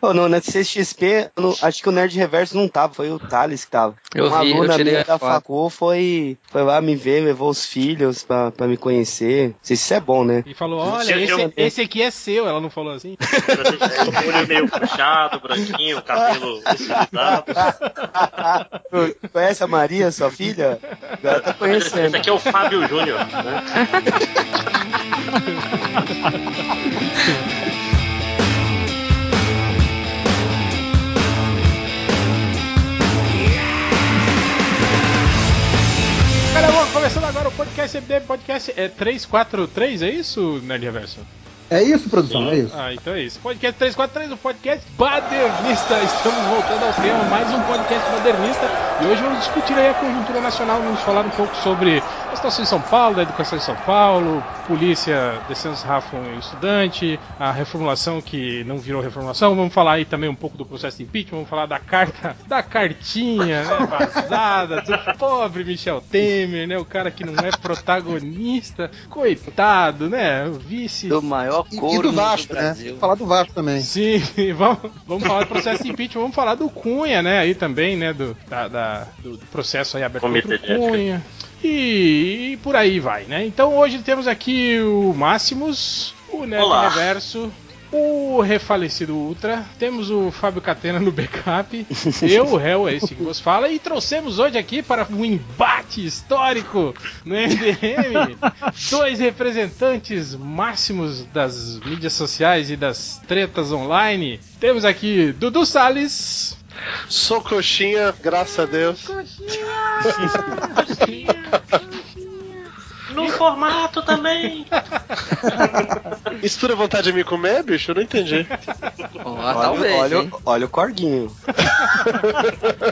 Oh, no, na CXP, no, acho que o Nerd Reverso não tava, foi o Thales que tava. Eu Uma vi, aluna minha da. Facu foi, foi lá me ver, levou os filhos pra, pra me conhecer. Não sei se isso é bom, né? E falou: olha, Eu- esse, eu- esse aqui é seu. Ela não falou assim? O olho meio puxado, branquinho, cabelo estilizado. Conhece a Maria, sua filha? Ela tá conhecendo. Esse aqui é o Fábio Júnior, né? podcast MDM Podcast é 343, é isso, Nerd Reverso? É isso, produção, é isso. Ah, então é isso. Podcast 343, o podcast badernista. Estamos voltando ao tema, mais um podcast badernista. E hoje vamos discutir aí a conjuntura nacional, vamos falar um pouco sobre a situação em São Paulo, da educação em São Paulo, polícia descendo sarrafo em estudante, a reformulação que não virou reformulação. Vamos falar aí também um pouco do processo de impeachment, vamos falar da carta, da cartinha, né, vazada, do pobre Michel Temer, né, o cara que não é protagonista, coitado, né, o vice Do maior E, couro e do Vasco, do né? Falar do Vasco também. Sim, vamos, vamos falar do processo de impeachment, vamos falar do Cunha, né? Aí também, né? Do, da, da- do processo aí aberto Comitê contra de o ética. Cunha. E, e por aí vai, né? Então hoje temos aqui o Máximos, o Nerd Olá. Reverso, o refalecido Ultra, temos o Fábio Catena no backup, eu, o réu, é esse que vos fala, e trouxemos hoje aqui para um embate histórico no MDM dois representantes máximos das mídias sociais e das tretas online. Temos aqui Dudu Salles. Sou coxinha, graças a Deus. No formato também. Isso tudo é vontade de me comer, bicho? Eu não entendi. Ó, Olha, talvez, olha, olha o corguinho.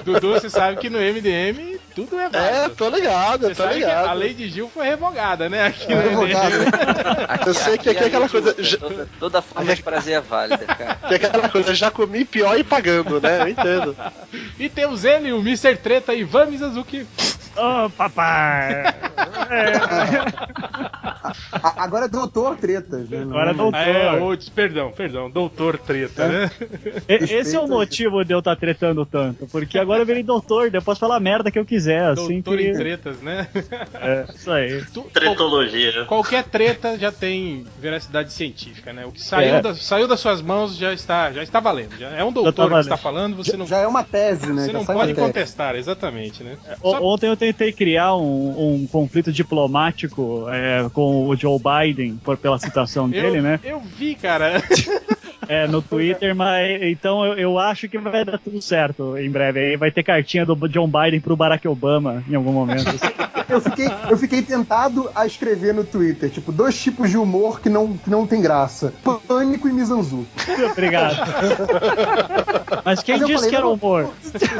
Dudu, você sabe que no MDM tudo é válido. É, tô ligado, Você tô sabe que ligado. a lei de Gil foi revogada, né? Aqui É MDM. né? Aqui- Eu sei que aqui é aquela coisa- Toda, toda forma de prazer é válida, cara. Tem aquela coisa, já comi pior e pagando, né? Eu entendo. E temos ele, o Mr. Treta Ivan Mizazuki. Ô, papai! A- Agora é doutor tretas, né? Não Agora é doutor. Ah, é, ou, perdão, perdão, Doutor Treta, né? E- Esse é o motivo de eu estar tretando tanto, porque agora eu virei doutor, eu posso falar a merda que eu quiser, assim Doutor em que... tretas, né? É, isso aí. Tu- qual- Tretologia. qualquer treta já tem veracidade científica, né? O que saiu, É. da- saiu das suas mãos já está, já está valendo. Já é um tá doutor que está falando, você Já, não, já é uma tese, né? você Já não pode contestar, exatamente, né? O- Só- Ontem eu tentei criar um, um conflito diplomático é, com o Joe Biden, por, pela citação dele, eu, né? eu vi, cara. É, no Twitter, mas então eu, eu acho que vai dar tudo certo em breve. Aí vai ter cartinha do John Biden pro Barack Obama em algum momento. Eu fiquei, eu fiquei tentado a escrever no Twitter, tipo, dois tipos de humor que não, que não tem graça. Pânico e Mizanzu. Obrigado. Mas quem Mas disse falei, que era não, humor?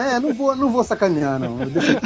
É, não vou, não vou sacanear, não. Deixa-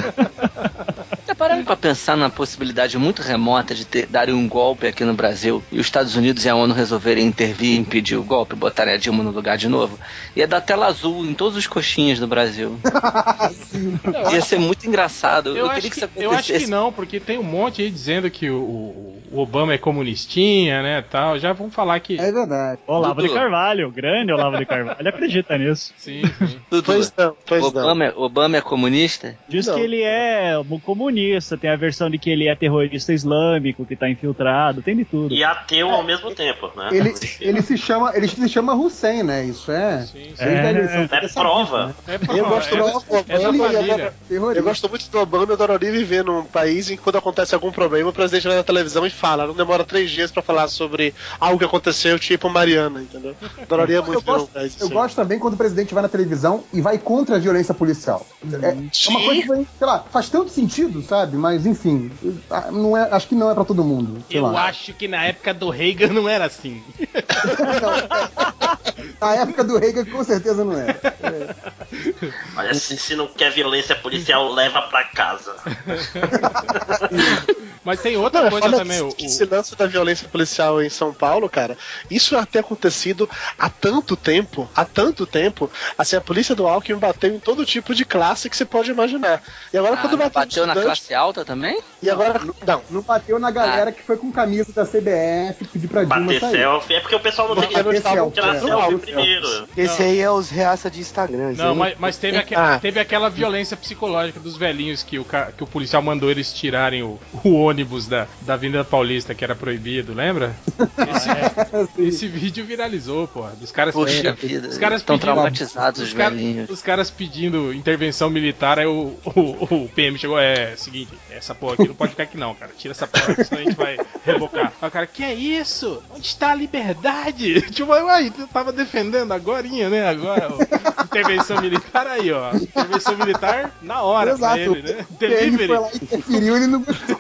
Tá parando pra pensar na possibilidade muito remota de ter, darem um golpe aqui no Brasil e os Estados Unidos e a ONU resolverem intervir e impedir o golpe, botarem a Dilma no lugar de novo? Ia dar tela azul em todos os coxinhas do Brasil. Ia ser muito engraçado. Eu, Eu, queria acho que, que, eu acho que não, porque tem um monte aí dizendo que o, o- Obama é comunistinha, né, tal. Já vamos falar que... É verdade. Olavo de Dudu. Carvalho, o grande Olavo de Carvalho. Ele acredita nisso. Sim, sim. Dudu, Pois não, pois não. Obama, é- Obama é comunista? Diz Não. que ele é comunista, tem a versão de que ele é terrorista islâmico, que tá infiltrado, tem de tudo. E ateu ao mesmo tempo, né? Ele, ele se chama, ele se chama Hussein, né? Isso é. Sim, sim. eleição, É fica prova. né? É, pô, Eu gosto é, muito do é e. Eu gosto muito do Obama e adoraria viver num país em que quando acontece algum problema, o presidente vai na televisão e fala. Não demora três dias pra falar sobre algo que aconteceu, tipo Mariana, entendeu? Adoraria muito Eu viver num gosto, país eu assim. gosto também quando o presidente vai na televisão e vai contra a violência policial. É, é uma coisa que, sei lá, faz tanto sentido, sabe? Mas enfim, não é, acho que não é pra todo mundo. Sei Eu lá. acho que na época do Reagan não era assim. Na época do Reagan, com certeza não é. Olha, se, se não quer violência policial, leva pra casa. Mas tem outra Não, é coisa também. O, que o- Esse lance da violência policial em São Paulo, cara, isso já tem acontecido há tanto tempo, há tanto tempo. Assim, a polícia do Alckmin bateu em todo tipo de classe que você pode imaginar. E agora Ah, quando bateu, bateu na classe alta também? E agora. Não. Não bateu na galera que foi com camisa da CBF pedir pra Dilma Bater sair. selfie. É porque o pessoal não tem Bater que selfie, tirar é. selfie primeiro. Esse aí é os reaça de Instagram. Não, mas, mas teve, aque- Ah. teve aquela violência psicológica dos velhinhos que o, ca- que o policial mandou eles tirarem o, o ônibus da, da Avenida Paulista, que era proibido, lembra? Esse, esse vídeo viralizou, pô. Dos caras Poxa pedindo- vida, os caras estão pedindo- traumatizados os cara- velhinhos. os caras pedindo intervenção militar, aí o, o, o PM chegou, é, seguinte, essa porra aqui não pode ficar aqui não, cara. Tira essa porra, aqui, senão a gente vai rebocar. Aí o cara, que é isso? Onde está a liberdade? Tipo, uai, tu tava defendendo agorinha, né? Agora, ó, intervenção militar aí, ó. Intervenção militar na hora pra Exato. ele, né? O PM foi lá Delivery. e interferiu ele não gostou.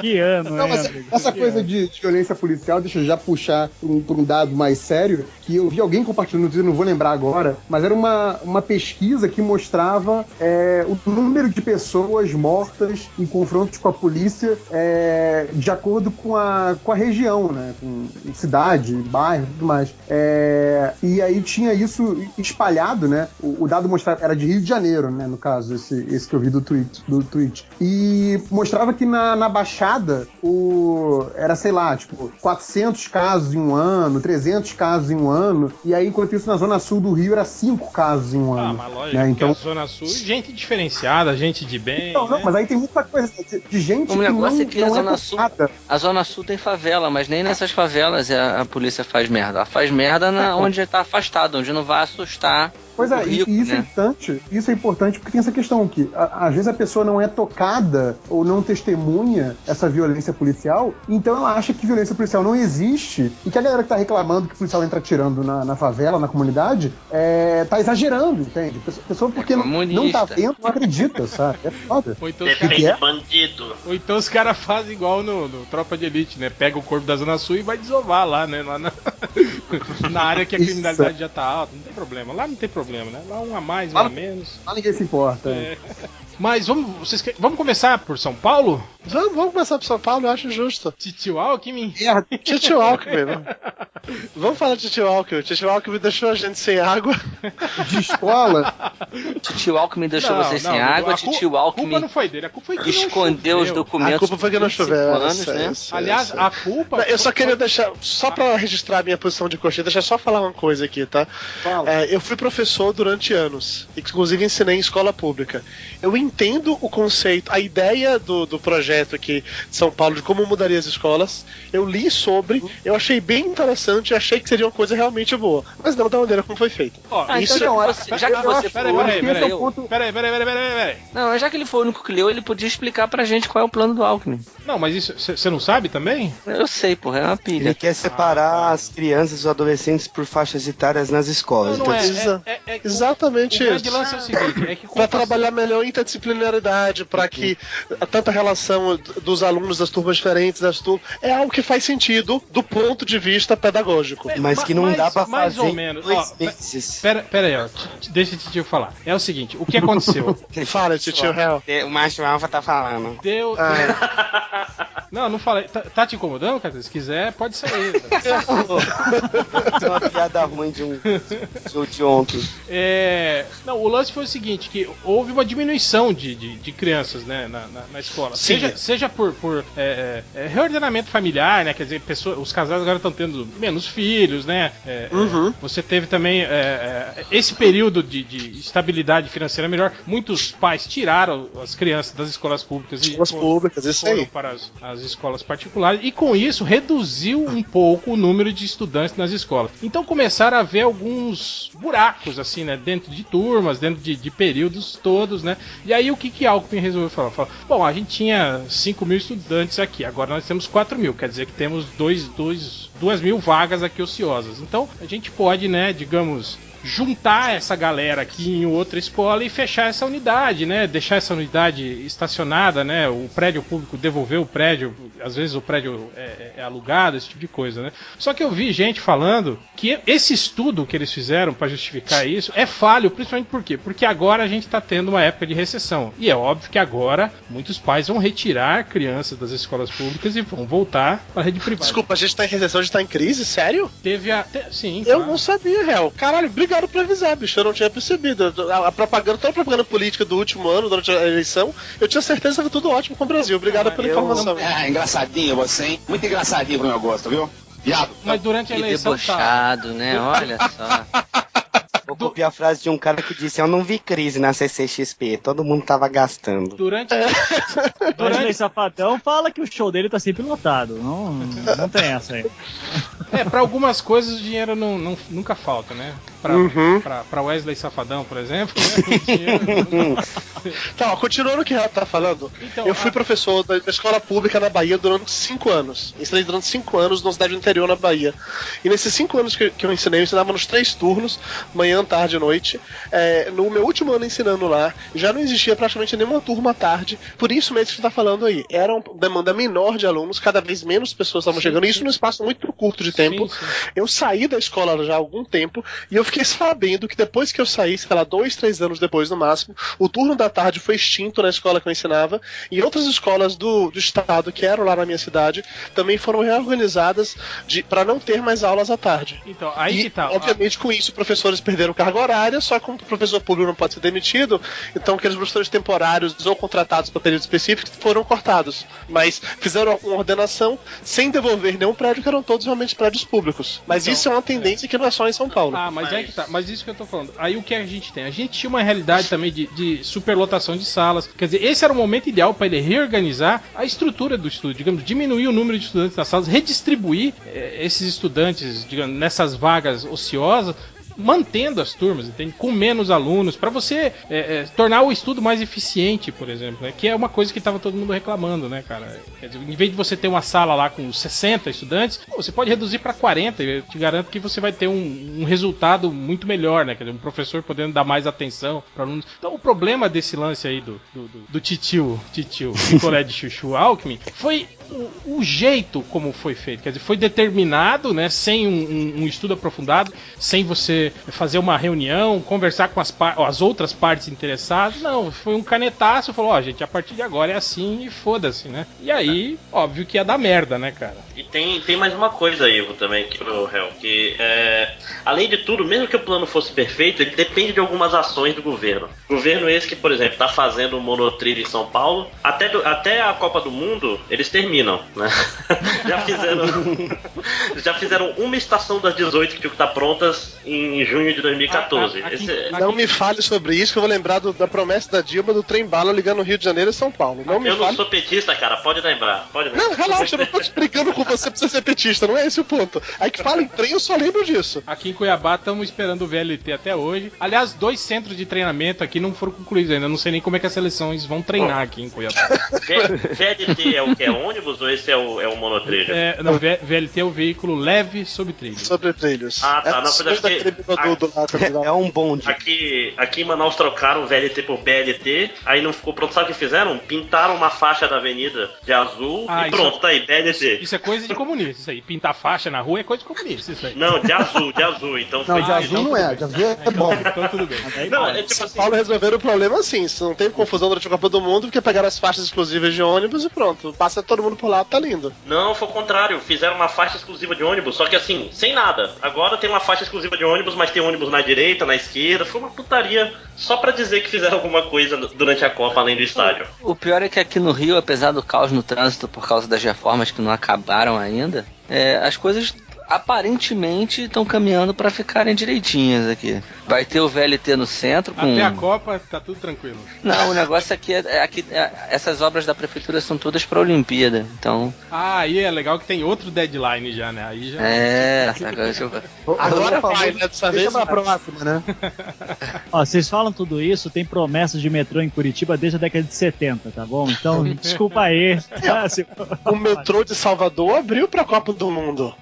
Que ano, Não, hein, mas amigo? essa coisa ano. de, de violência policial, deixa eu já puxar pra um, pra um dado mais sério, que eu vi alguém compartilhando no Twitter, não vou lembrar agora, mas era uma, uma pesquisa que mostrava é, o número de pessoas mortas em confrontos com a polícia é, de acordo com a, com a região, né? Com cidade, bairro e tudo mais. É, e aí tinha isso espalhado, né? O, o dado mostrava, era de Rio de Janeiro, né? No caso, esse, esse que eu vi do tweet. Do tweet. E mostrava que na, na Baixada o, era, sei lá, tipo, 400 casos em um ano, 300 casos em um ano, e aí, enquanto isso, na Zona Sul do Rio era 5 casos em um Ah, ano. mas lógico, né? Então, a Zona Sul, gente diferenciada, gente de bem. não, não, né? mas aí tem muita coisa de, gente O que negócio não, é que a não Zona é Sul- tocada. A Zona Sul tem favela, mas nem nessas favelas a, a polícia faz merda. Ela faz merda na, onde tá afastado, onde não vai assustar Pois é, e- rico, e isso é né? importante, isso é importante porque tem essa questão que a- às vezes a pessoa não é tocada ou não testemunha essa violência policial, então ela acha que violência policial não existe e que a galera que tá reclamando que o policial entra atirando na, na favela, na comunidade, é, tá exagerando, entende? A pessoa- pessoa porque não, comunista. não tá vendo, não acredita, sabe? É foda. Ou então os caras Depende que é? bandido. Ou então os caras fazem igual no, no Tropa de Elite, né? Pega o corpo da Zona Sul e vai desovar lá, né? Lá na, na área que a Isso. criminalidade já tá alta. Não tem problema. Lá não tem problema, né? Lá um a mais, um a menos. Lá ninguém se importa. É. Mas vamos, vocês querem- vamos começar por São Paulo? Vamos, vamos começar pro São Paulo, eu acho justo. Titio Alckmin? Merda. Titio Alckmin, vamos. Vamos falar de Titio Alckmin. Titio Alckmin deixou a gente sem água. De escola, Titio Alckmin deixou Não, vocês não, sem não, água, Titio A culpa Alckmin não foi dele, a culpa foi que não escondeu os documentos. A culpa foi que não por 25 choveu. anos, né? Aliás, a culpa. Não, Eu só foi- queria deixar, só pra registrar a minha posição de coxinha, deixa eu só falar uma coisa aqui, tá? Fala. É, eu fui professor durante anos, inclusive ensinei em escola pública. Eu entendo o conceito, a ideia do, do projeto aqui de São Paulo, de como mudaria as escolas. Eu li sobre, eu achei bem interessante, achei que seria uma coisa realmente boa. Mas não da maneira como foi feita. Ó, Ah, Isso então já que você, já que você Peraí, o peraí, é o. Peraí, peraí, peraí, peraí, peraí. Não, já que ele foi o único que leu, ele podia explicar pra gente qual é o plano do Alckmin. Não, mas isso você não sabe também? Eu sei, porra, é uma Ele pilha. quer separar as crianças e os adolescentes por faixas etárias nas escolas. Não, não é. precisa- é, é, é Exatamente o grande isso. lance é o seguinte, é que Pra o trabalhar melhor a interdisciplinaridade, para que tanta relação dos alunos das turmas diferentes, das turmas, é algo que faz sentido do ponto de vista pedagógico. Mas que não mais, dá pra mais fazer ou menos. dois Ó, pe- meses. Pera, pera aí, ó. Deixa o tio falar. É o seguinte, o que aconteceu? Fala, tio Hell. O macho alfa tá falando. Deu. Não, não falei. Tá, tá te incomodando, cara? Se quiser, pode sair. Tem uma piada ruim de um de ontem. É, não, o lance foi o seguinte, que houve uma diminuição de, de, de crianças, né, na, na, na escola. Sim. Seja, seja por, por é, é, reordenamento familiar, né, quer dizer, pessoa, os casais agora estão tendo menos filhos, né. é, é, Uhum. você teve também é, é, esse período de, de estabilidade financeira melhor. Muitos pais tiraram as crianças das escolas públicas e Escolas for- públicas, isso foram aí. para as, as escolas particulares e com isso reduziu um pouco o número de estudantes nas escolas. Então começaram a haver alguns buracos assim, né, dentro de turmas, dentro de, de períodos todos, né. E aí o que que Alckmin resolveu falar? Falou, bom, a gente tinha 5 mil estudantes aqui, agora nós temos 4 mil, quer dizer que temos dois, dois, duas mil vagas aqui ociosas. Então a gente pode, né, digamos juntar essa galera aqui em outra escola e fechar essa unidade, né? Deixar essa unidade estacionada, né? O prédio público devolver o prédio, às vezes o prédio é, é alugado, esse tipo de coisa, né? Só que eu vi gente falando que esse estudo que eles fizeram para justificar isso é falho, principalmente por quê? Porque agora a gente está tendo uma época de recessão. E é óbvio que agora muitos pais vão retirar crianças das escolas públicas e vão voltar para a rede privada. Desculpa, a gente tá em recessão, a gente tá em crise? Sério? Teve a. te- sim, Eu claro. não sabia, real. Caralho, obrigado por avisar, bicho. Eu não tinha percebido. A, a propaganda, toda a propaganda política do último ano, durante a eleição, eu tinha certeza que estava tudo ótimo com o Brasil. Obrigado pela eu- informação. É, engraçadinho você, hein? Muito engraçadinho pro meu gosto, viu? Viado. Mas durante a Que eleição tá. debochado, né? Olha só. Vou copiar a frase de um cara que disse: Eu não vi crise na CCXP, todo mundo tava gastando. Durante. Wesley durante Safadão fala que o show dele tá sempre lotado. Não, não tem essa aí. é, pra algumas coisas o dinheiro não, não- nunca falta, né? Pra, Uhum. pra, pra Wesley Safadão, por exemplo, né? Tá, ó, continuando o que ela tá falando. Então, eu fui a- professor da, da escola pública na Bahia durante cinco anos. Ensinei durante cinco anos numa cidade do interior na Bahia. E nesses cinco anos que, que eu ensinei, eu ensinava nos três turnos, manhã, tarde e noite. É, no meu último ano ensinando lá, já não existia praticamente nenhuma turma à tarde. Por isso mesmo que você tá falando aí. Era uma demanda menor de alunos, cada vez menos pessoas estavam chegando. E isso num espaço muito curto de tempo. Sim, sim. Eu saí da escola já há algum tempo e eu fiquei sabendo que depois que eu saí, sei lá, dois, três anos depois no máximo, o turno da tarde foi extinto na escola que eu ensinava e outras escolas do, do estado que eram lá na minha cidade também foram reorganizadas para não ter mais aulas à tarde. Então, aí e, que tá. obviamente, com isso, professores perderam carga horária, só que o professor público não pode ser demitido, então aqueles professores temporários ou contratados para período específico foram cortados. Mas fizeram uma ordenação sem devolver nenhum prédio, que eram todos realmente prédios públicos. Mas Então, isso é uma tendência que não é só em São Paulo. Ah, mas, é que tá. Mas isso que eu tô falando. Aí o que a gente tem? A gente tinha uma realidade também de, de superlotação de salas. Quer dizer, esse era o momento ideal para ele reorganizar a estrutura do estudo, digamos, diminuir o número de estudantes nas salas, redistribuir eh, esses estudantes, digamos, nessas vagas ociosas. Mantendo as turmas, entende? Com menos alunos, para você eh, eh, tornar o estudo mais eficiente, por exemplo, né? que é uma coisa que tava todo mundo reclamando, né, cara? Quer dizer, em vez de você ter uma sala lá com 60 estudantes, você pode reduzir para 40. Eu te garanto que você vai ter um, um resultado muito melhor, né? Quer dizer, um professor podendo dar mais atenção para alunos. Então, o problema desse lance aí do, do, do, do titio, titio, picolé de chuchu Alckmin, foi o, o jeito como foi feito. Quer dizer, foi determinado, né? Sem um, um- um estudo aprofundado, sem você fazer uma reunião, conversar com as, as outras partes interessadas. Não, foi um canetaço. Falou, ó, gente, a partir de agora é assim e foda-se, né? E aí, óbvio que ia dar merda, né, cara? E tem, tem mais uma coisa, Ivo, também, que, o réu, que é, além de tudo, mesmo que o plano fosse perfeito, ele depende de algumas ações do governo. Governo esse que, por exemplo, está fazendo o monotrilho em São Paulo, até, do- até a Copa do Mundo, eles terminam, né? já fizeram já fizeram uma estação das 18 que tinham que estar prontas em junho de 2014. A- a- aqui- Esse- é- Não me fale sobre isso, que eu vou lembrar do- da promessa da Dilma do trem bala ligando Rio de Janeiro e São Paulo. Não me eu não fale. sou petista, cara, pode lembrar. Pode lembrar. Não, relaxa, eu não tô te brigando com você pra você ser petista, não é esse o ponto. Aí que fala em trem, eu só lembro disso. Aqui em Cuiabá estamos esperando o VLT até hoje. Aliás, dois centros de treinamento aqui não foram concluídos ainda. Não sei nem como é que as seleções vão treinar aqui em Cuiabá. VLT é o que? É ônibus ou esse é o, é o monotrilho? É, não, VLT é o veículo leve sobre trilho. Sobre trilhos. Ah, tá, É não, sonho mas acho que- daquele bigodudo lá, candidato. É um bonde. Aqui, aqui em Manaus trocaram o VLT por BLT, aí não ficou pronto. Sabe o que fizeram? Pintaram uma faixa da avenida de azul Ah, e pronto, é- tá aí, BLT. Isso é coisa de comunista, isso aí. Pintar faixa na rua é coisa de comunista, isso aí. Não, de azul, de azul. Então Não, foi. de azul não é, de azul é bom. Então tudo bem. Aí Não, é tipo São assim. Paulo resolveram o problema assim, se não teve confusão durante a Copa do Mundo, porque pegaram as faixas exclusivas de ônibus e pronto. Passa todo mundo por lá, tá lindo. Não, foi o contrário. Fizeram uma faixa exclusiva de ônibus, só que assim, sem nada. Agora tem uma faixa exclusiva de ônibus, mas tem ônibus na direita, na esquerda. Foi uma putaria só pra dizer que fizeram alguma coisa durante a Copa além do estádio. O pior é que aqui no Rio, apesar do caos no trânsito por causa das reformas que não acabaram ainda, é, as coisas aparentemente estão caminhando para ficarem direitinhas aqui. Vai ter o VLT no centro com. Até a Copa tá tudo tranquilo. Não, o negócio aqui é, é aqui é- essas obras da prefeitura são todas para Olimpíada. Então, Ah, aí é legal que tem outro deadline já, né? Aí já. é, Agora vai, né? Dessa Deixa vez pra próxima, né? Ó, vocês falam tudo isso, tem promessas de metrô em Curitiba desde a década de 70, tá bom? Então, desculpa aí. O metrô de Salvador abriu pra Copa do Mundo.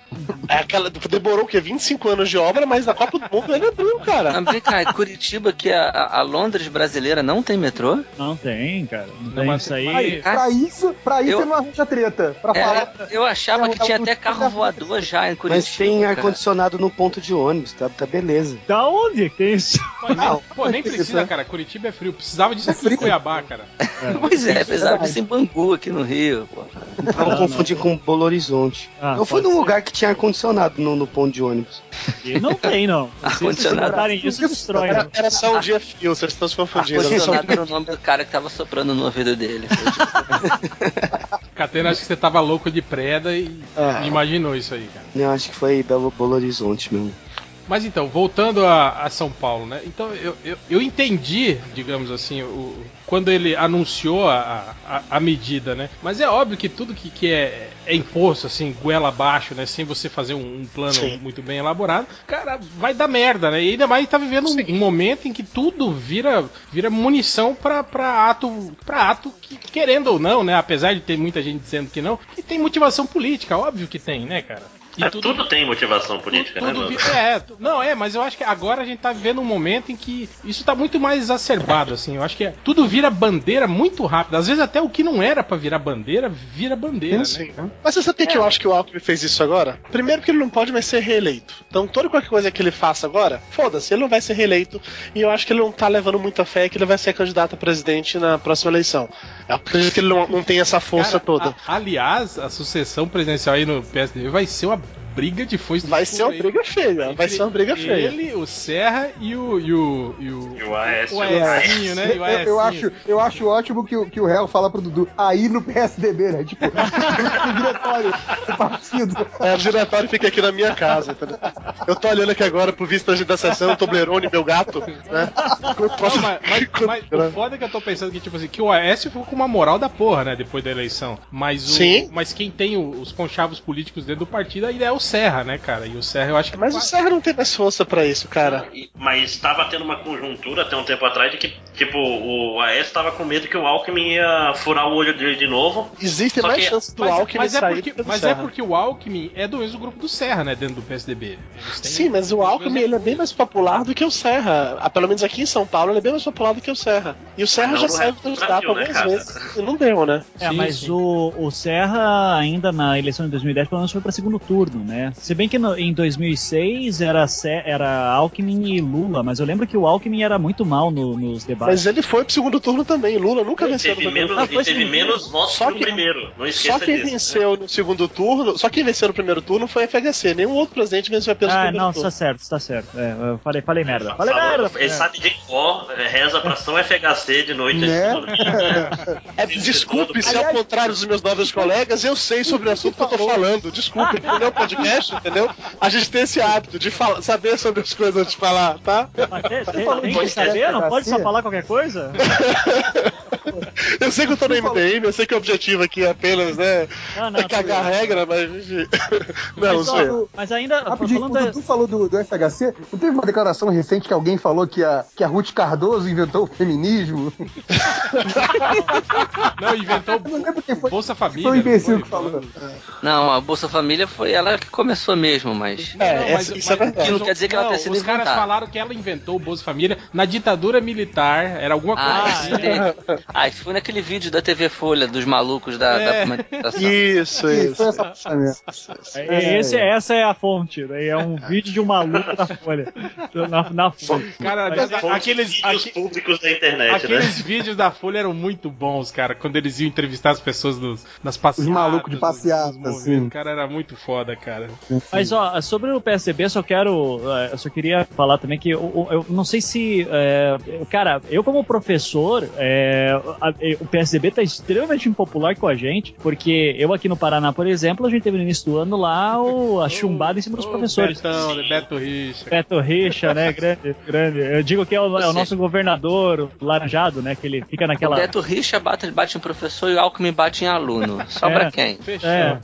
É aquela, demorou o quê? 25 anos de obra, mas na Copa do Mundo ele abriu, cara. Mas vem cá, Curitiba, que a, a Londres brasileira não tem metrô? Não tem, cara. Não, Não, tem mas- isso aí. Aí, pra isso, pra isso Eu- ele não arranja treta. Pra É, falar. eu achava É, que tinha até carro voador já em Curitiba. Mas tem ar-condicionado no ponto de ônibus, tá, tá beleza. Da onde que tem isso? Mas, Não, pô, nem precisa, cara. Curitiba é frio. Precisava disso É aqui em frio. Cuiabá, cara. Pois é, verdade. disso em Bangu, aqui no Rio. Pô. Não confundir com Belo Horizonte. Ah, eu fui num ser. lugar que tinha ar-condicionado no, no ponto de ônibus. E não tem, não. Se Ar-condicionado. botarem isso, destrói. Era, era só um dia frio, vocês estão se confundindo. Ar-condicionado era o nome do cara que tava soprando no ouvido dele. Catena, acho que você tava louco de preda e Ah. imaginou isso aí, cara. Eu acho que foi Belo, Belo Horizonte mesmo. Mas então, voltando a, a São Paulo, né? Então eu, eu, eu entendi, digamos assim, o, quando ele anunciou a, a, a medida, né? Mas é óbvio que tudo que, que é, é imposto, assim, goela abaixo, né? Sem você fazer um, um plano Sim. muito bem elaborado, cara, vai dar merda, né? E ainda mais tá vivendo um, um momento em que tudo vira, vira munição pra, pra ato, pra ato que, querendo ou não, né? Apesar de ter muita gente dizendo que não, que tem motivação política, óbvio que tem, né, cara? E É, tudo tem motivação política, tudo né, mano? vi- é, não, é, mas eu acho que agora a gente tá vivendo um momento em que isso tá muito mais exacerbado, assim. Eu acho que é- tudo vira bandeira muito rápido. Às vezes até o que não era pra virar bandeira, vira bandeira, Sim. né? Mas você sabe por que eu acho que o Alckmin fez isso agora? Primeiro porque ele não pode mais ser reeleito. Então toda qualquer coisa que ele faça agora, foda-se, ele não vai ser reeleito. E eu acho que ele não tá levando muita fé que ele vai ser candidato a presidente na próxima eleição. Eu acredito que ele não, não tem essa força Cara, toda. a- aliás, a sucessão presidencial aí no PSDB vai ser uma briga de foice Vai ser uma briga feia, vai ser uma briga feia. Ele, o Serra e o. E o, e o, E o Aécio. o né? E o Eu, eu acho, eu acho ótimo que, o- que o réu fala pro Dudu aí no PSDB, né? Tipo, no diretório do partido. É, o diretório fica aqui na minha casa, entendeu? Eu tô olhando aqui agora pro vice da sessão, o Toblerone, meu gato, né? Não, mas, mas- mas o foda é que eu tô pensando que, tipo assim, que o Aécio ficou com uma moral da porra, né, depois da eleição. Mas, o, Sim. mas quem tem o- os conchavos políticos dentro do partido ainda é o Serra, né, cara? E o Serra eu acho que. Mas o Serra não tem mais força pra isso, cara. Mas estava tendo uma conjuntura até um tempo atrás de que, tipo, o Aécio estava com medo que o Alckmin ia furar o olho dele de novo. Existe mais que- chance do Mas, Alckmin mas é sair porque, mas é Serra. porque o Alckmin é do mesmo grupo do Serra, né, dentro do PSDB. Eles têm- Sim, mas o Alckmin ele é bem mais popular do que o Serra. Ah, Pelo menos aqui em São Paulo ele é bem mais popular do que o Serra. E o Serra Não já saiu resto do candidato né, algumas cara? vezes e não deu, né? É, Sim, mas sim. O, o Serra, ainda na eleição de 2010, pelo menos foi para segundo turno, né? Se bem que no- em 2006 era, era Alckmin e Lula, mas eu lembro que o Alckmin era muito mal no- nos debates. Mas ele foi pro segundo turno também. Lula nunca Ele venceu no primeiro turno. ele teve menos votos Só que no primeiro. Não Só esqueça quem disso. venceu no segundo turno, só quem venceu no primeiro turno foi a FHC. Nenhum outro presidente venceu apenas no Ah, primeiro não, turno. está certo, está certo. É, eu falei, falei merda. Falei Falou- merda. Ele sabe de cor, é, reza pra São FHC de noite. Né? É, desculpe, se ao contrário dos meus novos colegas, eu sei sobre o assunto que eu tô falando. Desculpe, no meu podcast, entendeu? A gente tem esse hábito de fala- saber sobre as coisas antes de falar, tá? Mas tem- tem- tem que saber? Não pode só falar qualquer coisa? Eu sei que eu tô no MDM, eu sei que o objetivo aqui é apenas, né, Não, não, é cagar a regra, mas. Não, Mas, não sei. mas ainda, Rapidinho, falando o da- Dudu falou do, do FHC. Não teve uma declaração recente que alguém falou que a, que a Ruth Cardoso inventou o feminismo? Não, inventou não lembro quem foi. Bolsa Família. Foi um imbecil que falou. Não, a Bolsa Família foi ela que começou mesmo, mas. É, Não, essa- isso é verdade. Não quer dizer que ela tenha sido Os caras falaram que ela inventou o Bolsa Família na ditadura militar, era alguma coisa Ah, assim. é. ah, isso foi naquele vídeo da TV Folha dos malucos da, É. da manifestação. Isso, isso. essa puxa mesmo. É, esse, essa é a fonte, né? é um vídeo de um maluco na folha. Na, na folha. Cara, Mas- a- aqueles, Vídeos aque- públicos da internet, né? aqueles vídeos da Folha eram muito bons, cara. Quando eles iam entrevistar as pessoas nos, nas passeatas. malucos de movimentos. assim. Cara, era muito foda, cara. Mas ó, sobre o PSDB, eu só quero. Eu só queria falar também que eu, eu não sei se. eh, cara, eu como professor, eh, o PSDB tá extremamente impopular com a gente, porque eu aqui no Paraná, por exemplo, a gente teve no início do ano lá o, a chumbada em cima dos Ô, professores. Betão? Beto Richa. Beto Richa, né? Grande, grande. Eu digo que é o, é o nosso governador, o laranjado, né? Que ele fica O naquela. Beto Richa bate, bate em professor e o Alckmin bate em aluno. Sobra É. quem? Fechou. É.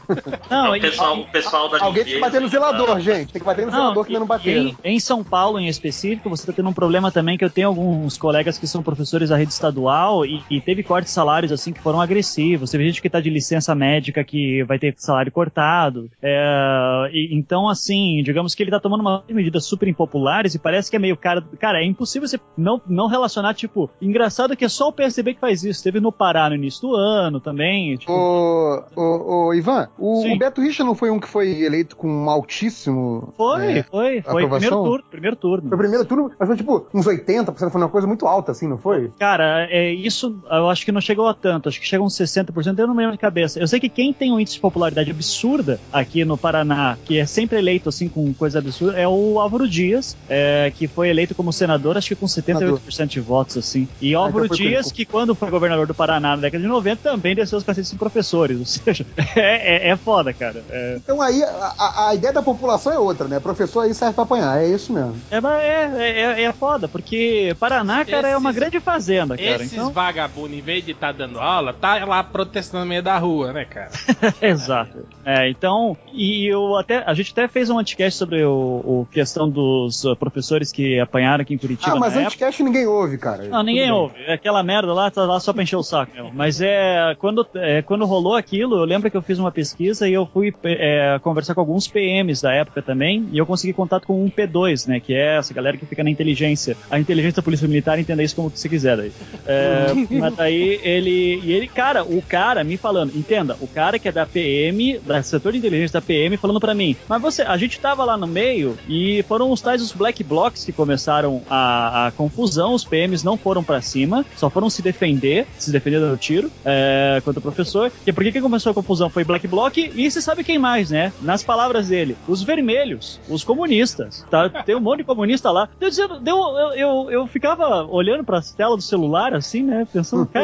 Não, o, pessoal, o pessoal da Alguém tem que bater no zelador, gente. Tem que bater no Não, zelador que ainda não e em, em São Paulo, em específico, você está tendo um problema também que eu tenho alguns colegas que são professores da rede estadual e, e teve cortes de salários assim que foram agressivos. Teve gente que tá de licença médica que vai ter salário cortado. É, e, então, assim, digamos que ele tá tomando umas medidas super impopulares e parece que é meio cara. Cara, é impossível você não, não relacionar, tipo, engraçado que é só o PSDB que faz isso. Teve no Pará no início do ano também. Tipo... Ô, ô, ô, Ivan, o, o Beto Richa não foi um que foi eleito com um altíssimo. Foi, é, foi. Foi aprovação? primeiro turno. Primeiro turno. Foi o primeiro turno, mas foi tipo uns 80%, foi uma coisa muito alta, assim, não foi? Cara, é, isso eu acho que não chegou a tanto, acho que chega uns 60%, eu não me lembro de cabeça. Eu sei que quem tem um índice de popularidade absurda aqui no Paraná, que é sempre eleito assim com coisa absurda, é o Álvaro Dias, é, que foi eleito como senador, acho que com 78% de votos, assim. E Álvaro então Dias, que quando foi governador do Paraná na década de 90, também desceu os cacetes em professores, ou seja, é, é, é foda, cara. É, Então aí a, a- a ideia da população é outra, né? Professor aí serve pra apanhar, é isso mesmo. é, mas é, é, é foda, porque Paraná, cara, é uma grande fazenda, cara. Esses Então... vagabundos, em vez de estar dando aula, tá lá protestando no meio da rua, né, cara? Exato. É, então, e eu até, a gente até fez um anticast sobre o, o questão dos uh, professores que apanharam aqui em Curitiba Ah, mas época. anticast ninguém ouve, cara. Não, ninguém Tudo ouve. É Aquela merda lá tá lá só pra encher o saco mesmo. Mas é quando, é quando rolou aquilo, eu lembro que eu fiz uma pesquisa e eu fui é, conversar com alguns PMs da época também, e eu consegui contato com um P2, né? Que é essa galera que fica na inteligência. A inteligência da Polícia Militar entenda isso como você quiser daí. É, mas daí ele. E ele, cara, o cara me falando, entenda, o cara que é da PM, da setor de inteligência da PM, falando pra mim, mas você, a gente tava lá no meio e foram os tais os black blocs que começaram a, a confusão, os PMs não foram pra cima, só foram se defender, se defender do tiro, é, contra o professor. E por que que começou a confusão? Foi black bloc e você sabe quem mais, né? Nas palavras dele, os vermelhos, os comunistas, tá? Tem um monte de comunista lá. Eu, eu, eu ficava olhando pra tela do celular, assim, né? Pensando, cara,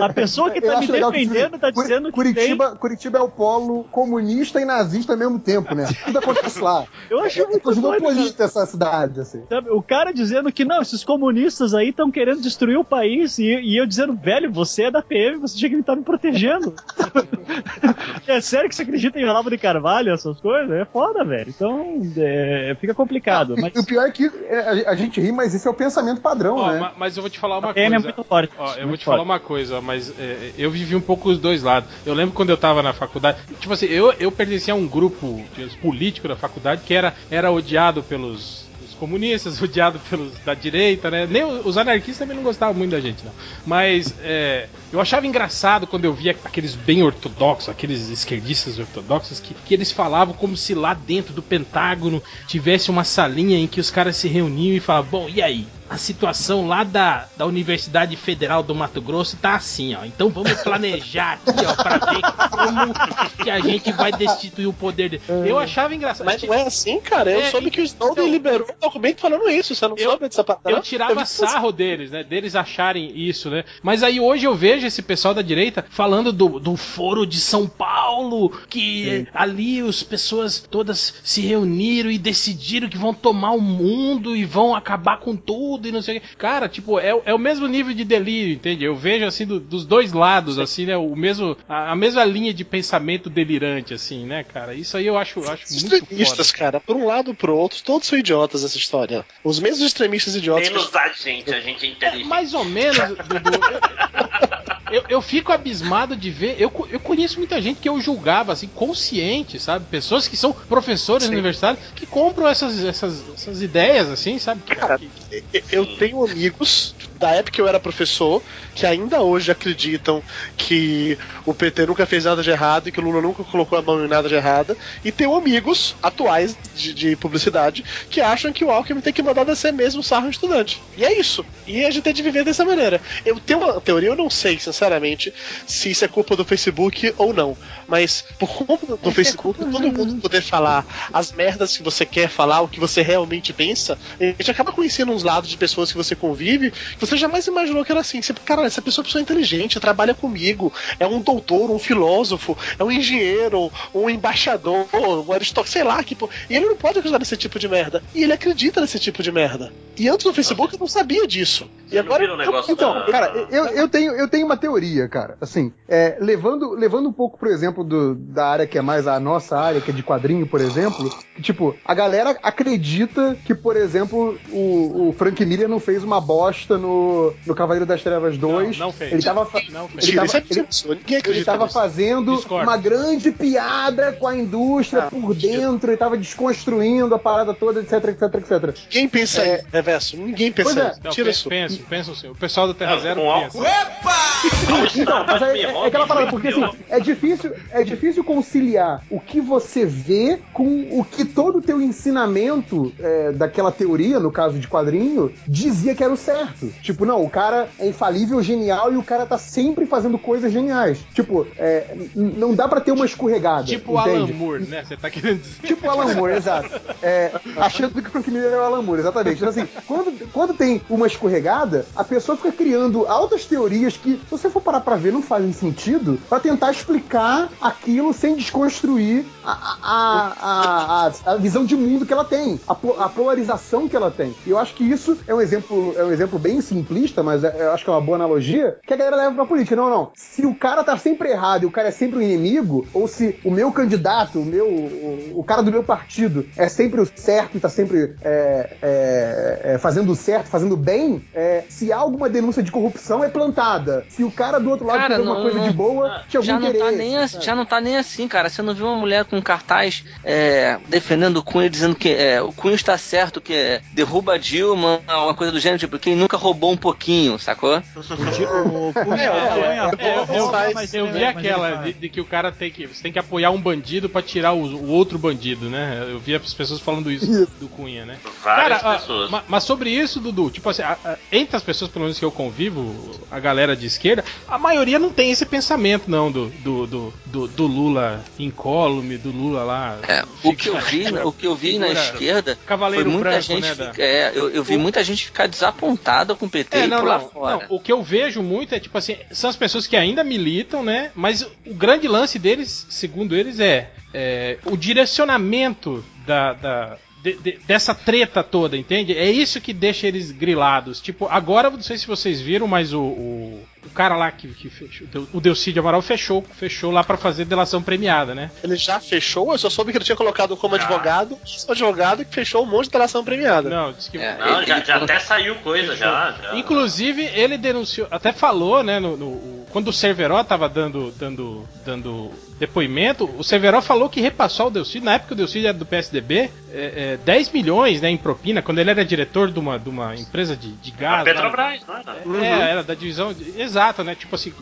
a pessoa que tá me defendendo tá Curi- dizendo que Curitiba, Curitiba é o polo comunista e nazista ao mesmo tempo, né? Tudo acontece lá. tem... Eu acho É muito doido, cara. cosmopolita essa cidade, assim. Sabe, o cara dizendo que não, esses comunistas aí estão querendo destruir o país e, e eu dizendo, velho, você é da PM, você tinha que estar me protegendo. é sério que você acredita em Olavo de Carvalho, essas coisas? É foda, velho. Então, é, fica complicado. Mas E o pior é que é, a, a gente ri, mas esse é o pensamento padrão, Ó, né? ma- mas eu vou te falar uma a PM é coisa. muito forte. Ó, eu vou muito te falar uma coisa, mas é, eu vivi um pouco os dois lados. Eu lembro quando eu tava na faculdade, tipo assim, eu, eu pertencia a um grupo político da faculdade que era, era odiado pelos os comunistas, odiado pelos da direita, né? Nem os anarquistas também não gostavam muito da gente, não. Mas é, eu achava engraçado quando eu via aqueles bem ortodoxos, aqueles esquerdistas ortodoxos, que, que eles falavam como se lá dentro do Pentágono tivesse uma salinha em que os caras se reuniam e falavam, bom, e aí? A situação lá da, da Universidade Federal do Mato Grosso tá assim, ó. Então vamos planejar aqui, ó, pra ver como que a gente vai destituir o poder dele. Eu achava engraçado. Mas não é assim, cara. Eu É, soube que o Snowden então- liberou um documento falando isso. Você não Eu- soube dessa parada? Eu tirava vi sarro deles, né? Deles acharem isso, né? Mas aí hoje eu vejo esse pessoal da direita falando do, do foro de São Paulo, que ali as pessoas todas se reuniram e decidiram que vão tomar o mundo e vão acabar com tudo e não sei o que. Cara, tipo, é, é o mesmo nível de delírio, entende? Eu vejo assim do- dos dois lados, assim, né? O mesmo, a, a mesma linha de pensamento delirante, assim, né, cara? Isso aí eu acho, eu acho Os muito extremistas, foda. cara, por um lado ou pro outro, todos são idiotas nessa história. Os mesmos extremistas idiotas. que- Menos a gente, a gente é É, inteligente. mais ou menos, Dudu. Eu, eu fico abismado de ver. Eu, eu conheço muita gente que eu julgava, assim, consciente, sabe? Pessoas que são professores universitários que compram essas, essas, essas ideias, assim, sabe? Que- Cara, que- Eu tenho amigos da época que eu era professor que ainda hoje acreditam que o PT nunca fez nada de errado e que o Lula nunca colocou a mão em nada de errado. E tenho amigos atuais de, de publicidade que acham que o Alckmin tem que mandar descer mesmo sarro estudante. E é isso. E a gente tem de viver dessa maneira. Eu tenho uma teoria, eu não sei, sinceramente, se isso é culpa do Facebook ou não. Mas por conta do Facebook, todo mundo poder falar as merdas que você quer falar, o que você realmente pensa, a gente acaba conhecendo uns lados de pessoas que você convive que você jamais imaginou que era assim. Você, cara, essa pessoa é uma pessoa inteligente, trabalha comigo, é um doutor, um filósofo, é um engenheiro, um embaixador, um aristócrata, sei lá, que, pô, e ele não pode acreditar nesse tipo de merda. E ele acredita nesse tipo de merda. E antes do Facebook eu não sabia disso. E Você não agora o negócio Então, da- cara, eu, eu, tenho, eu tenho uma teoria, cara. Assim, é, levando, levando um pouco, por exemplo, do- da área que é mais a nossa área, que é de quadrinho, por exemplo, que, tipo, a galera acredita que, por exemplo, o, o Frank Miller não fez uma bosta no, no, no Cavaleiro das Trevas 2. Não, não fez. Ele tava, Não fez. ele tava, é ele. Ninguém ele tava fazendo Discordo. uma grande piada com a indústria por dentro, ele tava desconstruindo a parada toda, etc, etc, etc. Ninguém pensa É. aí, reverso. Ninguém pensa Pois é. Não, Tira isso. penso, penso sim. O pessoal do Terra Não, Zero com pensa. álcool. Então, mas é, é aquela parada, porque assim, é difícil, é difícil conciliar o que você vê com o que todo o teu ensinamento é, daquela teoria, no caso de quadrinho, dizia que era o certo. Tipo, não, o cara é infalível, genial e o cara tá sempre fazendo coisas geniais. Tipo, é, não dá pra ter uma escorregada. Tipo o Alan entende? Moore, né? Você tá querendo dizer. Tipo o Alan Moore, exato. É, achando que o Frank Miller é o Alan Moore, exatamente. Então, assim, quando, quando tem uma escorregada, a pessoa fica criando altas teorias que, se você for parar pra ver, não fazem sentido, pra tentar explicar aquilo sem desconstruir a, a, a, a, visão de mundo que ela tem, a polarização que ela tem. E eu acho que isso é um exemplo, é um exemplo bem simplista, mas é- eu acho que é uma boa analogia, que a galera leva pra política. Não, não. Se o cara tá sempre errado e o cara é sempre o inimigo, ou se o meu candidato, o meu, o, o cara do meu partido é sempre o certo e tá sempre é, é, é, fazendo o certo, fazendo o bem, é, se há alguma denúncia de corrupção é plantada. Se o cara do outro lado Cara, fez uma não- coisa de boa, tinha algum Já não, interesse. tá nem assim, sabe? já não tá nem assim, cara. Você não viu uma mulher com um cartaz é, defendendo o Cunha, dizendo que o Cunha está certo, que é, derruba a Dilma, uma coisa do gênero, tipo, quem nunca roubou um pouquinho, sacou? Eu, vi aquela de, de que o cara tem que. Você tem que apoiar um bandido pra tirar o, o outro bandido, né? Eu vi as pessoas falando isso, do Cunha, né? Várias Cara, pessoas. ma- mas sobre isso, Dudu, tipo assim, a- a- entre as pessoas, pelo menos que eu convivo, a galera de esquerda, a maioria não tem esse pensamento, não, do, do, do, do, do Lula incólume, do Lula lá. É, o que eu vi, o que eu vi na esquerda Cavaleiro foi muita branco, gente, né, da- fica- é, eu, eu vi O- muita gente ficar desapontada com o PT É, e não, pular não, fora. não. O que eu vejo muito é, tipo assim, são as pessoas que ainda militam, né? Mas o grande lance deles, segundo eles, é, é, o direcionamento da. da- de- de- dessa treta toda, entende? É isso que deixa eles grilados. Tipo, agora, não sei se vocês viram, mas o, o, o cara lá que, que fechou, o Delcídio Amaral fechou, fechou lá pra fazer delação premiada, né? Ele já fechou, eu só soube que ele tinha colocado como advogado, advogado que fechou um monte de delação premiada. Não, disse que. É, Não, ele- já, ele já até saiu coisa, já. já. Inclusive, ele denunciou, até falou, né, no, no- quando o Cerveró tava dando, dando, dando depoimento, o Cerveró falou que repassou ao Delcídio, na época o Delcídio era do PSDB, é, é, 10 milhões né, em propina, quando ele era diretor de uma, de uma empresa de, de A gás. lá. Petrobras, não era? É, era da divisão. de- exato, né? Tipo assim,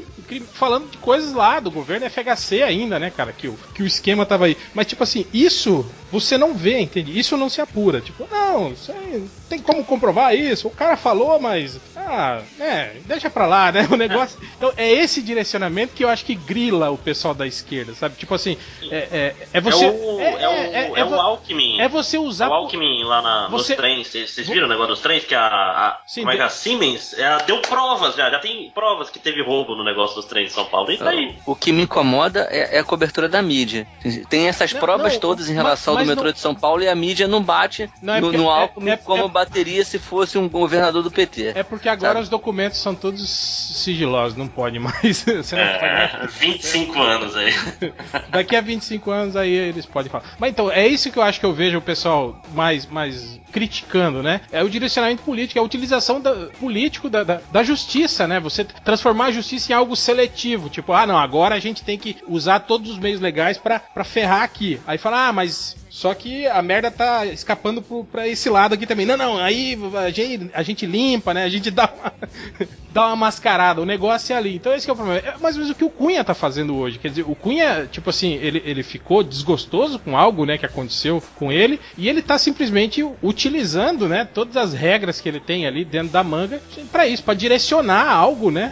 falando de coisas lá do governo FHC ainda, né, cara? Que o, que o esquema tava aí. Mas, tipo assim, isso você não vê, entende? Isso não se apura. Tipo, não, isso aí, tem como comprovar isso. O cara falou, mas. Ah, é, deixa pra lá, né? O negócio. Então, é esse direcionamento que eu acho que grila o pessoal da esquerda, sabe? Tipo assim, é, é, é você. é o, é, o, é, o Alckmin. é você usar. o Alckmin lá na, Você- nos trens. Vocês viram o negócio dos trens? Que a, a, Sim, como é que a Siemens ela deu provas já. Já tem provas que teve roubo no negócio dos trens de São Paulo. E tá aí. O que me incomoda é, é a cobertura da mídia. Tem essas Não, provas não, todas em mas- relação mas ao metrô não- de São Paulo e a mídia não bate Não, é no, é- Alckmin é- como é- bateria se fosse um governador do PT. É porque agora Sabe? os documentos são todos sigilosos, não pode mais. Você não pode mais. É, 25 anos aí. Daqui a 25 anos aí eles podem falar. Mas então, é isso que eu acho que eu vejo o pessoal mais, mais criticando, né? É o direcionamento político, é a utilização da, político da, da, da justiça, né? Você transformar a justiça em algo seletivo. Tipo, ah, não, agora a gente tem que usar todos os meios legais pra ferrar aqui. Aí fala, ah, mas só que a merda tá escapando pro, pra esse lado aqui também. Não, não, aí a gente, a gente limpa, né? A gente dá uma, dá uma mascarada. O negócio é ali. Então esse que é o problema. É mais ou menos o que o Cunha tá fazendo hoje. Quer dizer, o Cunha, tipo assim, ele, ele ficou desgostoso com algo, né, que aconteceu com ele. E ele tá simplesmente utilizando, né, todas as regras que ele tem ali dentro da manga pra isso, pra direcionar algo, né?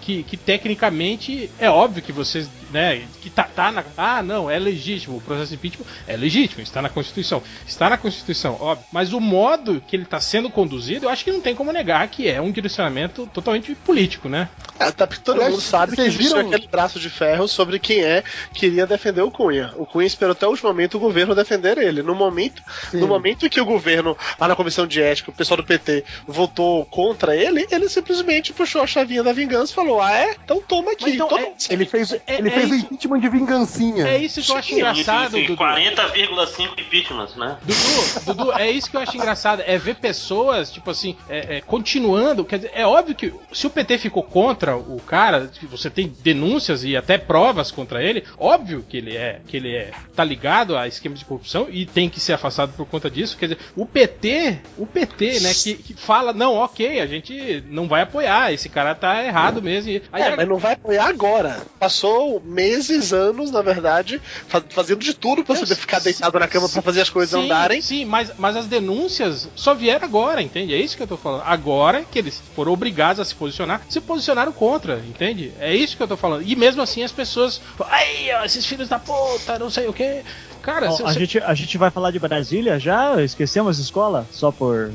Que, que tecnicamente é óbvio que vocês, né, que tá, tá na. Ah, não, é legítimo. O processo de impeachment é legítimo, está na Constituição. Está na Constituição, óbvio. Mas o modo que ele está sendo conduzido, eu acho que não tem como negar que é um direcionamento totalmente político, né? Até porque todo Aliás, mundo sabe que existe viram- aquele braço de ferro sobre quem é que iria defender o Cunha. O Cunha esperou até o último momento o governo defender ele. No momento, Sim. no momento em que o governo, lá na comissão de ética, o pessoal do PT votou contra ele, ele simplesmente puxou a chavinha da vingança e falou: falou: Ah, é? Então toma aqui. Então, Todo é- Ele fez, é- ele é fez o impeachment de vingancinha. É isso que eu acho engraçado, sim, sim, Dudu. 40,5 impeachments, né? Dudu, Dudu, é isso que eu acho engraçado, é ver pessoas, tipo assim, é, é, continuando. Quer dizer, é óbvio que se o PT ficou contra o cara, você tem denúncias e até provas contra ele, óbvio que ele é, que ele é, tá ligado a esquemas de corrupção e tem que ser afastado por conta disso. Quer dizer, o PT, o PT, né, que, que fala, não, ok, a gente não vai apoiar, esse cara tá errado mesmo. E aí É, mas não vai apoiar agora. Passou meses, anos, na verdade, fa- fazendo de tudo pra você ficar deitado na cama pra fazer as coisas sim, andarem. Sim, mas, mas as denúncias só vieram agora, entende? É isso que eu tô falando. Agora que eles foram obrigados a se posicionar, se posicionaram contra, entende? É isso que eu tô falando. E mesmo assim as pessoas. Ai, esses filhos da puta, não sei o quê. Cara, Ó, se a, você- gente, a gente vai falar de Brasília já? Esquecemos a escola? Só por.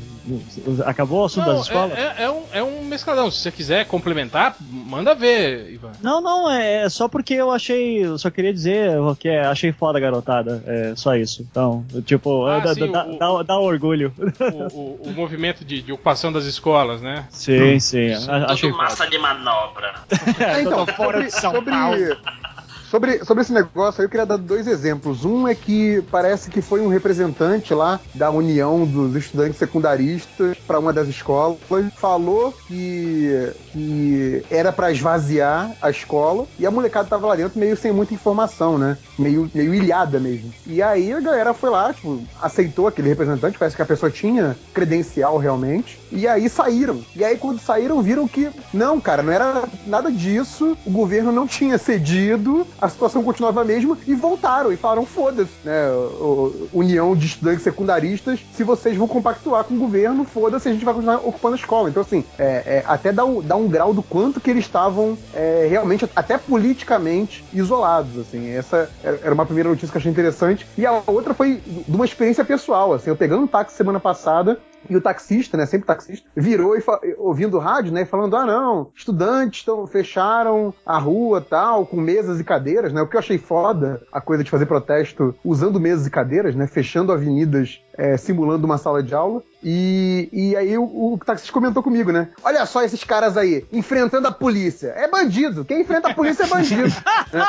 Acabou o assunto Não, das escolas? é, é- é um, é um mescladão. Se você quiser complementar, manda ver, Ivan. Não, não, é só porque eu achei. Eu só queria dizer que é, achei foda a garotada. É só isso. Então, tipo, Ah, dá, sim, dá- o- dá- dá orgulho. O, o- o movimento de, de ocupação das escolas, né? Sim, sim. a- achei Tudo massa de manobra. É, então, fora de São sobre, Paulo. Sobre, sobre esse negócio eu queria dar dois exemplos. Um é que parece que foi um representante lá da União dos Estudantes Secundaristas para uma das escolas, falou que, que era para esvaziar a escola e a molecada tava lá dentro meio sem muita informação, né? Meio, meio ilhada mesmo. E aí a galera foi lá, tipo, aceitou aquele representante, parece que a pessoa tinha credencial realmente, e aí saíram. E aí quando saíram, viram que, não, cara, não era nada disso, o governo não tinha cedido, a situação continuava a mesma, e voltaram e falaram, foda-se, né? o- União de Estudantes Secundaristas, se vocês vão compactuar com o governo, foda-se, a gente vai continuar ocupando a escola. Então, assim, é, é, até dá um, dá um grau do quanto que eles estavam é, realmente, até politicamente, isolados, assim. Essa era era uma primeira notícia que eu achei interessante. E a outra foi de uma experiência pessoal, assim. Eu pegando um táxi semana passada, e o taxista, né, sempre taxista, virou e ouvindo rádio, né, falando: "Ah, não, estudantes estão fecharam a rua, tal, com mesas e cadeiras", né? O que eu achei foda, a coisa de fazer protesto usando mesas e cadeiras, né, fechando avenidas, é, simulando uma sala de aula. E, e aí o, o taxista comentou comigo, né? Olha só esses caras aí, enfrentando a polícia. É bandido. Quem enfrenta a polícia é bandido. né?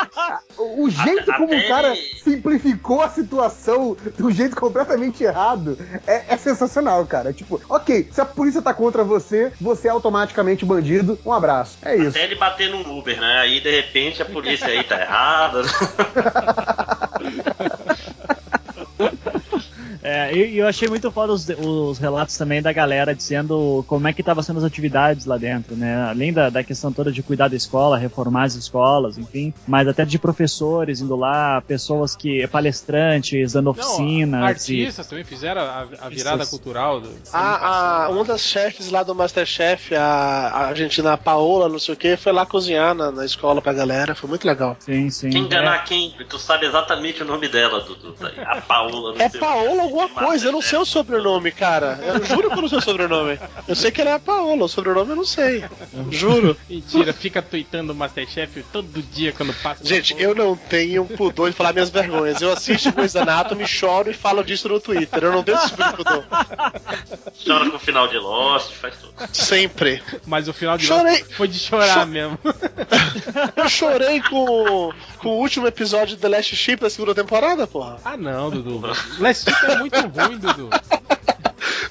O, o jeito como o cara simplificou a situação de um jeito completamente errado é, é sensacional, cara. Tipo, ok, se a polícia tá contra você, você é automaticamente bandido. Um abraço. É isso. Até ele bater no Uber, né? Aí de repente a polícia aí tá errada. É, e e eu achei muito foda os, os relatos também da galera dizendo como é que estavam sendo as atividades lá dentro, né? Além da, da questão toda de cuidar da escola, reformar as escolas, enfim, mas até de professores indo lá, pessoas que palestrantes dando oficinas. Não, e- artistas também fizeram a, a virada Isso. cultural. Do, A, a, uma das chefes lá do Masterchef, a, a argentina Paola, não sei o que, foi lá cozinhar na, na escola pra galera. Foi muito legal. Sim, sim. Quem É. enganar quem? Tu sabe exatamente o nome dela, Dudu. A Paola. não É sei o Paola. Alguma coisa, eu não sei o sobrenome, cara. Eu juro que eu não sei o sobrenome. Eu sei que ela é a Paola, o sobrenome eu não sei. Juro. Mentira, fica tweetando o Masterchef todo dia quando passa. Gente, eu não tenho pudor de falar minhas vergonhas. Eu assisto Grey's Anatomy, choro e falo disso no Twitter. Eu não tenho esse tipo de pudor. Chora com o final de Lost, faz tudo. Sempre. Mas o final de Chorei. Lost foi de chorar Cho- mesmo. Eu chorei com, com o último episódio de The Last Ship da segunda temporada, porra. ah não, Dudu. Last Ship é muito ruim, Dudu.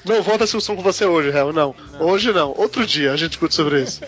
Não volta a discussão com você hoje, Hel, não. Hoje não. Outro dia a gente discute sobre isso.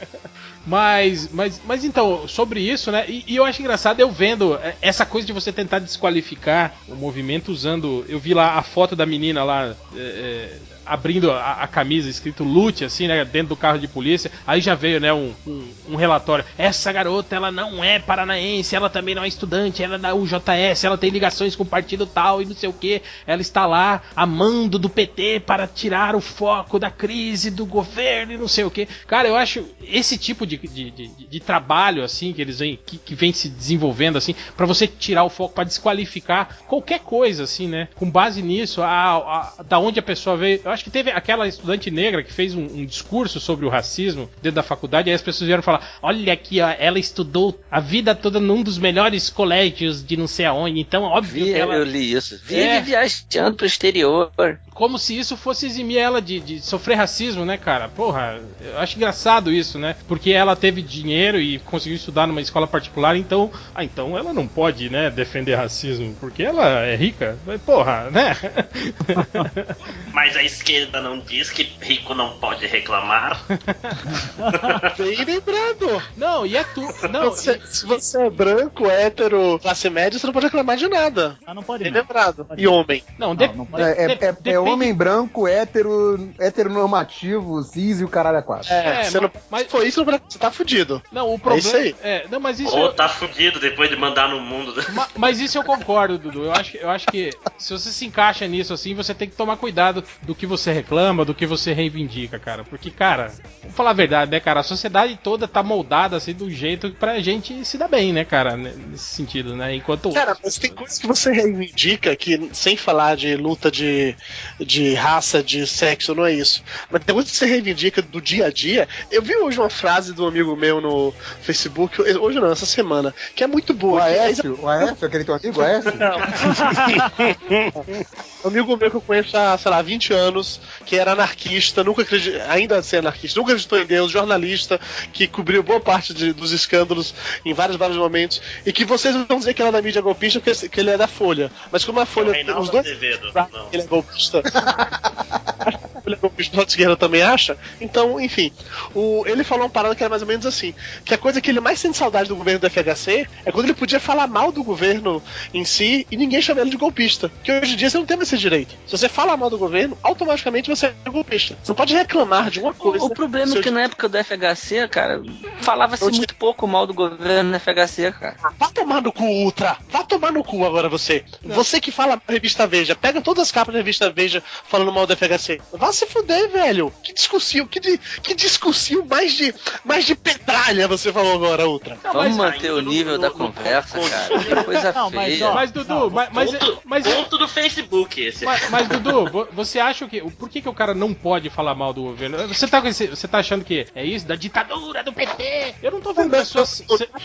Mas, mas, mas então, sobre isso, né? E, e eu acho engraçado eu vendo é, essa coisa de você tentar desqualificar o movimento usando. Eu vi lá a foto da menina lá. é, é, abrindo a, a camisa escrito lute, assim, né? Dentro do carro de polícia. Aí já veio, né, um, um, um relatório. Essa garota, ela não é paranaense, ela também não é estudante, ela é da UJS, ela tem ligações com o partido tal e não sei o que. Ela está lá amando do PT para tirar o foco da crise do governo e não sei o que. Cara, eu acho esse tipo de, de, de, de trabalho, assim, que eles vêm, que, que vem se desenvolvendo, assim, para você tirar o foco, para desqualificar qualquer coisa, assim, né? Com base nisso, a, a- da onde a pessoa veio. Eu acho Acho que teve aquela estudante negra que fez um, um discurso sobre o racismo dentro da faculdade, e aí as pessoas vieram falar: olha aqui, ó, ela estudou a vida toda num dos melhores colégios de não sei aonde, então óbvio Vi, que ela. eu li isso. Vive É. viajando pro exterior. Como se isso fosse eximir ela de, de sofrer racismo, né, cara? Porra, eu acho engraçado isso, né? Porque ela teve dinheiro e conseguiu estudar numa escola particular, então. Ah, então ela não pode, né, defender racismo, porque ela é rica. Porra, né? Mas a esquerda não diz que rico não pode reclamar. Bem lembrado. Não, e é tu. Não, Você- se você é branco, hétero, classe média, você não pode reclamar de nada. Ah, não pode Bem não. lembrado. E homem. não, de- Não, não pode. É, é- de- é- é homem branco, hétero, heteronormativo, cis e o caralho é quatro. É, É, não mas- foi isso, você tá fudido. Não, o É problema. isso aí. é, não, mas isso. Ou eu- tá fudido depois de mandar no mundo. Ma- Mas isso eu concordo, Dudu. Eu acho, que- eu acho que se você se encaixa nisso assim, você tem que tomar cuidado do que você reclama, do que você reivindica, cara. Porque, cara, vamos falar a verdade, né, cara? A sociedade toda tá moldada assim do jeito pra gente se dar bem, né, cara? Nesse sentido, né? Enquanto. Cara, mas tem coisas que você reivindica que, sem falar de luta de, de raça, de sexo, não é isso. Mas tem coisas que você reivindica do dia a dia. Eu vi hoje uma frase do amigo meu no Facebook, hoje não, essa semana, que é muito O boa. que é Aécio, o Aécio, aquele teu amigo, o Aécio? Um amigo meu que eu conheço há, sei lá, 20 anos, que era anarquista, nunca acreditou, ainda assim anarquista, nunca acreditou em Deus, jornalista, que cobriu boa parte de- dos escândalos em vários, vários momentos, e que vocês vão dizer que ele é da mídia golpista porque que ele é da Folha. Mas como a Folha, Reinaldo os dois ele é golpista. ele é golpista, o esquerda também acha. Então, enfim, o, ele falou uma parada que era mais ou menos assim: que a coisa que ele mais sente saudade do governo do FHC é quando ele podia falar mal do governo em si e ninguém chama ele de golpista. Que hoje em dia você não tem mais esse direito. Se você fala mal do governo, automaticamente você é golpista. Você não pode reclamar de uma coisa. O, o problema é que na época do FHC, cara, falava-se te- muito pouco mal do governo no FHC, cara. Vá tomar no cu, Ultra! Vá tomar no cu agora você! Você que fala da revista Veja, pega todas as capas da revista Veja falando mal do FHC. Vá se fuder, velho! Que discursinho, que, di- que discursinho mais de, mais de pedralha você falou agora, Ultra. Vamos mas- manter o nível no- da no- conversa, no- cara. Que coisa Não, mas, feia. ó, Mas, Dudu, Não, mas, mas, ponto, mas, ponto do Facebook esse. mas, mas, Dudu, vo- você acha que. Por que, que o cara não pode falar mal do governo? Você tá, esse- você tá achando que é isso? Da ditadura do PT? Eu não tô vendo Não, pessoas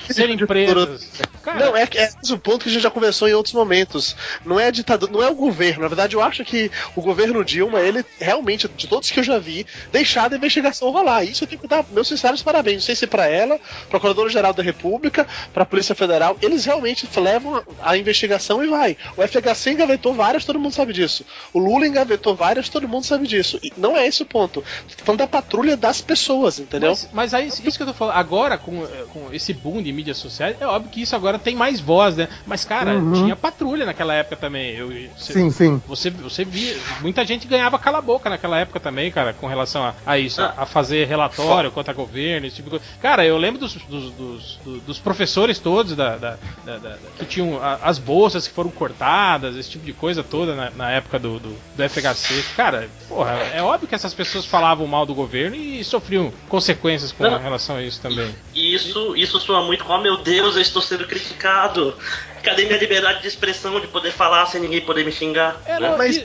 serem presas. Cara, Não, é, é esse o ponto que a gente já conversou em outros momentos. Não é a ditadura, não é o governo. Na verdade, eu acho que o governo Dilma, ele realmente, de todos que eu já vi, deixar a investigação rolar. Isso eu tenho que dar meus sinceros parabéns. Não sei se para ela, Procuradora-Geral da República, para a Polícia Federal, eles realmente levam a investigação e vai. O FHC engavetou várias, todo mundo sabe disso. O Lula engavetou várias, todo mundo sabe disso. E não é esse o ponto. Tô falando da patrulha das pessoas, entendeu? Mas, mas aí, isso que eu tô falando, agora com, eh, com esse boom de mídias sociais, é óbvio que isso agora tem mais voz, né? Mas, cara, Uhum. tinha patrulha naquela época também. Eu, você, Sim, sim. Você, você via, muita gente ganhava cala a boca naquela época também, cara, com relação a, a isso, a, a fazer relatório contra governo, esse tipo de coisa. Cara, eu lembro dos, dos, dos, dos- dos professores todos da, da- da- da- da- que tinham a- as bolsas que foram cortadas, esse tipo de coisa toda na, na época do, do, do FHC. Cara, porra, é óbvio que essas pessoas falavam mal do governo e sofriam consequências com Não. relação a isso também. E isso, isso soa muito com, oh meu Deus, eu estou sendo criticado. Cadê minha liberdade de expressão de poder falar sem ninguém poder me xingar? É, né? Mas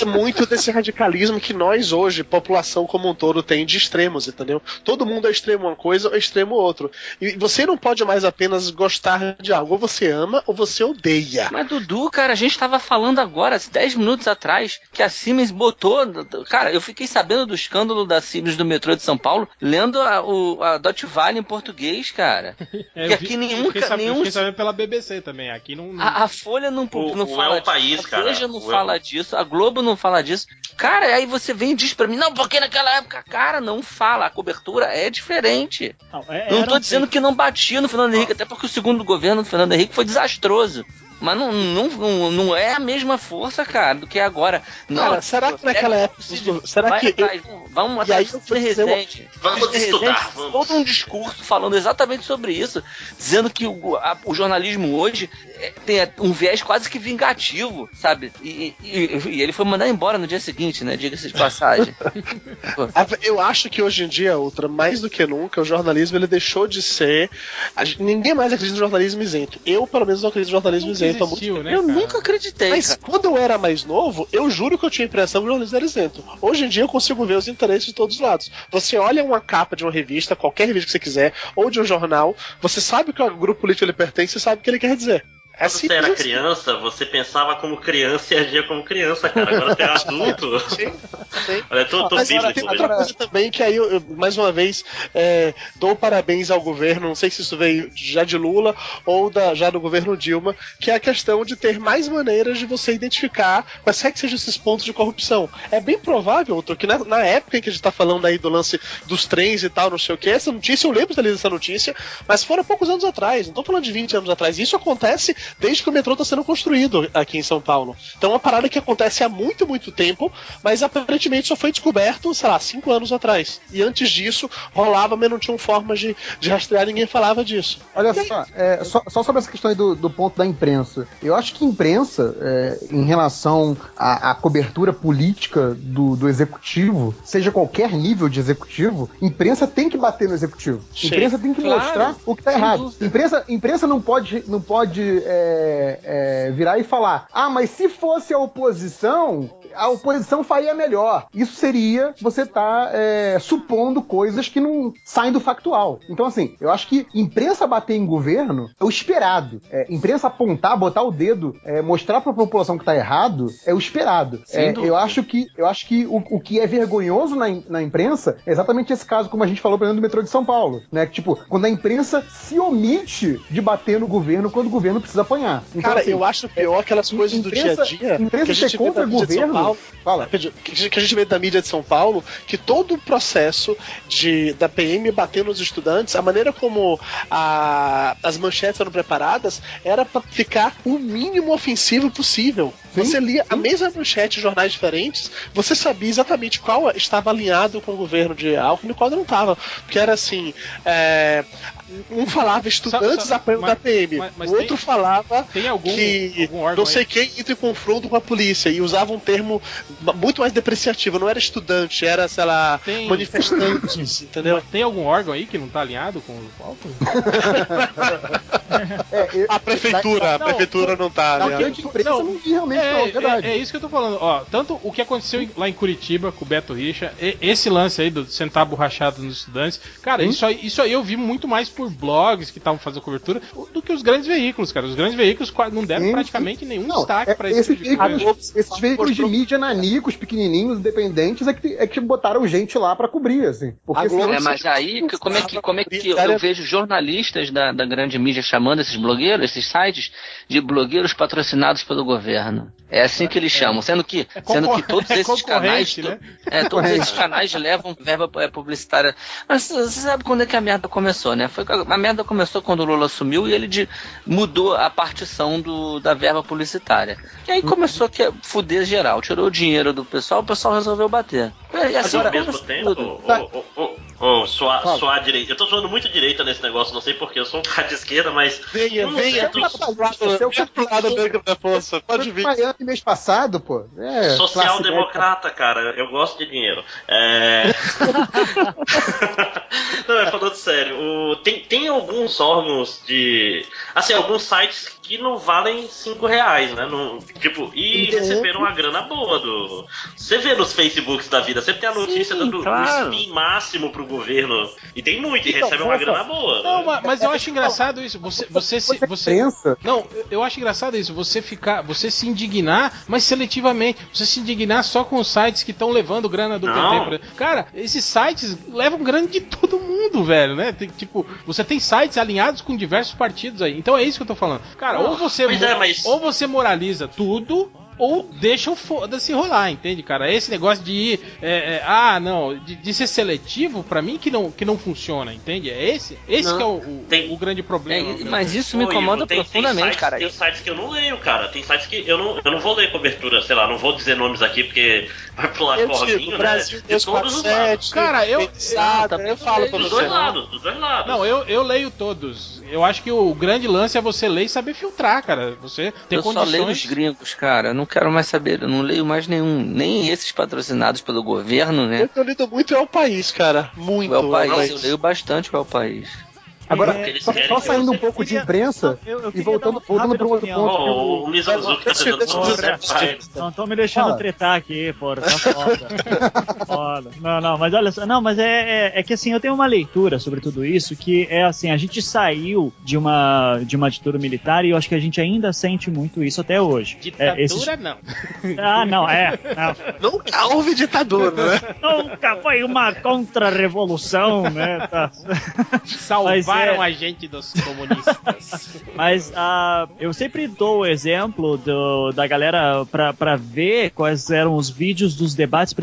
é muito desse radicalismo que nós hoje, população como um todo, tem de extremos, entendeu? Todo mundo é extremo uma coisa ou é extremo outra. E você não pode mais apenas gostar de algo. Ou você ama ou você odeia. Mas Dudu, cara, a gente tava falando agora, 10 minutos atrás, que a Siemens botou. Cara, eu fiquei sabendo do escândalo da Siemens do metrô de São Paulo, lendo a, o, a Dot Vale em português, cara. é, que eu aqui vi- nenhum eu fiquei ca- sabendo, eu nenhum- fiquei sabendo pela BBC também. Aqui não. não- A, a Folha não, O- não o fala É o País, disso, cara. a Veja não O É fala disso, a Globo não fala disso. Cara, aí você vem e diz pra mim, não, porque naquela época, cara, não fala, a cobertura é diferente. Não, é- Não tô dizendo que não batia no Fernando Henrique, até porque o segundo governo do Fernando Henrique foi desastroso. Mas não, não, não, é a mesma força, cara, do que é agora. Não, Cara, será que naquela época. Será vai que. eu- atrás, vamos E atrás aí do eu uma- Resende. Vamos estudar, vamos. todo um discurso falando exatamente sobre isso, dizendo que o, a- o jornalismo hoje é, tem um viés quase que vingativo, sabe? E, e, e ele foi mandado embora no dia seguinte, né? Diga-se de passagem. Eu acho que hoje em dia, outra, mais do que nunca, o jornalismo ele deixou de ser. Ninguém mais acredita no jornalismo isento. Eu, pelo menos, não acredito no jornalismo Nunca isento há muito existiu, tempo. né, eu cara? nunca acreditei, Mas cara. quando eu era mais novo, eu juro que eu tinha a impressão que o jornalismo era isento. Hoje em dia eu consigo ver os interesses de todos os lados. Você olha uma capa de uma revista, qualquer revista que você quiser, ou de um jornal, você sabe que o grupo político ele pertence e sabe o que ele quer dizer. É Quando você era assim. criança, você pensava como criança e agia como criança, cara. Agora você é adulto. Sim, sim. Olha, tô, tô Mas agora, tem outra coisa também que aí eu, eu, mais uma vez é, dou parabéns ao governo, não sei se isso veio já de Lula ou da, já do governo Dilma, que é a questão de ter mais maneiras de você identificar quais é que sejam esses pontos de corrupção. É bem provável, Outro, que na, na época em que a gente tá falando aí do lance dos trens e tal, não sei o que, essa notícia, eu lembro de ter lido essa notícia, mas foram poucos anos atrás, não tô falando de 20 anos atrás. Isso acontece desde que o metrô tá sendo construído aqui em São Paulo. Então é uma parada que acontece há muito, muito tempo, mas aparentemente só foi descoberto, sei lá, cinco anos atrás. E antes disso, rolava, mas não tinham formas de, de rastrear, ninguém falava disso. Olha só, é, só, só sobre essa questão aí do, do ponto da imprensa. Eu acho que imprensa, é, em relação à, à cobertura política do, do executivo, seja qualquer nível de executivo, imprensa tem que bater no executivo. Sim, imprensa tem que claro, mostrar o que tá sem errado. Imprensa, imprensa não pode, não pode é, é, virar e falar: ah, mas se fosse a oposição, a oposição faria melhor. Isso seria você estar supondo coisas que não saem do factual. Então, assim, eu acho que imprensa bater em governo é o esperado. É, imprensa apontar, botar o dedo, é, mostrar pra população que tá errado, é o esperado. É, eu acho que, eu acho que o, o que é vergonhoso na, na imprensa é exatamente esse caso, como a gente falou, por exemplo, do metrô de São Paulo. Né? Que, tipo, quando a imprensa se omite de bater no governo quando o governo precisa apanhar. Então, Cara, assim, eu acho pior aquelas coisas do dia a imprensa- dia imprensa a ser vê contra São governo- Paulo. Fala. Que que a gente vê da mídia de São Paulo, que todo o processo de, da PM bater nos estudantes, a maneira como a- as manchetes eram preparadas era pra ficar o mínimo ofensivo possível. Sim, você lia a mesma manchete em jornais diferentes, você sabia exatamente qual estava alinhado com o governo de Alckmin e qual não estava. Porque era assim. é, um falava estudantes Só- da PM, mas- mas o outro tem- falava Tem algum, que algum órgão não sei aí? quem entra em confronto com a polícia e usava um termo muito mais depreciativo. Não era estudante, era, sei lá, Tem- manifestantes, entendeu? Tem algum órgão aí que não tá alinhado com o Alckmin? é, eu- A prefeitura, a Não, prefeitura não tá. Da né? imprensa Não, não, vi realmente, não, é verdade. É, é isso que eu tô falando. Ó, tanto o que aconteceu em- lá em Curitiba com o Beto Richa, e- esse lance aí do sentar borrachado nos estudantes, cara, isso, aí, isso aí eu vi muito mais por blogs que estavam fazendo cobertura do que os grandes veículos, cara. Os grandes veículos não deram Sim, praticamente nenhum Não, destaque é, pra esse esses tipo de coisa. veículos, esses veículos de mídia nanicos, pequenininhos, independentes, é que, é que botaram gente lá pra cobrir, assim. Porque Globo É, mas aí, que- como é que, como é que eu, eu vejo jornalistas da, da grande mídia chamando esses blogueiros, esses sites, de blogueiros patrocinados pelo governo? É assim que eles chamam, sendo que, É sendo que todos é esses canais, né? é, todos esses canais levam verba é, publicitária. Mas você sabe quando é que a merda começou, né? Foi, a merda começou quando o Lula assumiu e ele de- mudou a partição do, da verba publicitária. E aí começou a fuder geral, tirou o dinheiro do pessoal, o pessoal resolveu bater. E assim Mas ao mesmo tempo, tudo. Tá. ô, ô, ô, ô, sua, sua direita. Eu tô falando muito direita nesse negócio, não sei porquê, eu sou um cara de esquerda, mas. Venha, venha, sei, venha tô- pro lado, Seu venha pro lado negro da força, pode vir. Miami mês passado, pô. É, Social-democrata, cara, eu gosto de dinheiro. É... não, mas falando sério, o- tem, tem alguns órgãos de. Assim, alguns sites que não valem 5 reais, né? Não- tipo, e receberam uma grana boa do. Você vê nos Facebooks da vida, você tem a notícia Sim, dando claro. um spin máximo pro governo. E tem muito, e Então, recebe uma grana boa. Não, né? ma- mas eu acho engraçado isso. Você, você, se, Você você, pensa? Não, eu- acho engraçado isso. Você ficar, você se indignar, mas seletivamente. Você se indignar só com os sites que estão levando grana do Não. PT. exemplo. Cara, esses sites levam grana de todo mundo, velho, né? Tem, tipo, você tem sites alinhados com diversos partidos aí. Então é isso que eu tô falando. Cara, ou você, é, mas- ou você moraliza tudo. Ou deixa o foda-se rolar, entende, cara? Esse negócio de ir. é, é, ah, não, de, de ser seletivo, pra mim que não, que não funciona, entende? É esse? Esse Não. que é o, o, Tem- o grande É, problema. meu. mas isso me incomoda tem- tem profundamente, sites- cara. Tem sites que eu não leio, cara. Tem sites que eu não, eu não vou ler cobertura, sei lá, não vou dizer nomes aqui porque vai pular Eu corvinho, digo, né? Brasil De todos os lados. 247, Cara, eu- Pensada, eu- eu falo pra Dos dois lados, dos dois lados. Não, eu, eu leio todos. Eu acho que o grande lance é você ler e saber filtrar, cara. Você ter eu condições. só leio os gringos, cara. Eu não quero mais saber. Eu não leio mais nenhum. Nem esses patrocinados pelo governo, né? Eu tô lendo muito é o país, cara. Muito. O El País, eu leio bastante o El País. Agora, eles só, só saindo um pouco de queria- imprensa eu- eu e voltando, voltando para um outro ponto. que o- Mizanzuki tá eu- tentando pai. Não estão me deixando Fala. tretar aqui, porra. Tá foda. foda. Não, não, mas olha só. Não, mas é, é, é que assim, eu tenho uma leitura sobre tudo isso que é assim, a gente saiu de uma, de uma ditadura militar e eu acho que a gente ainda sente muito isso até hoje. Ditadura, É, esses- não. Ah, não, é. Não. Nunca houve ditadura, né? Nunca foi uma contra-revolução, né? Tá. Salvaram Mas é- a gente dos comunistas. Mas ah, eu sempre dou o exemplo do, da galera pra, pra ver quais eram os vídeos dos debates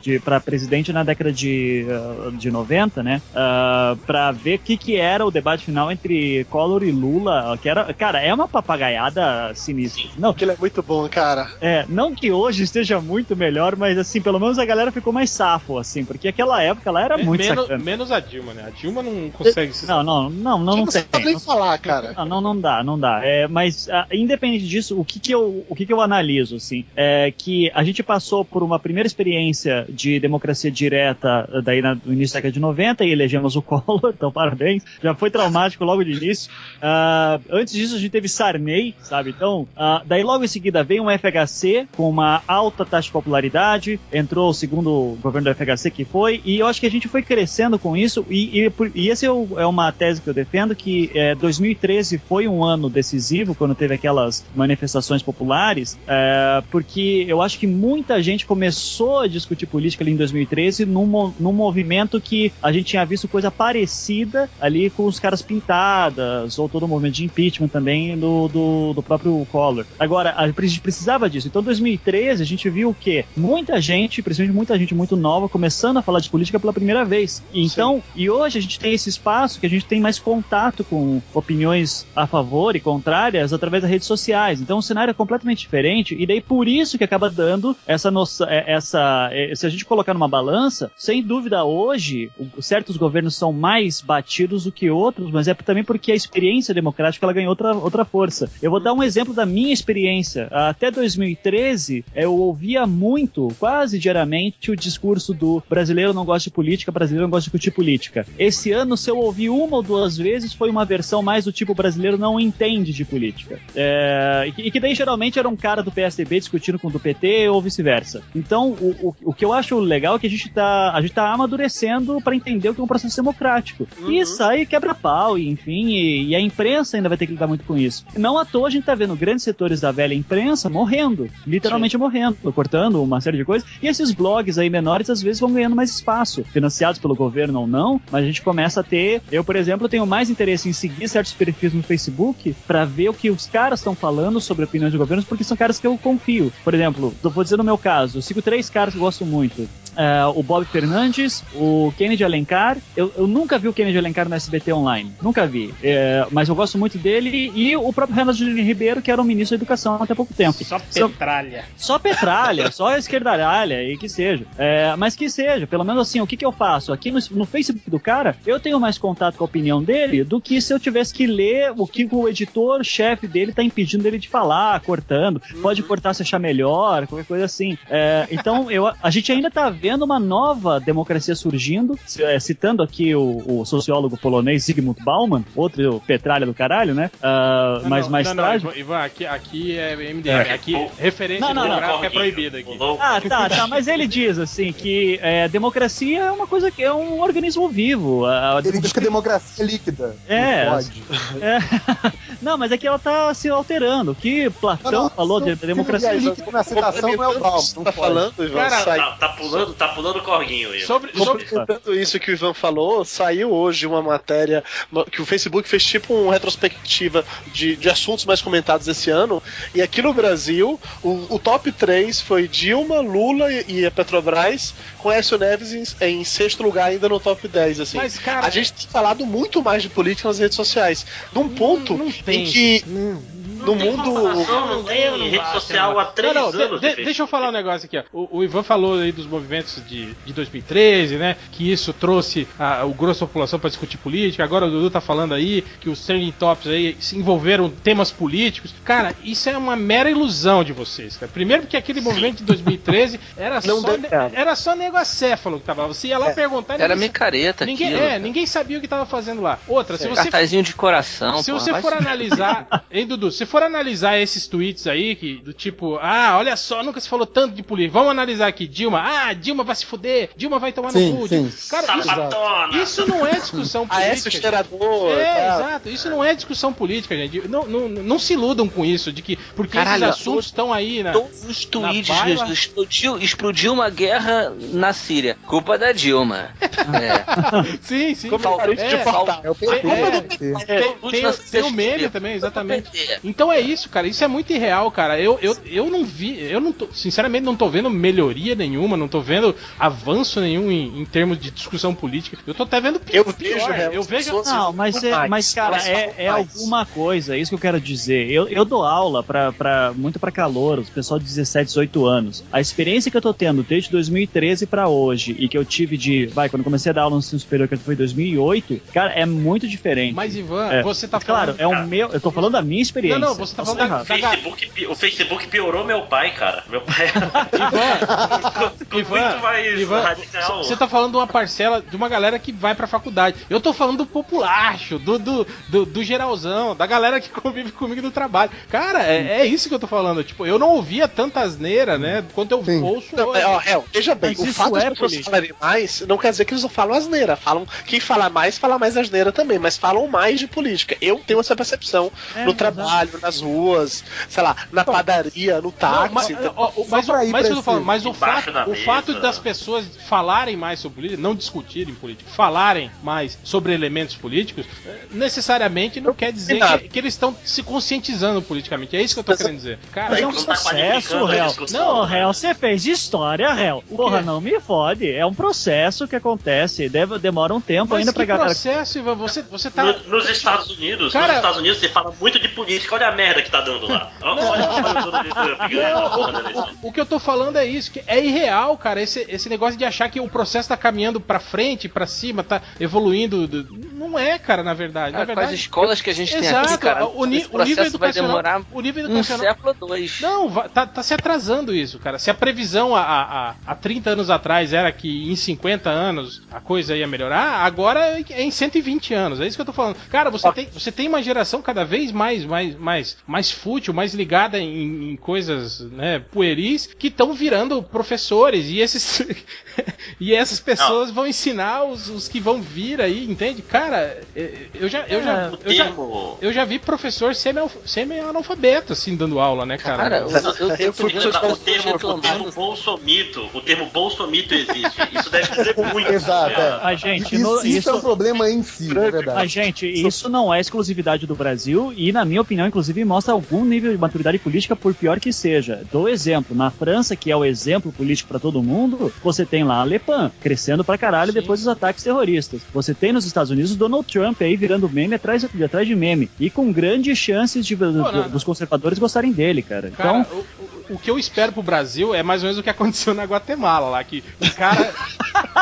de, pra presidente na década de, ah, de 90, né? Ah, pra ver o que, que era o debate final entre Collor e Lula, que era, cara, é uma papagaiada sinistra. Não, Aquilo é muito bom, cara. é, não que hoje esteja muito melhor, mas assim, pelo menos a galera ficou mais safo, assim, porque aquela época lá era muito menos, sacana. menos a Dilma, né? A Dilma não consegue se Não, não, não, não, não Você tem. não nem falar, cara. Não, não, não dá, não dá. É, mas ah, independente disso, o que que eu, o que que eu analiso assim, é que a gente passou por uma primeira experiência de democracia direta ah, daí na- no início da década de 90 e elegemos o Collor, então parabéns. Já foi traumático logo de início. Ah, antes disso a gente teve Sarney, sabe? Então, ah, daí logo em seguida veio um FHC com uma alta taxa de popularidade, entrou o segundo governo do FHC que foi, e eu acho que a gente foi crescendo com isso, e, e, e esse é, é uma tese que eu defendo, que é, 2013 foi um ano decisivo, quando teve aquelas manifestações populares, é, porque eu acho que muita gente começou a discutir política ali em 2013 num, num movimento que a gente tinha visto coisa parecida ali com os caras pintadas, ou todo o movimento de impeachment também do, do, do próprio Collor. Agora, a gente precisava disso. Então, 2013, a gente viu o quê? Muita gente, principalmente muita gente muito nova, começando a falar de política pela primeira vez. Então, e hoje a gente tem esse espaço que a gente tem mais contato com opiniões a favor e contrárias através das redes sociais. Então, o cenário é completamente diferente, e daí por isso que acaba dando essa noção, é, essa, é, se a gente colocar numa balança, sem dúvida hoje, certos governos são mais batidos do que outros, mas é também porque a experiência democrática ela ganhou outra, outra força. Eu vou dar um exemplo da minha experiência. Até 2013, eu ouvia muito, quase diariamente, o discurso do brasileiro não gosta de política, brasileiro não gosta de discutir política. Esse ano, se eu ouvi uma ou duas vezes, foi uma versão mais do tipo brasileiro não entende de política. É, e, que- daí geralmente era um cara do PSDB discutindo com o do PT ou vice-versa. Então, o, o, o que eu acho legal é que a gente tá, a gente tá amadurecendo para entender o que é um processo democrático. E sai quebra-pau, e, enfim, e, e a imprensa ainda vai ter que lidar muito com isso. Não à toa a gente tá vendo grandes setores da velha imprensa morrendo, literalmente morrendo, cortando uma série de coisas. E esses blogs aí menores às vezes vão ganhando mais espaço, financiados pelo governo ou não, mas a gente começa a ter. Eu, por exemplo, tenho mais interesse em seguir certos perfis no Facebook para ver o que os caras estão falando sobre opiniões de governos, porque são caras que eu confio. Por exemplo, eu vou dizer no meu caso, eu sigo três caras que eu gosto muito. É, o Bob Fernandes, o Kennedy Alencar. Eu, eu nunca vi o Kennedy Alencar no SBT Online. Nunca vi. É, mas eu gosto muito dele. E o próprio Renato Júnior Ribeiro, que era o ministro da Educação até pouco tempo. Só petralha. só petralha, só esquerdalha e que seja. É, mas que seja, pelo menos assim, o que, que eu faço? Aqui no, no Facebook do cara, eu tenho mais contato com a opinião dele do que se eu tivesse que ler o que o editor-chefe dele tá impedindo ele de falar, cortando. Pode cortar se achar melhor, qualquer coisa assim. É, então, eu, a gente ainda tá vendo uma nova democracia surgindo, é, citando aqui o, o sociólogo polonês Zygmunt Bauman, outro petralha do caralho, né? Ah, Não, mas não, mais não, não, trágico. Ivan, aqui, aqui é MDM. Aqui, referência Não, não, não. demográfica é proibida aqui. Ah, tá, tá, mas ele diz assim que é, democracia é uma coisa que é um organismo vivo. A, a Ele diz que a democracia é líquida. É. Não pode. é, não, mas é que ela tá se alterando. O que Platão falou de democracia é não líquida. na citação não é o. Você Não tá pode. falando, Ivan? Cara, sai- Tá, tá pulando, tá pulando o corguinho aí. Sobre, sobre, isso que o Ivan falou, saiu hoje uma matéria que o Facebook fez tipo uma retrospectiva de, de assuntos mais comentados esse ano. E aqui no Brasil, o, o top 3 foi Dilma, Lula e, e a Petrobras, com Écio Neves em, em sexto lugar ainda no top 10. Assim. Mas, cara, a gente tem falado muito mais de política nas redes sociais. Num ponto não em tem. que. Não, no mundo. Não tem rede social há três Não, não, anos. de- de deixa eu falar um negócio aqui, ó. O, o Ivan falou aí dos movimentos de, de 2013, né? Que isso trouxe a- o grosso da população para discutir política. Agora o Dudu tá falando aí que os trending tops aí se envolveram temas políticos. Cara, isso é uma mera ilusão de vocês, cara. Primeiro porque aquele movimento de 2013 era Não só ne- era só nego acéfalo que tava. lá. Você ia lá perguntar e Era ninguém- micareta Ninguém, aquilo, é, cara. ninguém sabia o que tava fazendo lá. Outra, se você Cartazinho de coração. se porra, você for analisar, hein, Dudu, se for analisar esses tweets aí, que, do tipo, ah, olha só, nunca se falou tanto de política. Vamos analisar aqui, Dilma, ah, Dilma vai se fuder, Dilma vai tomar Sim, no cu. sim. Cara, isso, isso não é discussão A S o política. É, tá? exato. Isso não é discussão política, gente. Não, não, não se iludam com isso, de que porque Caralho, esses assuntos estão aí, né? Todos os tweets Na explodiu, explodiu uma guerra na Síria. Culpa da Dilma. É. sim, sim. Como É. É. É, é o meme também, exatamente. Então é isso, cara. Isso é muito irreal, cara. Eu, eu, eu não vi, eu não tô, sinceramente não tô vendo melhoria nenhuma, não tô vendo avanço nenhum em, em termos de discussão política. Eu tô até vendo pi- Eu pior. vejo, real, eu vejo Não, mas, é, mas cara, é, é alguma coisa, é isso que eu quero dizer. Eu, eu dou aula pra, pra, muito pra calouros, pessoal de 17, 18 anos. A experiência que eu tô tendo desde 2013 pra hoje e que eu tive de, vai, quando eu comecei a dar aula no ensino superior, que foi em 2008, cara, é muito diferente. Mas Ivan, É. você tá Claro, falando. é o meu, eu tô falando da minha experiência. Não, não, você tá Posso falando da- errar. O Facebook, o Facebook piorou meu pai, cara. Meu pai Ivan, Ivan, muito mais Ivan, radical. você tá falando de uma parcela de uma galera que vai pra faculdade. Eu tô falando do populacho, do, do, do, do geralzão, da galera que convive comigo no trabalho. Cara, é, é isso que eu tô falando. Tipo, eu não ouvia tanta asneira, né? Quanto eu Sim. ouço Não, é, ó, Hel, veja bem, Mas o fato é das pessoas falarem mais não quer dizer que eles não falam asneira. Falam, quem fala mais, fala mais asneira também, mas falam mais de política. Eu tenho essa percepção É, no exato. Trabalho, nas ruas, sei lá, na padaria, no Não, táxi. mas, então- mas, eu tô falando, o fato, o fato das pessoas falarem mais sobre política, não discutirem política, falarem mais sobre elementos políticos, necessariamente não quer dizer que, que eles estão se conscientizando politicamente. É isso que eu tô querendo dizer. Cara, Mas é um Não tá processo, réu. Não, né? réu, você fez história, réu. Porra, não me fode. É um processo que acontece. Deve, demora um tempo mas ainda pra galera. processo, Ivan? Você, você tá... No- nos Estados Unidos, Cara- nos Estados Unidos você fala muito de política, olha a merda que tá dando lá. Olha. O, o que eu tô falando é isso, que é irreal, cara, esse, esse negócio de achar que o processo tá caminhando pra frente, pra cima, tá evoluindo. do- Não é, cara, na verdade. Na Cara, com verdade as escolas que a gente tem Exato, aqui, cara, o, ni- o nível processo vai educacional, demorar o nível um educacional século ou dois. Não, tá, tá se atrasando isso, cara. Se a previsão há, há, há 30 anos atrás era que em 50 anos a coisa ia melhorar, agora é em 120 anos. É isso que eu tô falando. Cara, você, tem, você tem uma geração cada vez mais, mais, mais, mais fútil, mais ligada em, em coisas né, pueris, que estão virando professores. E, esses, e essas pessoas vão ensinar os, os que vão vir aí, entende? Cara, é, eu já, eu já, O eu já, eu já vi professor semi-analfabeto, assim, dando aula, né, cara? Cara, eu, eu, eu, Eu fui O termo, o termo bolsomito, o termo bolsomito existe. Isso deve dizer muito. Exato, é. A gente, Isso, no- isso é um problema em si, é verdade. gente, isso não é exclusividade do Brasil e, na minha opinião, inclusive, mostra algum nível de maturidade política, por pior que seja. Dou exemplo. Na França, que é o exemplo político pra todo mundo, você tem lá a Le Pen crescendo pra caralho Sim. depois dos ataques terroristas. Você tem nos Estados Unidos o Donald Trump aí virando meme atrás de, atrás de meme. E com grandes chances de, do- não, não. dos conservadores gostarem dele, cara. Cara, Então, o, o- o que eu espero pro Brasil é mais ou menos o que aconteceu na Guatemala lá, que o cara.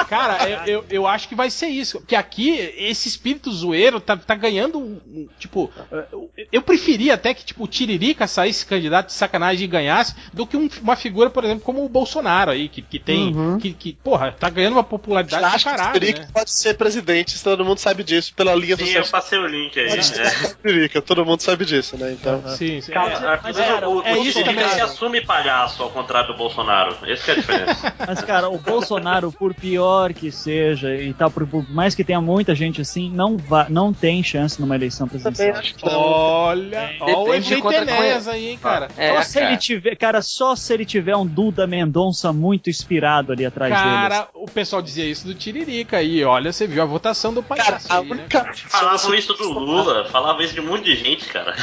cara, eu, eu, eu acho que vai ser isso. Porque aqui, esse espírito zoeiro tá, tá ganhando Tipo, eu- eu preferia até que tipo, o Tiririca saísse candidato de sacanagem e ganhasse, do que um- uma figura, por exemplo, como o Bolsonaro aí, que, que tem. Uhum. Que, que, porra, tá ganhando uma popularidade acho que o caralho. Tiririca Né? pode ser presidente, se todo mundo sabe disso, pela linha Sim, social. eu passei o link aí. Pode É. ser Tiririca, todo mundo sabe disso, né? Então. Sim, sim. Calma, É, É, Mas, o, o, é o isso também. se assume palhaço, ao contrário do Bolsonaro. Essa que é a diferença. Mas, cara, o Bolsonaro, por pior que seja, e tal, por, por mais que tenha muita gente assim, não, va não tem chance numa eleição Também presidencial. acho que não. Olha, olha o efeito Enéas aí, hein, cara. É, só se ele cara. tiver, cara, só se ele tiver um Duda Mendonça muito inspirado ali atrás dele. Cara, o pessoal dizia isso do Tiririca aí. Olha, você viu a votação do Cara, palhaço. a aí, né, cara? Falavam isso do Lula, falavam isso de um monte de gente, cara.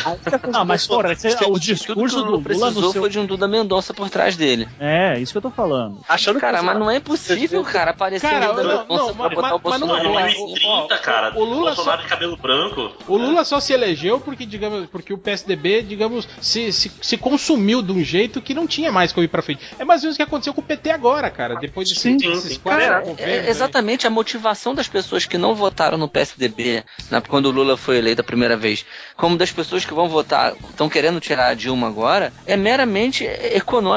Não, mas porra, esse- o discurso do Lula no seu. foi de um Duda Mendonça por trás dele. É, isso que eu tô falando. Achando Cara, que mas não é impossível, cara. aparecer Cara, ainda não, no Bolsa não, pra mas- botar o mas não Bolsonaro é, lá ó, em ó, cima. 2030, cara. o Lula Bolsonaro só- de cabelo branco. O Lula só se elegeu porque, digamos, porque o PSDB, digamos, se, se, se consumiu de um jeito que não tinha mais como ir pra frente. É mais ou menos o que aconteceu com o PT agora, cara. Depois desses, Sim, sim. quatro Cara, governos é aí. exatamente a motivação das pessoas que não votaram no PSDB na- quando o Lula foi eleito a primeira vez, como das pessoas que vão votar, estão querendo tirar a Dilma agora, é meramente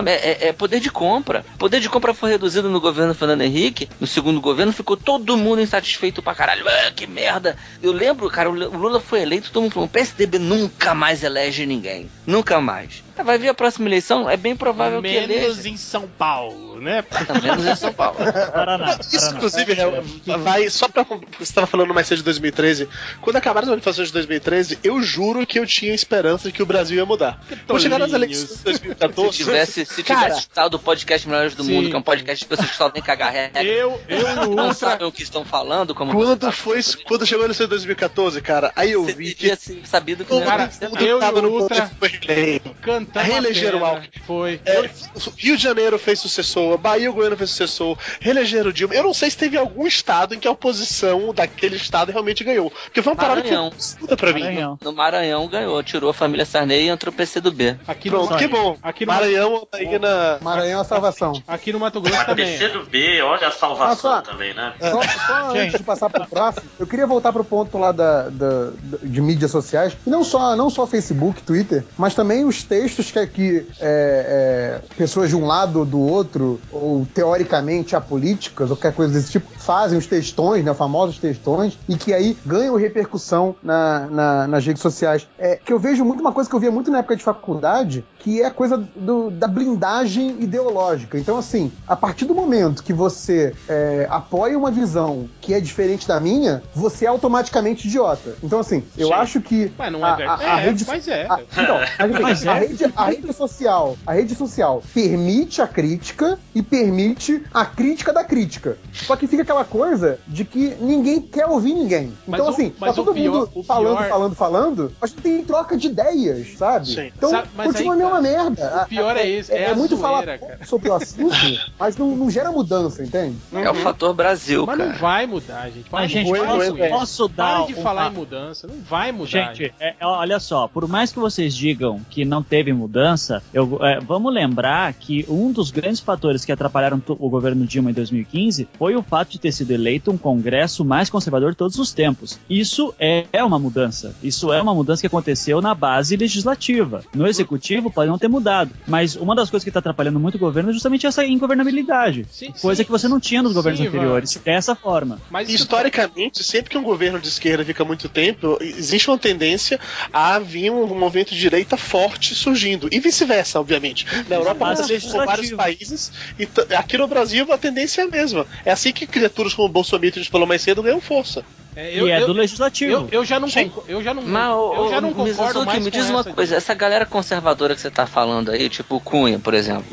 é, é- é poder de compra. O poder de compra foi reduzido no governo Fernando Henrique, no segundo governo ficou todo mundo insatisfeito pra caralho. Ah, que merda! Eu lembro, cara, o Lula foi eleito, todo mundo falou, o PSDB nunca mais elege ninguém. Nunca mais. Vai vir a próxima eleição, é bem provável que Menos eleja. em São Paulo, né? Menos em São Paulo. Paraná. Isso, Paraná. inclusive, Hel, vai só pra. Você estava falando mais cedo de 2013. Quando acabaram as manifestações de 2013, eu juro que eu tinha esperança de que o Brasil ia mudar. Quando chegar nas tolinhos. eleições de 2014. Se tivesse, se Cara, tivesse estado o podcast Melhores do Sim. Mundo, que é um podcast de pessoas que só vêm cagar regra, Eu, eu o não Ultra. sabem o que estão falando, como Quando você foi. sabe, Quando chegou a eleição de 2014, cara, aí eu você vi que se- sabido que Cara, eu mundo e tava o no Ultra foi eleito. cantamos Reelegeram pena. Alckmin. Foi. É, o Rio de Janeiro fez sucessor, Bahia e Goiânia fez sucessor, reelegeram Dilma. Eu não sei se teve algum estado em que a oposição daquele estado realmente ganhou. Porque foi uma parada que foi Maranhão. pra mim. Maranhão. No Maranhão ganhou, tirou a família Sarney e entrou o PCdoB. Aqui no, Pronto, que bom. Aqui no, Maranhão aí na. Maranhão é a salvação. aqui no Mato Grosso também. PC do B, olha a salvação Nossa. também, né? Só, só antes de passar pro próximo, eu queria voltar pro ponto lá da, da- de mídias sociais, e não só, não só Facebook, Twitter, mas também os textos que, que é, é, pessoas de um lado ou do outro, ou teoricamente apolíticas, ou qualquer coisa desse tipo, fazem os textões, né, famosos textões, e que aí ganham repercussão na, na- nas redes sociais. É, que eu vejo muito uma coisa que eu via muito na época de faculdade, que é a coisa do- da blindagem ideológica. Então, assim, a partir do momento que você é, apoia uma visão que é diferente da minha, você é automaticamente idiota. Então, assim, eu Sim. acho que. Mas não é verdade. a- a É, rede- mas é. a- então, a, é. rede, a rede social, a rede social permite a crítica e permite a crítica da crítica. Só que fica aquela coisa de que ninguém quer ouvir ninguém. Mas Então, o- assim, mas tá todo o pior- mundo o falando, pior- falando, falando, mas não tem troca de ideias, sabe? Sim. Então, Sabe, mas continua aí, a mesma cara, merda. o pior é esse, é a muito zoeira, falar cara. sobre o assunto, mas não, não gera mudança, entende? É o fator Brasil, Mas cara. não vai mudar, gente. Para Mas, gente, posso, isso. posso dar Para de uma- falar em mudança. Não vai mudar. Gente, é, é, olha só, por mais que vocês digam que não teve mudança, eu, é, vamos lembrar que um dos grandes fatores que atrapalharam o governo Dilma em 2015 foi o fato de ter sido eleito um Congresso mais conservador de todos os tempos. Isso é, é uma mudança. Isso é uma mudança que aconteceu na base legislativa. No executivo pode não ter mudado, mas uma das coisas que está atrapalhando muito o governo é justamente essa ingovernabilidade. Sim, coisa sim. que você não tinha nos governos Sim, anteriores, dessa forma. Mas Historicamente, sempre que um governo de esquerda fica muito tempo, existe uma tendência a vir um movimento de direita forte surgindo. E vice-versa, obviamente. Na Europa isso com vários países, e aqui no Brasil a tendência é a mesma. É assim que criaturas como o Bolsonaro, a gente falou mais cedo, ganham força. É, e é do legislativo. eu, eu já não Sim. concor- eu já não Mas, eu já não concordo mais me com diz uma essa coisa, de- essa galera conservadora que você tá falando aí, tipo o Cunha, por exemplo.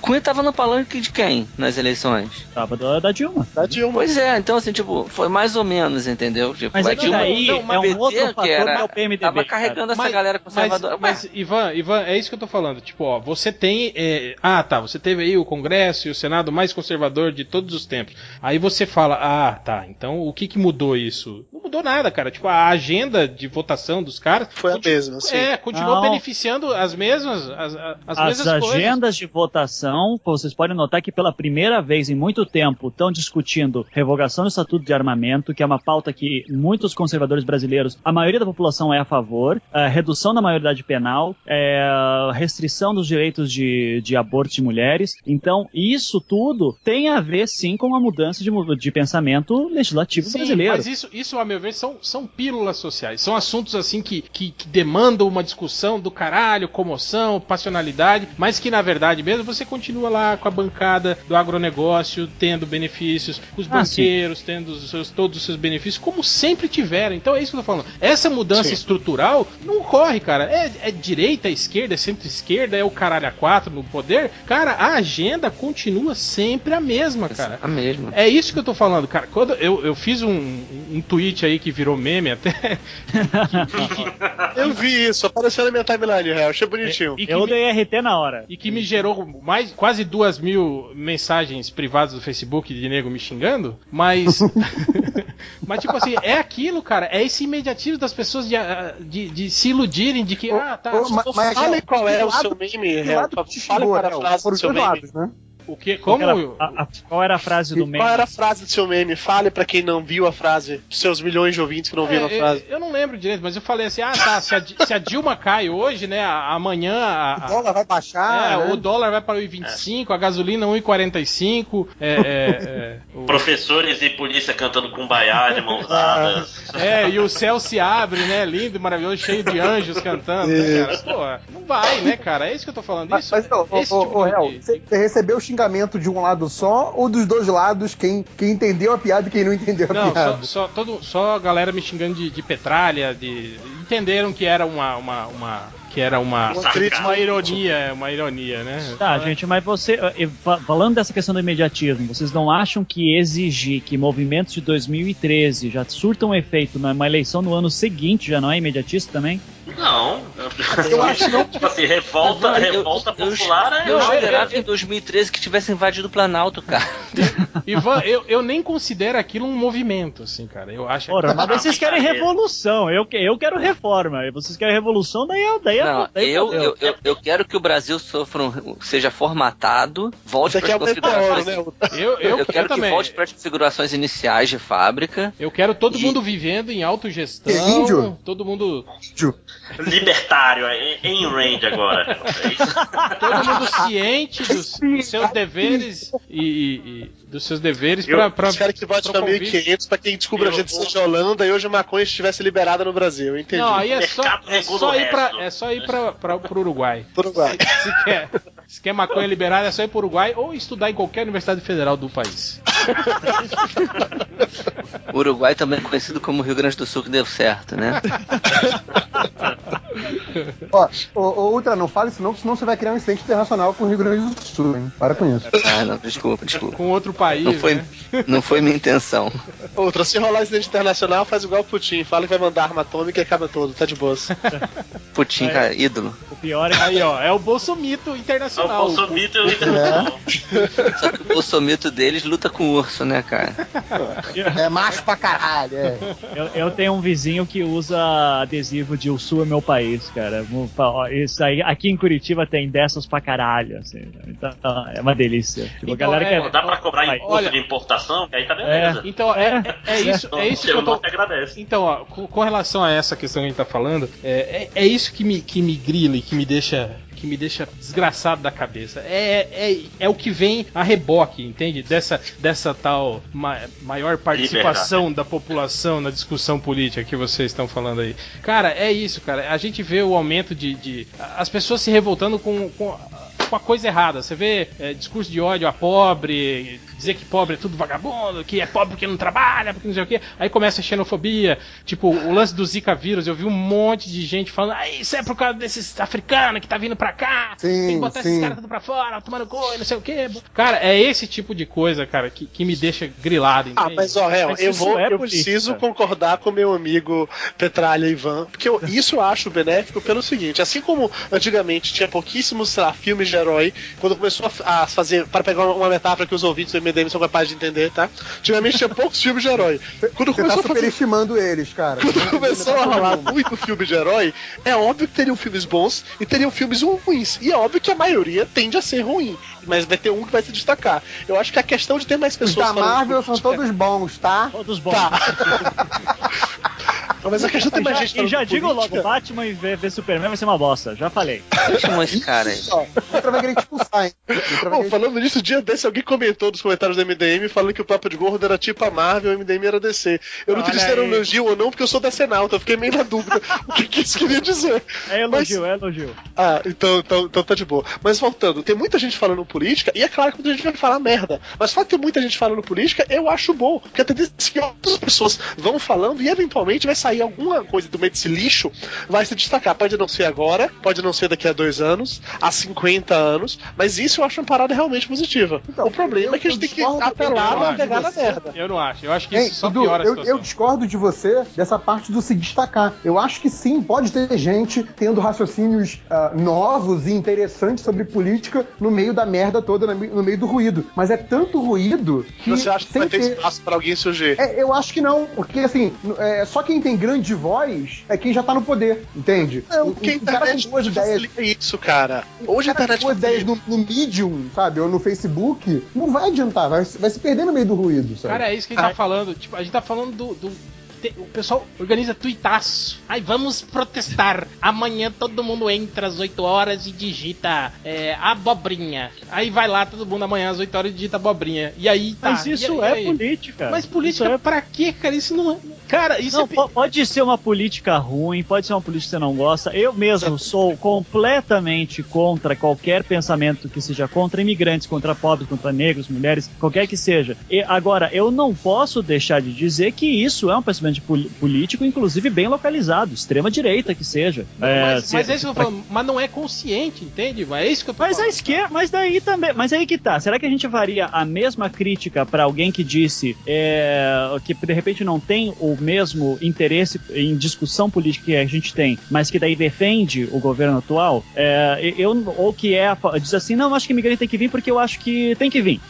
Cunha tava no palanque de quem nas eleições? Tava da, da Dilma. Da Dilma. Pois é, então assim, tipo, foi mais ou menos, entendeu? Tipo, Mas a é Dilma- daí não, é uma um PT outro fator que era, que é o PMDB, Tava cara. carregando essa Mas- galera conservadora. Mas, mas, Ivan, Ivan, é isso que eu tô falando. Tipo, ó, você tem. é, ah, tá. Você teve aí o Congresso e o Senado mais conservador de todos os tempos. Aí você fala, ah, tá. Então o que que mudou isso? Não mudou nada, cara. Tipo, a agenda de votação dos caras. Foi a mesma, sim. É, continuou Não. beneficiando as mesmas. As, as, as As mesmas coisas. agendas de votação, vocês podem notar que pela primeira vez em muito tempo estão discutindo revogação do Estatuto de Armamento, que é uma pauta que muitos conservadores brasileiros, a maioria da população é a favor, a redução da maioridade penal, é, restrição dos direitos de, de aborto de mulheres. Então, isso tudo tem a ver sim com uma mudança de, de pensamento legislativo Sim, brasileiro. mas isso, isso, a meu ver, são, são pílulas sociais. São assuntos assim que, que, que demandam uma discussão do caralho, comoção, passionalidade, mas que na verdade mesmo você continua lá com a bancada do agronegócio tendo benefícios, os Ah, banqueiros tendo os seus, todos os seus benefícios, como sempre tiveram. Então é isso que eu tô falando. Essa mudança Sim. estrutural não ocorre, cara. É, é direita, é esquerda, é centro-esquerda, é o caralho a quatro no poder. Cara, a agenda continua sempre a mesma, cara. A mesma. É isso que eu tô falando, cara. Quando eu, eu fiz um, um tweet aí que virou meme até. Eu vi isso, apareceu na minha timeline, real, achei bonitinho. E que, Eu me, dei RT na hora. e que me gerou mais quase duas mil mensagens privadas do Facebook de nego me xingando, mas. mas, tipo assim, é aquilo, cara. É esse imediatismo das pessoas de, de, de se iludirem de que, Ô, ah, tá. ô, ma- mas, Fale qual é o seu meme, real. Fale era a Real? frase do seu meme. lados, né? O que, Qual como. era a- a- qual era a frase do E meme? qual era a frase do seu meme? Fale pra quem não viu a frase, seus milhões de ouvintes que não viram a É, frase. eu, eu não lembro direito, mas eu falei assim: ah, tá, se a, se a Dilma cai hoje, né, amanhã. A, O dólar vai baixar. é, né? o dólar vai para 1,25, a gasolina 1,45. É, é, é, o- Professores e polícia cantando cumbaiá de mãos dadas. é, e o céu se abre, né? Lindo, maravilhoso, cheio de anjos cantando, né, cara? Pô, não vai, né, cara? É isso que eu tô falando. Mas, Isso, mas ô, ô, tipo ô, de- Real, você recebeu o xingamento de um lado só ou dos dois lados, quem, quem entendeu a piada e quem não entendeu a Não, piada? só, só, todo, só a galera me xingando de, de petralha, de. Entenderam que era uma. uma, uma- que era uma. Uma ironia, uma ironia, né? Tá, gente, mas você, eh, fa- falando dessa questão do imediatismo, vocês não acham que exigir que movimentos de 2013 já surtam efeito numa eleição no ano seguinte já não é imediatista também? Não. Eu acho que não. Tipo assim, revolta, Eu- eu- revolta eu- popular é. eu- Eu eu- esperava eu- em 2013 que tivesse invadido o Planalto, cara. Ivan, eu, eu nem considero aquilo um movimento, assim, cara. Eu acho Ora, que. mas vocês querem revolução, eu, eu quero reforma, e vocês querem revolução, daí daí Não, daí eu, eu, eu, eu quero que o Brasil sofra um- seja formatado, volte é para as configurações. meteoro, né? Eu, eu, Eu, quero que volte para as configurações iniciais de fábrica. Eu quero todo E- mundo vivendo em autogestão. Índio? Todo mundo. Libertário, é em range agora. É. Todo mundo ciente dos, dos seus deveres e, e- e dos seus deveres Eu pra, quero que vote pra pra convite. 1500 pra quem descubra a gente vou- seja Holanda e hoje a maconha estivesse liberada no Brasil, entendi. Não, aí é só, é só o ir pra, resto. é só ir pra, pra, pro Uruguai. Tudo bem. Se quer, se quer maconha liberada, é só ir pro Uruguai ou estudar em qualquer universidade federal do país. O Uruguai também é conhecido como Rio Grande do Sul, que deu certo, né? Ó, ô, ô, Ultra, não fale isso não, senão você vai criar um incidente internacional com o Rio Grande do Sul, hein? Para com isso. Ah, não, desculpa, desculpa. Com outro país. Não foi, né? não foi minha intenção. Outra, se rolar incidente internacional, faz igual o Putin, fala que vai mandar arma atômica e acaba todo, tá de boas. Putin, É. cara, ídolo. O pior é que Aí, ó, é o Bolsomito É o internacional. Bolsomito e o Internacional. Só que o bolsomito deles luta com o urso, né, cara? É macho pra caralho, é. Eu, eu tenho um vizinho que usa adesivo de o Sul é meu país, cara. Isso aí, aqui em Curitiba tem dessas pra caralho, assim. Então é uma delícia. Tipo, a Então, galera é, quer. Dá pra cobrar imposto Olha- de importação? Aí tá beleza. Então, é, é, é isso, é isso que eu tô. agradece. Então, ó, com, com relação a essa questão que a gente tá falando, é, é, é isso que me, que me grila e que me deixa que me deixa desgraçado da cabeça. É, é, é o que vem a reboque, entende? Dessa, dessa tal ma- maior participação da população na discussão política que vocês estão falando aí. Cara, é isso, cara. A gente vê o aumento de. de as pessoas se revoltando com, com com a coisa errada. Você vê é, discurso de ódio a pobre, dizer que pobre é tudo vagabundo, que é pobre porque não trabalha, porque não sei o quê. Aí começa a xenofobia. Tipo, o lance do Zika vírus, eu vi um monte de gente falando, ah, isso é por causa desses africanos que tá vindo pra cá. Sim, tem que botar sim. esses caras tudo pra fora, tomando e não sei o quê. Cara, é esse tipo de coisa, cara, que, que me deixa grilado, Ah, entende? mas ó, Réu, Mas eu vou, é eu política. preciso concordar com meu amigo Petralha Ivan, porque eu, isso eu acho benéfico pelo seguinte, assim como antigamente tinha pouquíssimos, sei lá, filmes de herói, quando começou a, a fazer, para pegar uma metáfora que os ouvintes do MDM são capazes de entender, tá? Antigamente tinha poucos filmes de herói. Quando Você tá começou a fazer superestimando eles, cara. quando começou a rolar muito filme de herói, é óbvio que teriam filmes bons e teriam filmes ruins. E é óbvio que a maioria tende a ser ruim. Mas vai ter um que vai se destacar. Eu acho que a questão de ter mais Os pessoas. da falando Marvel são todos bons, tá? Todos bons. Tá. Não, mas a questão de ter E mais já, gente e já digo política- logo, Batman e ver, ver Superman vai ser uma bosta, já falei. Chama esse cara aí. Outra vai querer te expulsar, hein? Falando nisso, dia desse alguém comentou nos comentários do MDM falando que o Papo de Gordo era tipo a Marvel e o MDM era DC. Eu não Olha sei se era um elogio ou não, porque eu sou decenalta, eu fiquei meio na dúvida o que, que isso queria dizer. É elogio, é elogio. Ah, então, então, então tá de boa. Mas voltando, tem muita gente falando política, e é claro que muita gente vai falar merda. Mas só que tem muita gente falando política, eu acho bom. Porque a tendência é que outras pessoas vão falando e eventualmente vai sair alguma coisa do meio desse lixo vai se destacar. Pode não ser agora, pode não ser daqui a dois anos, há 50 anos, mas isso eu acho uma parada realmente positiva. Então, o problema eu- é que a gente tem que apelar pra pegar na merda. Eu não acho. Eu acho que Ei, isso só Dudu, piora a eu, situação. eu discordo de você dessa parte do se destacar. Eu acho que sim, pode ter gente tendo raciocínios ah, novos e interessantes sobre política no meio da merda toda, no meio- do ruído. Mas é tanto ruído que. Você acha que vai ter ter- espaço pra alguém surgir? É, eu acho que não, porque assim, é, só quem tem grande voz é quem já tá no poder, entende? Não, a o cara com boas ideias isso, cara. Hoje a internet com ideias no, no Medium, sabe, ou no Facebook, não vai adiantar, vai, vai se perder no meio do ruído, sabe? Cara, é isso que a gente tá falando. Tipo, a gente tá falando do. do- o pessoal organiza tuitaço. Ai, vamos protestar. Amanhã todo mundo entra às 8 horas e digita é, abobrinha. Aí vai lá todo mundo amanhã às 8 horas e digita abobrinha. E aí tá. Mas isso é aí? política. Mas política Isso é pra quê, cara? Isso não é. Cara, isso Não, é. pode ser uma política ruim, pode ser uma política que você não gosta. Eu mesmo sou completamente contra qualquer pensamento que seja contra imigrantes, contra pobres, contra negros, mulheres, qualquer que seja. E, agora, eu não posso deixar de dizer que isso é um pensamento político, inclusive bem localizado, extrema direita que seja. É, mas, se- mas é isso que eu tô falando. Mas não é consciente, entende? Mas é isso que eu tô Mas a falando. esquerda, mas daí também, mas aí que tá. Será que a gente faria a mesma crítica pra alguém que disse é, que de repente não tem o mesmo interesse em discussão política que a gente tem, mas que daí defende o governo atual? É, eu ou que é a diz assim, não, acho que imigrante tem que vir porque eu acho que tem que vir.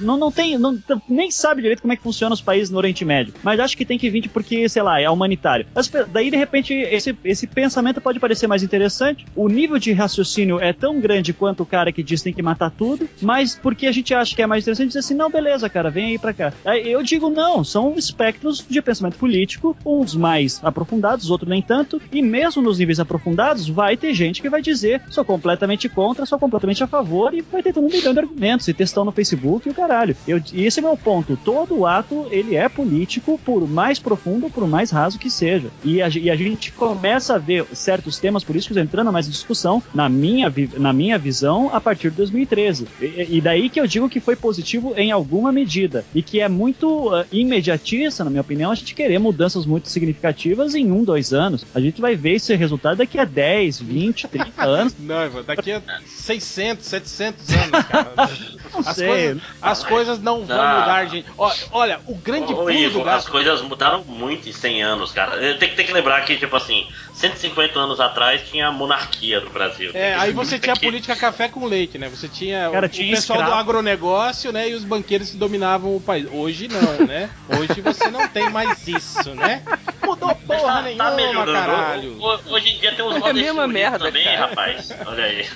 Não, não tem, não, nem sabe direito como é que funciona os países no Oriente Médio, mas acho que tem que vir porque sei lá é humanitário. Pe- daí de repente esse esse pensamento pode parecer mais interessante. O nível de raciocínio é tão grande quanto o cara que diz tem que matar tudo, mas porque a gente acha que é mais interessante dizer assim, não, beleza, cara, vem aí pra cá. Aí eu digo não, são espectros de pensamento político, uns mais aprofundados, outros nem tanto, e mesmo nos níveis aprofundados vai ter gente que vai dizer sou completamente contra, sou completamente a favor e vai ter todo milhão de argumentos e textão no Facebook e o caralho. Eu, e esse é meu ponto. Todo ato ele é político, por mais profundo, por mais raso que seja. E a, e a gente começa a ver certos temas políticos entrando mais em discussão, na minha, na minha visão, a partir de 2013. E, e daí que eu digo que foi positivo em alguma medida. E que é muito ah, imediatista, na minha opinião, a gente querer mudanças muito significativas em um, dois anos. A gente vai ver esse resultado daqui a 10, 20, 30 anos. Não, Ivan, daqui a 600, 700 anos, cara. Não As, sei. coisas, as coisas não vão Ah. mudar, gente. Ó, olha, o grande Ô, pulo Ivo, do as coisas mudaram muito em 100 anos, cara. Tem que, tem que lembrar que, tipo assim, 150 anos atrás tinha a monarquia do Brasil. É, aí você tinha a que- política café com leite, né? Você tinha, Cara, o, tinha o pessoal do agronegócio, né? E os banqueiros que dominavam o país. Hoje não, né? Hoje você não tem mais isso, né? Mudou Mas porra tá, nenhuma, tá melhorando. caralho. Ho- Hoje em dia tem uns É a mesma merda, também, cara. rapaz. Olha aí.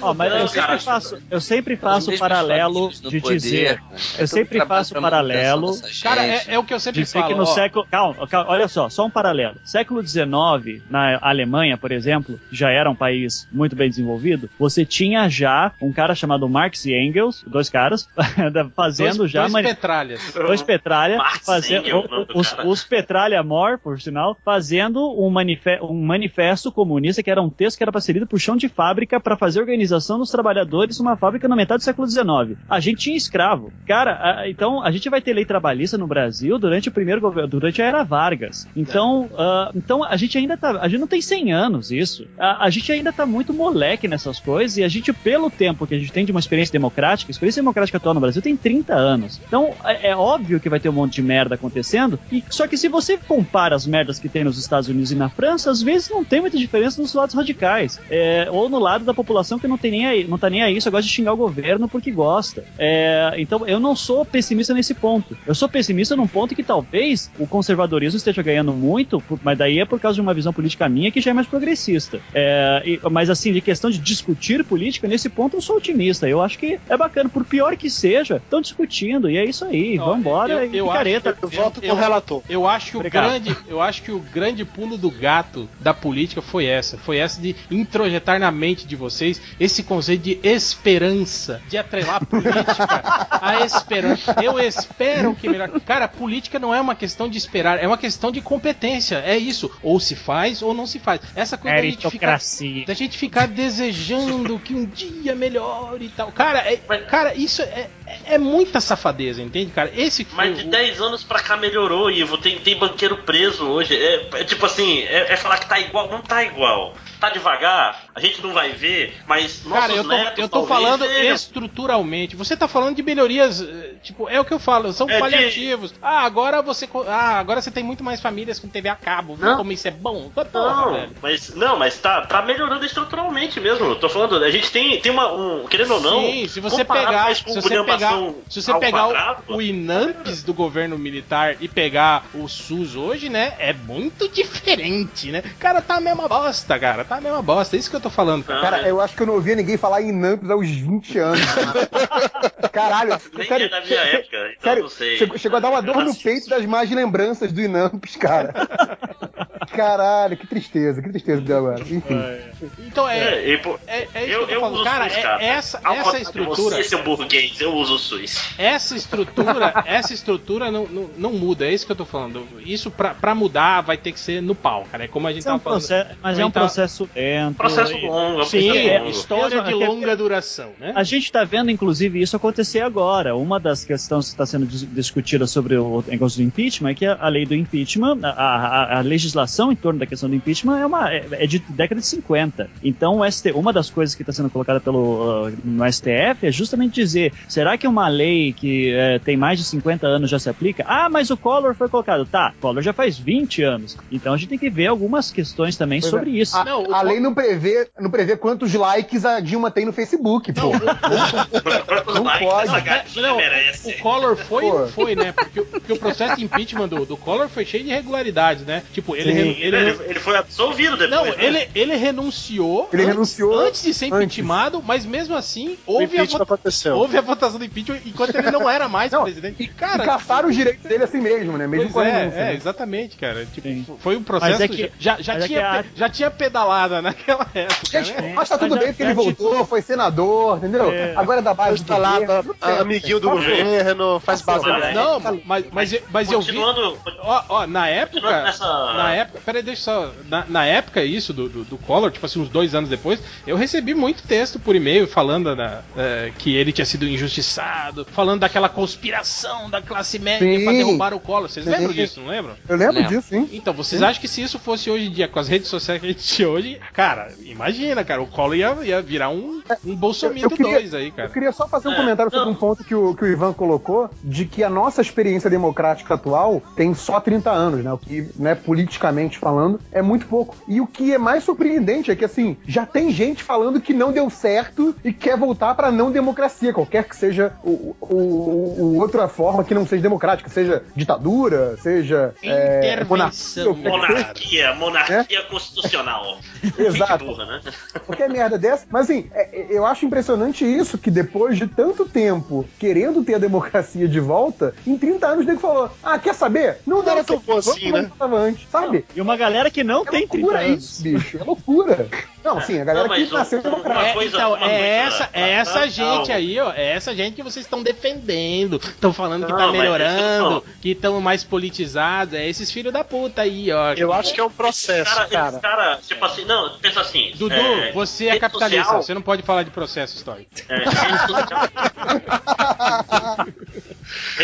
Ó, mas Não, eu sempre cara, faço, eu sempre faço o paralelo no de poder, dizer, cara. eu sempre faço paralelo Cara, é, é o que eu sempre falo. que no ó. século, calma, olha só, só um paralelo. Século XIX, na Alemanha, por exemplo, já era um país muito bem desenvolvido, você tinha já um cara chamado Marx e Engels, dois caras, fazendo dois, já dois uma- petralhas. dois Petralha, Marx fazendo, os, os Petralha More, por sinal, fazendo um, manife- um manifesto comunista que era um texto que era para ser lido por chão de fábrica para fazer organização dos trabalhadores numa fábrica na metade do século XIX. A gente tinha escravo. Cara, a- então a gente vai ter lei trabalhista no Brasil durante o primeiro governo, durante a era Vargas. Então, ah, então a gente ainda tá, a gente não tem 100 anos isso. A, a gente ainda tá muito moleque nessas coisas e a gente, pelo tempo que a gente tem de uma experiência democrática, a experiência democrática atual no Brasil tem 30 anos. Então, é, é óbvio que vai ter um monte de merda acontecendo, e só que se você compara as merdas que tem nos Estados Unidos e na França, às vezes não tem muita diferença nos lados radicais. É, ou no lado da população que não tem nem aí, não tá nem aí, só gosta de xingar o governo porque gosta. É, então, eu não sou pessimista nesse ponto. Eu sou pessimista num ponto que talvez o conservadorismo esteja ganhando muito, mas daí é por causa de uma visão política minha que já é mais progressista. É, e- mas assim, de questão de discutir política, nesse ponto eu sou otimista. Eu acho que é bacana, por pior que seja, estão discutindo, e é isso aí, Ó, vambora, eu- e eu picareta. acho- Eu voto com o relator. Eu acho que o Obrigado. grande, eu acho que o grande pulo do gato da política foi essa, foi essa de introjetar na mente de vocês esse conceito de esperança, de atrelar a política à esperança. Eu espero que melhor. Cara, política não é uma questão de esperar, é uma questão de competência. É isso, ou se faz ou não se faz. Essa coisa da gente ficar da gente ficar desejando que um dia melhore e tal. Cara, é- cara, isso é, é, é muita safadeza, entende, cara? Esse Mas de o- 10 anos pra cá melhorou, Ivo. Tem, tem banqueiro preso hoje. É, é tipo assim, é, é falar que tá igual. Não tá igual. Tá devagar, a gente não vai ver, mas Cara, eu tô, netos eu tô falando estruturalmente. Você tá falando de melhorias, eh, tipo, é o que eu falo, são É de- paliativos. Ah, agora você ah, agora você tem muito mais famílias com TV a cabo. Viu Não. como isso é bom? Porra, Não, velho. mas não, mas tá, tá melhorando estruturalmente mesmo. Eu tô falando, a gente tem, tem uma, um, querendo ou não, Sim, se você pegar, se você pegar, programação se você pegar o- quadrado, o, Inamps do governo militar e pegar o SUS hoje, né, é muito diferente, né? Cara, tá a mesma bosta, cara, tá a mesma bosta. É isso que eu tô falando, cara. Não, Cara, mas- eu acho que eu não ouvia ninguém falar em Namps aos 20 anos. Caralho, Nem sério, é da minha época, então sério, não sei. Chegou, chegou a dar uma dor no peito das más lembranças do Inamps, cara. Caralho, que tristeza, que tristeza que deu agora. Enfim. Então é, É, é, é isso eu, que eu eu uso. Cara, o SUS, é- cara. essa, Ao essa estrutura. Você, seu burguês, eu uso o SUS. Essa estrutura, essa estrutura não, não, não muda, é isso que eu tô falando. Isso pra, pra mudar vai ter que ser no pau, cara. É como a gente é um tava falando. processo, mas é um Então- processo lento. Processo longo, é um Sim, processo é longo. história de longa duração, né? A gente está vendo, inclusive, isso acontecer agora. Uma das questões que está sendo dis- discutida sobre o negócio do impeachment é que a, a lei do impeachment, a, a- a legislação em torno da questão do impeachment é, uma, é, é de década de 50. Então, o ST, uma das coisas que está sendo colocada pelo, uh, no STF é justamente dizer: será que uma lei que eh, tem mais de 50 anos já se aplica? Ah, mas o Collor foi colocado. Tá, Collor já faz 20 anos. Então a gente tem que ver algumas questões também Pois sobre é. isso. A, Não, a lei não prevê, não prevê quantos likes a Dilma tem no Facebook, pô. Quantos Não likes pode. Não, o Collor foi Pô. não foi, né? Porque, o- porque o processo de impeachment do, do Collor foi cheio de irregularidades, né? Tipo, ele, Sim. Ele, ele, ele foi absolvido depois. Não, né? ele, ele renunciou. Ele antes, renunciou antes de ser antes. impeachmentado, mas mesmo assim houve a, aconteceu. houve a votação do impeachment enquanto ele não era mais Não, presidente. e Cara, caçaram os direitos dele assim mesmo, né? Mesmo Pois é, renúncia. é, né? exatamente, cara. Tipo, Sim. foi um processo. Mas é que- já já, mas é tinha, que a- já tinha pedalada naquela época. Gente, né? mas tá tudo Mas bem porque ele voltou, foi senador, entendeu? É. Agora é da base Está lá, governo, tudo certo. amiguinho do Tá governo, faz Passou, base. Não, mas, mas, eu- mas eu vi. Continuando, Ó, ó, na época. Na época, peraí, deixa só. Na, na época, isso do, do, do Collor, tipo assim, uns dois anos depois, eu recebi muito texto por e-mail falando da, eh, que ele tinha sido injustiçado, falando daquela conspiração da classe média Sim. pra derrubar o Collor. Vocês Sim. lembram disso, não lembram? Eu lembro Lembro. disso, sim. Então, vocês acham que se isso fosse hoje em dia, com as redes sociais que a gente tinha hoje, cara, imagina, cara, o Collor ia, ia virar um, um Bolsonaro 2 aí, cara. Eu queria só fazer um É, comentário sobre não. um ponto que o, que o Ivan colocou, de que a nossa experiência democrática atual tem só 30 anos, né? O que, né, politicamente falando, é muito pouco. E o que é mais surpreendente é que, assim, já tem gente falando que não deu certo e quer voltar pra não democracia, qualquer que seja o, o, o- outra forma que não seja democrática, seja ditadura, seja é, monarquia, seja. Monarquia, monarquia constitucional. Exato. Burra, né? qualquer merda dessa. Mas assim, é- é- eu acho impressionante isso, que depois de tanto tempo querendo ter a democracia de volta, em 30 anos o nego falou: Ah, quer saber? Não Não deu era tão bom assim, né? antes, sabe? E uma galera que não É tem 30 loucura anos. isso, bicho. É loucura. Não, sim, a galera Não, que nasceu o- democrática. uma É, coisa- então, uma coisa- é essa, é essa Não, gente não. aí, ó. É essa gente que vocês estão defendendo. Estão falando que Não, tá melhorando, que estão mais politizados. É esses filhos da puta aí, ó. Eu acho que é um processo, Cara, cara. esse cara, tipo assim, não, pensa assim. Dudu, é, você é capitalista. social- Você não pode falar de processo histórico. é,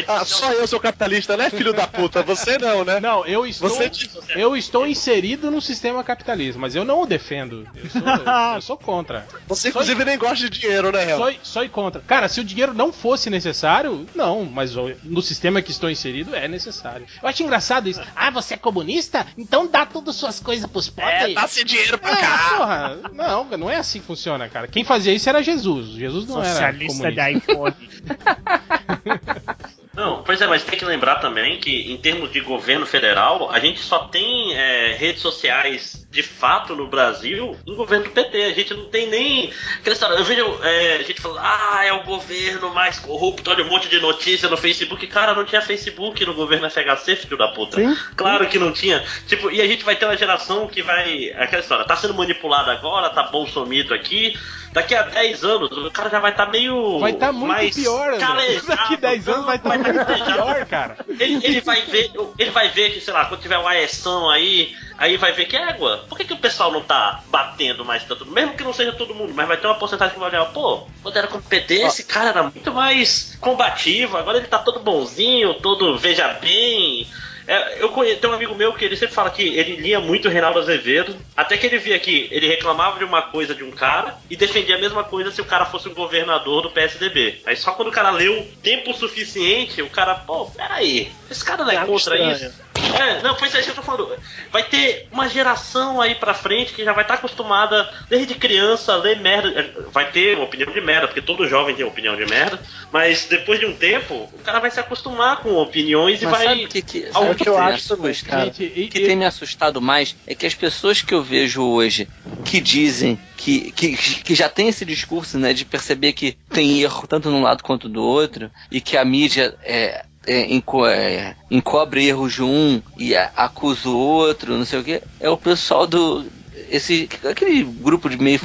Ah, só eu sou capitalista, né, filho da puta? Você não, né? Não, eu estou, Você eu estou inserido no sistema capitalista, mas eu não o defendo. Eu sou, eu sou contra. Você, inclusive, nem gosta de dinheiro, né, Hel? Sou, sou contra. Cara, se o dinheiro não fosse necessário, não, mas no sistema que estou inserido é necessário. Eu acho engraçado isso. Ah, você é comunista? Então dá todas suas coisas pros pobres. É, dá-se dinheiro pra É, cá. porra, não, não é assim que funciona, cara. Quem fazia isso era Jesus. Jesus não era comunista. iPhone. Não, pois é, mas tem que lembrar também que em termos de governo federal, a gente só tem é, redes sociais de fato no Brasil em governo do PT. A gente não tem nem. Aquela história, eu vejo é, a gente falando, ah, é o governo mais corrupto, olha um monte de notícia no Facebook. Cara, não tinha Facebook no governo FHC, filho da puta. Sim. Claro que não tinha. Tipo, e a gente vai ter uma geração que vai. Aquela história, tá sendo manipulada agora, tá bolsomito aqui. Daqui a 10 anos, o cara já vai estar meio. Vai estar muito mais pior, André. calejado. Daqui 10 anos vai estar muito pior, cara. Ele, ele vai ver, ele vai ver que, sei lá, quando tiver uma aeção aí, aí vai ver que égua. Por que, que o pessoal não tá batendo mais tanto? Mesmo que não seja todo mundo, mas vai ter uma porcentagem que vai olhar, pô, quando era com o PT, esse cara era muito mais combativo, agora ele tá todo bonzinho, todo veja bem. É, eu conheço, tem um amigo meu que ele sempre fala que ele lia muito o Reinaldo Azevedo, até que ele via que ele reclamava de uma coisa de um cara e defendia a mesma coisa se o cara fosse um governador do PSDB. Aí só quando o cara leu tempo suficiente, o cara, pô, peraí, esse cara não é Algo contra estranho. isso? É, não, foi isso aí que eu tô falando. Vai ter uma geração aí pra frente que já vai estar acostumada desde criança a ler merda. Vai ter uma opinião de merda, porque todo jovem tem opinião de merda. Mas depois de um tempo, o cara vai se acostumar com opiniões e Mas vai. sabe o que, que, sabe o que que eu tem me acho também, assustado? Gente, e- O que e- tem me assustado mais é que as pessoas que eu vejo hoje que dizem que, que, que já tem esse discurso, né, de perceber que tem erro tanto num lado quanto do outro e que a mídia é, é, enco- é, encobre erros de um e a- acusa o outro, não sei o que, é o pessoal do esse aquele grupo de meio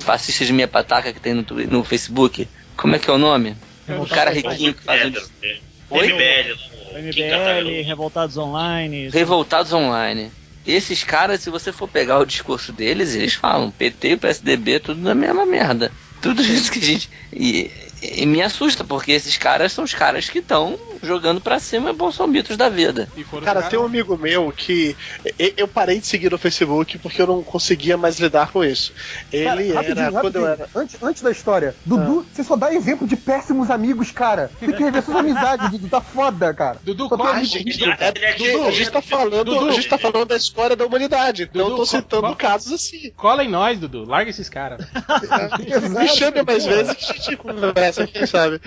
fascistas de meia pataca que tem no, no Facebook. Como é que é o nome? O cara riquinho que faz um dis- Oi? MBL, Kataguiri. MBL, Revoltados Online. Revoltados Online. Esses caras, se você for pegar o discurso deles, eles falam PT e o PSDB tudo na mesma merda. Tudo isso que a gente. E, e me assusta, porque esses caras são os caras que estão jogando pra cima bolsomitos da vida. E Cara, tem um amigo meu que eu parei de seguir no Facebook porque eu não conseguia mais lidar com isso. Ele Cara, era quando eu rapidinho. era. Antes, antes da história, Dudu, você só dá exemplo de péssimos amigos, cara. Tem que rever suas amizades, Dudu. Tá foda, cara. Dudu, Só Ah, gente, é cara. porque Dudu, a gente tá falando, Dudu. a gente tá falando da história da humanidade, então Dudu, eu tô citando qual- casos assim. Cola em nós, Dudu. Larga esses caras. Me chame mais vezes que a gente conversa, quem sabe.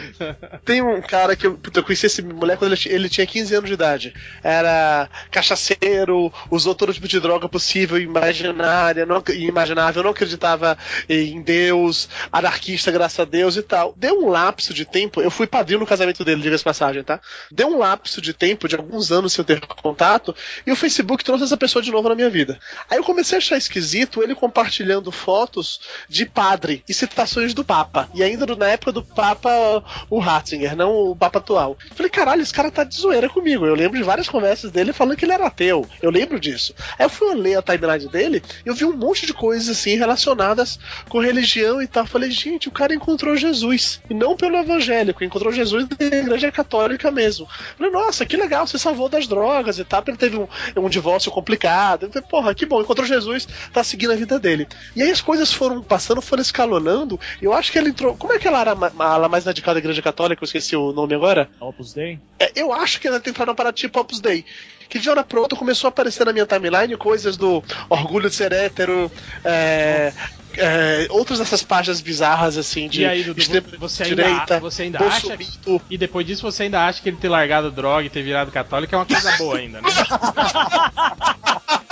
Tem um cara que eu, eu conheci esse moleque quando ele, ele tinha 15 anos de idade. Era cachaceiro, usou todo tipo de droga possível, imaginária, não, imaginável, não acreditava em Deus, anarquista, graças a Deus e tal. Deu um lapso de tempo, eu fui padrinho no casamento dele, diga-se passagem, tá? Deu um lapso de tempo, de alguns anos sem eu ter contato, e o Facebook trouxe essa pessoa de novo na minha vida. Aí eu comecei a achar esquisito ele compartilhando fotos de padre e citações do Papa. E ainda na época do Papa, o Ratzinger, não o Papa atual. Falei, caralho, esse cara tá de zoeira comigo. Eu lembro de várias conversas dele falando que ele era ateu. Eu lembro disso. Aí eu fui ler a timeline dele e eu vi um monte de coisas assim relacionadas com religião e tal. Falei, gente, o cara encontrou Jesus. E não pelo evangélico, encontrou Jesus da igreja católica mesmo. Falei, nossa, que legal, você salvou das drogas e tal. Ele teve um, um divórcio complicado. Falei, porra, que bom, encontrou Jesus, tá seguindo a vida dele. E aí as coisas foram passando, foram escalonando. E eu acho que ele entrou. Como é que ela era ma- a ala mais radicada da igreja católica? Eu esqueci o nome agora. Opus Dei. É, eu acho que ela tem numa parada tipo Opus Dei. Que de hora pra outra começou a aparecer na minha timeline coisas do orgulho de ser hétero, é, é, outras dessas páginas bizarras assim de E aí, Dudu, extrema você ainda, direita, você ainda acha. bolsomito. E depois disso você ainda acha que ele ter largado droga e ter virado católico é uma coisa boa ainda, né?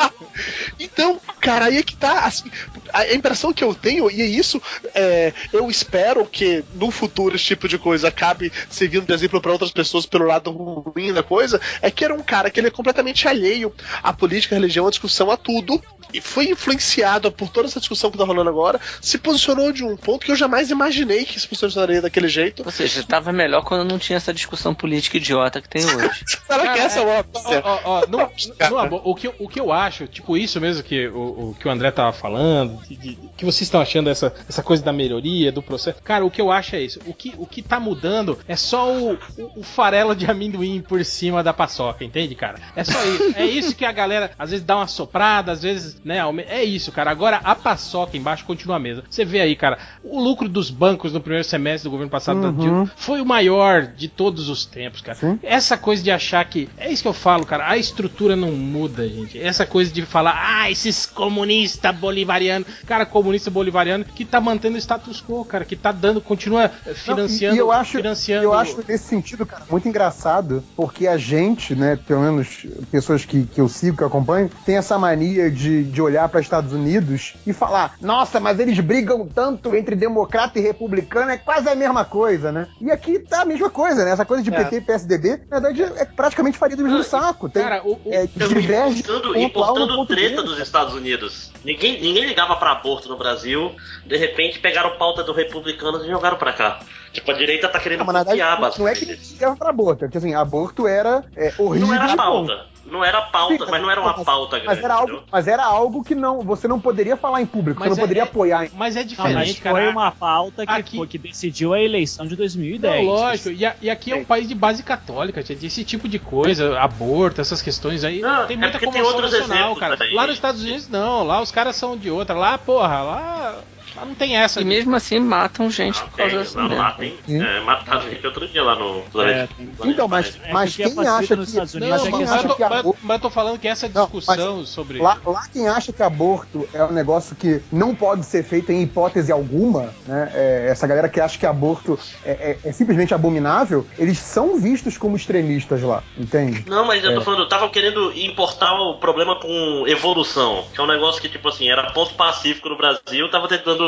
Então, cara, aí é que tá. assim, a impressão que eu tenho, e é isso, é, eu espero que no futuro esse tipo de coisa acabe servindo de exemplo para outras pessoas pelo lado ruim da coisa, é que era um cara que ele é completamente alheio à política, à religião, à discussão, a tudo, e foi influenciado por toda essa discussão que tá rolando agora, se posicionou de um ponto que eu jamais imaginei que se posicionaria daquele jeito. Ou seja, tava melhor quando não tinha essa discussão política idiota que tem hoje. Será que essa é uma Ó, ó, ó, no- boa, o, que, eu- o que eu acho, tipo isso mesmo que o, o que o André tava falando, de- de- que vocês estão achando essa, essa coisa da melhoria, do processo. Cara, o que eu acho é isso. O que, o que tá mudando é só o, o, o farelo de amendoim por cima da paçoca, entende, cara? É só isso. É isso que a galera às vezes dá uma soprada, às vezes, né? É isso, cara. Agora a paçoca embaixo continua a mesa. Você vê aí, cara, o lucro dos bancos no primeiro semestre do governo passado Dilma foi o maior de todos os tempos, cara. Sim. Essa coisa de achar que. É isso que eu falo, cara. A estrutura não muda, gente. Essa coisa de falar, ah, esses comunistas bolivarianos. Cara, comunista bolivariano que tá mantendo o status quo, cara. Que tá dando, continua eh, financiando. Não, e, e eu acho, financiando eu acho nesse sentido, cara, muito engraçado, porque a gente, né, pelo menos pessoas que, que eu sigo, que eu acompanho, tem essa mania de, de olhar para Estados Unidos e falar: nossa, mas eles brigam tanto entre democrata e republicano, é quase a mesma coisa, né? E aqui tá a mesma coisa, né? Essa coisa de É. PT e PSDB, na verdade, é praticamente faria do mesmo saco. Tem, Cara, o- o- é, diverge importando, importando treta dos Estados Unidos. Ninguém, ninguém ligava pra aborto no Brasil. De repente pegaram pauta do republicanos e jogaram pra cá. Tipo, a direita tá querendo Não, copiar verdade, não é que ligava pra aborto, é que assim, aborto era é, horrível. Não era pauta. Não era pauta, Sim, mas não era uma pauta grande. Mas era, algo, mas era algo que não, você não poderia falar em público, Mas você não é- poderia é- apoiar. em- Mas é Não, diferente, mas cara. foi uma pauta que, Aqui- foi, que decidiu a eleição de 2010. Não, lógico, e, a- e aqui é um país de base católica, gente. Esse tipo de coisa, aborto, essas questões aí, Não, tem é muita tem comoção outros nacional, exemplos cara. aí. Lá nos Estados Unidos não, lá os caras são de outra. Lá, porra, lá, lá não tem essa. E mesmo assim matam gente Não, por causa dessa não, lá merda. tem. É, mataram gente outro dia lá no planeta. Planeta Então, mas, Planeta. É mas é quem acha nos que. Estados Não, Unidos, mas é mas, eu acha tô, que mas- aborto- mas eu tô falando que essa Não, mas discussão sobre. Lá, lá quem acha que aborto é um negócio que não pode ser feito em hipótese alguma, né? é, essa galera que acha que aborto é, é- é simplesmente abominável, eles são vistos como extremistas lá, entende? Não, mas eu tô É. falando, tava querendo importar o problema com evolução, que é um negócio que, tipo assim, era ponto pacífico no Brasil, tava tentando.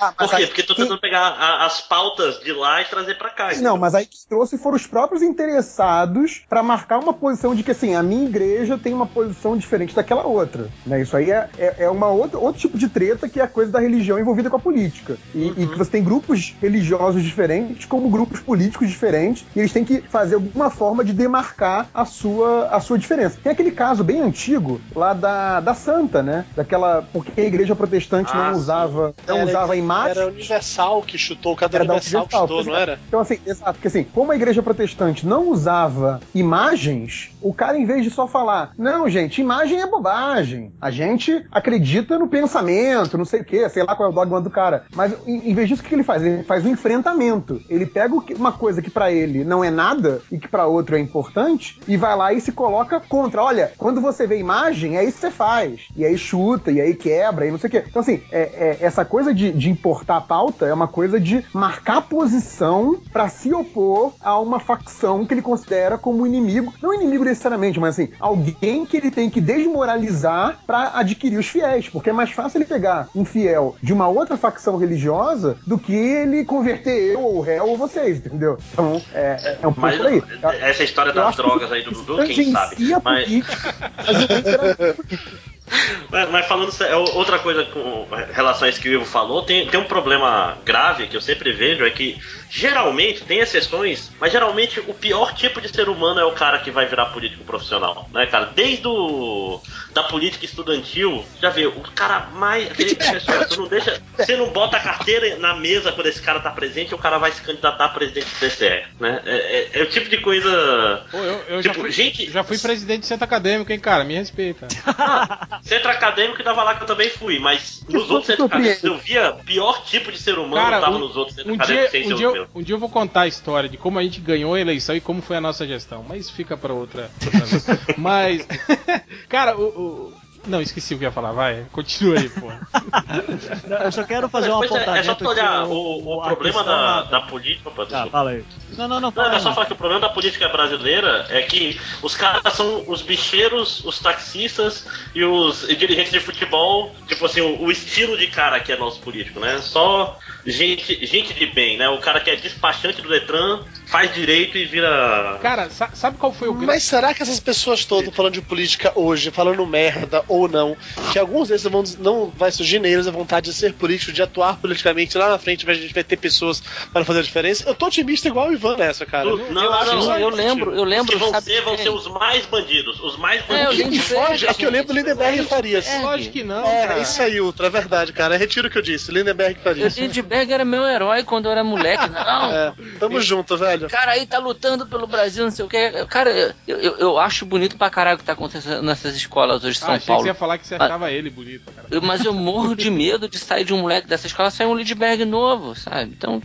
Ah, Por quê? aí- Porque tô tentando pegar a- as pautas de lá e trazer pra cá. Não, mas aí que trouxe foram os próprios interessados pra marcar uma posição de que assim, a minha igreja tem uma posição diferente daquela outra. Né? Isso aí é, é, é uma outra, outro tipo de treta que é a coisa da religião envolvida com a política. E, e que você tem grupos religiosos diferentes, como grupos políticos diferentes, e eles têm que fazer alguma forma de demarcar a sua, a sua diferença. Tem aquele caso bem antigo lá da, da Santa, né? Daquela. Porque a igreja protestante Ah, não usava, não Era- usava imagem. Era Universal que chutou, o cara Era da Universal que Universal, chutou, não era? Então, assim, exato, porque assim, como a igreja protestante não usava imagens, o cara, em vez de só falar, não, gente, imagem é bobagem. A gente acredita no pensamento, não sei o quê, sei lá qual é o dogma do cara. Mas em, em vez disso, o que ele faz? Ele faz um enfrentamento. Ele pega uma coisa que pra ele não é nada e que pra outro é importante e vai lá e se coloca contra. Olha, quando você vê imagem, é isso que você faz. E aí chuta, e aí quebra, e não sei o quê. Então, assim, é- é- essa coisa de, de importar a pauta é uma coisa de marcar posição pra se opor a uma facção que ele considera como inimigo. Não inimigo necessariamente, mas assim, alguém que ele tem que desmoralizar pra adquirir os fiéis. Porque é mais fácil ele pegar um fiel de uma outra facção religiosa do que ele converter eu, ou o réu, ou vocês, entendeu? Então, é, é um pouco por aí. essa história Eu das drogas aí do Dudu, quem sabe? Mas, mas. mas, mas falando sério, outra coisa com relação a isso que o Ivo falou, tem, tem um problema grave que eu sempre vejo, é que geralmente, tem exceções, mas geralmente o pior tipo de ser humano é o cara que vai virar político profissional, né, cara? Desde o, da política estudantil, já viu, o cara mais... Aquele pessoal, você não deixa... Você não bota a carteira na mesa quando esse cara tá presente, o cara vai se candidatar a presidente do TCE, né? É, é- é o tipo de coisa... Pô, eu, eu já, Tipo, fui, gente- já fui presidente de centro acadêmico, hein, cara? Me respeita. Centro acadêmico tava lá que eu também fui, mas nos outros centros acadêmicos eu via pior tipo de ser humano Cara, tava um- nos outros centros Um dia, acadêmicos sem ser um, dia, eu- um dia eu vou contar a história de como a gente ganhou a eleição e como foi a nossa gestão, mas fica pra outra, outra vez. Mas, cara, o, o- Não, esqueci o que eu ia falar, vai, continua aí, pô. Não, Eu só quero fazer um Mas é, apontamento é só tu olhar o, o a problema da, lá- da política. Opa, Ah, fala aí. Não, não, não, Não, fala é aí, só falar que o problema da política brasileira é que os caras são os bicheiros, os taxistas e os dirigentes de futebol, tipo assim, o, o estilo de cara que é nosso político, né? Só gente, gente de bem, né? O cara que é despachante do Detran, faz direito e vira. Cara, sa- sabe qual foi o grande. Mas será que essas pessoas todas falando de política hoje, falando merda ou não, que alguns deles vão, não vai surgir neles a vontade de ser político, de atuar politicamente lá na frente, a gente vai ter pessoas para fazer a diferença? Eu tô otimista igual o Ivan nessa, cara. Não, não, acho não, que só eu lembro, eu Os lembro, que vão ser, vão ser os mais bandidos. Os mais É, eu bandidos. lembro que foge é que eu lembro Lindenberg e Farias. É, Lógico que não, É, cara. isso aí, Ultra, é verdade, cara. Retiro o que eu disse. Lindenberg e O Farias. Lindbergh era meu herói quando eu era moleque. Não, É, tamo junto, velho. o cara aí tá lutando pelo Brasil, não sei o que. Cara, eu, eu, eu acho bonito pra caralho o que tá acontecendo nessas escolas hoje de Ah, São que Paulo. Você ia falar que você achava ele bonito, cara. Mas eu morro de medo de sair de um moleque dessa escola sair um Lindbergh novo, sabe? Então,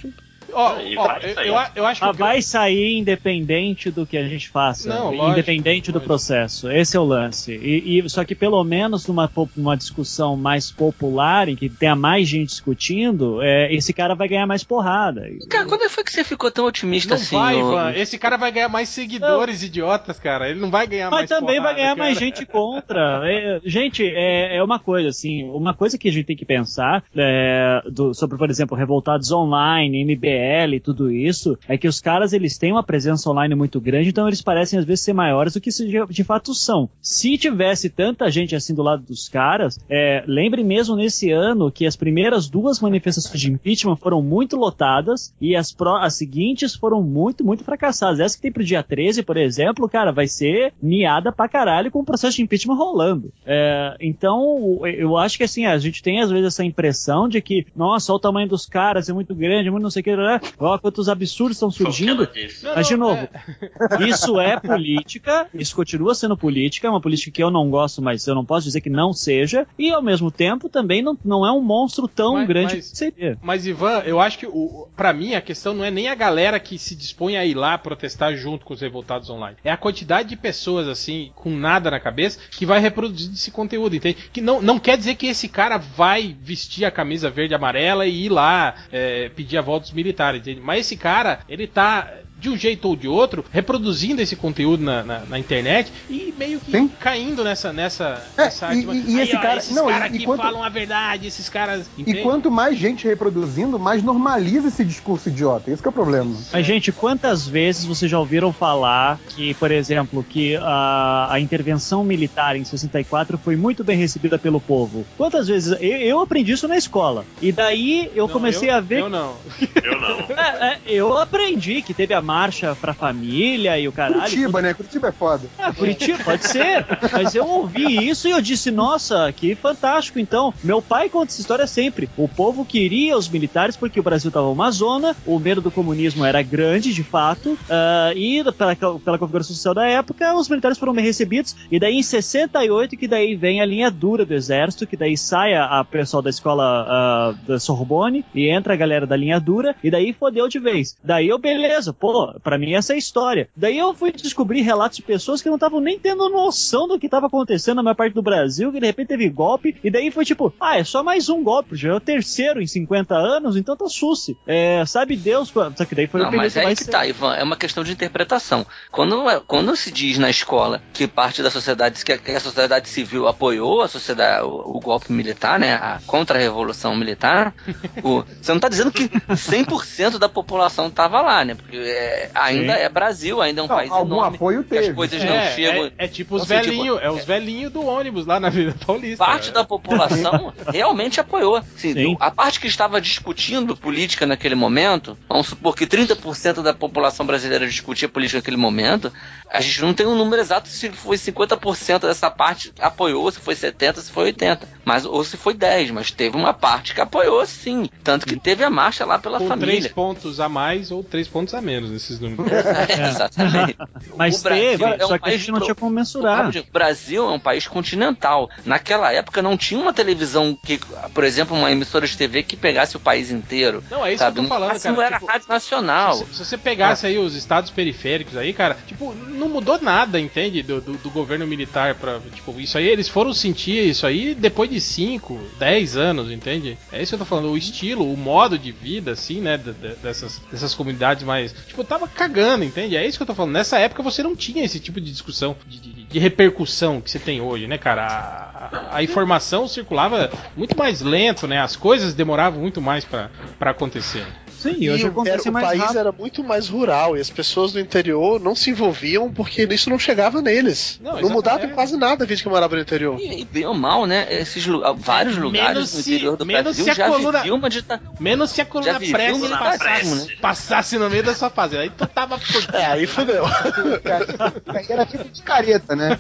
Ó, ó, vai eu, sair. eu, eu acho que. Ah, vai sair independente do que a gente faça, Não, lógico, independente do lógico. processo. Esse é o lance. E, e- só que pelo menos numa discussão mais popular, em que tenha mais gente discutindo, é, esse cara vai ganhar mais porrada. cara, quando foi que você ficou tão otimista Não assim? vai, Ivan. Esse cara vai ganhar mais seguidores idiotas, cara. Ele não vai ganhar Mas mais também vai porrada, ganhar cara. mais gente contra. É, gente, é, é uma coisa assim, uma coisa que a gente tem que pensar é, do- sobre, por exemplo, Revoltados Online, MBL e tudo isso, é que os caras eles têm uma presença online muito grande, então eles parecem às vezes ser maiores do que de, fato são. Se tivesse tanta gente assim do lado dos caras, é, lembre mesmo nesse ano que as primeiras duas manifestações de impeachment foram muito lotadas e as, pro, as seguintes foram muito, muito fracassadas. Essa que tem pro dia 13, por exemplo, cara, vai ser miada pra caralho com o processo de impeachment rolando. É, então, eu acho que assim, a gente tem às vezes essa impressão de que, nossa, o tamanho dos caras, é muito grande, é muito não sei o que, né? olha quantos absurdos estão surgindo. Mas, de novo, é... isso é política, isso continua sendo política, é uma política que eu não gosto, mas eu não posso dizer que não seja, e ao mesmo tempo também não, não é um monstro tão mas, grande mas, que seria. Mas, Ivan, eu acho que, o, pra mim, a questão não é nem a galera que se dispõe a ir lá protestar junto com os revoltados online. É a quantidade de pessoas, assim, com nada na cabeça, que vai reproduzir esse conteúdo, entende? Que não, não quer dizer que esse cara vai vestir a camisa verde e amarela e ir lá é, pedir a volta dos militares, entende? Mas esse cara, ele tá de um jeito ou de outro, reproduzindo esse conteúdo na, na, na internet e meio que Sim. caindo nessa nessa, é, nessa e, e, e esse ó, cara, esses não, caras aqui quanto, falam a verdade, esses caras. Entende? E quanto mais gente reproduzindo, mais normaliza esse discurso idiota. Esse é o problema. Mas, gente, quantas vezes vocês já ouviram falar que, por exemplo, que a, a intervenção militar em 64 foi muito bem recebida pelo povo? Quantas vezes? Eu, eu aprendi isso na escola. E daí eu não, comecei eu, a ver. Eu não. eu não. É, é, eu aprendi que teve a marcha pra família e o caralho. Curitiba, tudo. né? Curitiba é foda. Ah, Curitiba, pode ser. Mas eu ouvi isso e eu disse, nossa, que fantástico. Então, meu pai conta essa história sempre. O povo queria os militares porque o Brasil estava uma zona, o medo do comunismo era grande, de fato, uh, e pela, pela configuração social da época, os militares foram bem recebidos. E daí em 68, que daí vem a linha dura do exército, que daí sai a, a pessoal da escola uh, da Sorbonne e entra a galera da linha dura, e daí fodeu de vez. Daí eu, beleza, pô, pra mim essa é a história. Daí eu fui descobrir relatos de pessoas que não estavam nem tendo noção do que estava acontecendo na minha parte do Brasil, que de repente teve golpe, e daí foi tipo, ah, é só mais um golpe, já é o terceiro em 50 anos, então tá susse. É, sabe Deus, só que daí foi não, mas é que tá, Ivan, é uma questão de interpretação. Quando, é, quando se diz na escola que parte da sociedade, que a, que a sociedade civil apoiou a sociedade, o, o golpe militar, né, a contra-revolução militar, o, você não tá dizendo que 100% da população tava lá, né, porque é, ainda Sim. é Brasil, ainda é um não, país algum enorme. apoio teve. As coisas não é, chegam. É, é tipo os velhinhos, tipo, é os velhinhos do ônibus lá na Vida Paulista. Parte da população realmente apoiou. Assim, a parte que estava discutindo política naquele momento, vamos supor que 30% da população brasileira discutia política naquele momento, a gente não tem um número exato se foi 50% dessa parte apoiou, se foi 70, se foi 80, mas ou se foi 10, mas teve uma parte que apoiou sim, tanto que teve a marcha lá pela Com família. três pontos a mais ou três pontos a menos nesses números. É, exatamente. Mas o Brasil teve, é um só que a gente não tinha como mensurar. O Brasil é um país continental. Naquela época não tinha uma televisão que, por exemplo, uma emissora de TV que pegasse o país inteiro. Não, é isso sabe? que eu tô falando, assim, cara. Não era tipo, rádio nacional. Se, se, você pegasse aí os estados periféricos aí, cara, tipo, não mudou nada, entende? Do, do, do governo militar para tipo, isso aí, eles foram sentir isso aí depois de 5, 10 anos, entende? É isso que eu tô falando, o estilo, o modo de vida, assim, né, dessas, dessas comunidades mais, tipo, tava cagando, entende? É isso que eu tô falando. Nessa época você não tinha esse tipo de discussão, de, de, de repercussão que você tem hoje, né, cara? A, a, a, informação circulava muito mais lento, né? As coisas demoravam muito mais para acontecer. Sim, e hoje acontece era, mais O país rápido. era muito mais rural e as pessoas do interior não se envolviam porque isso não chegava neles. Não, não mudava quase nada a vida que morava no interior. E, e bem ou mal, né? Esses vários lugares no interior do Brasil já coluna, viviam uma ditadura. Menos se a coluna pressa passasse, né? passasse no meio da sua fazenda. Aí tu tava É, aí fudeu. aí era tipo de careta, né?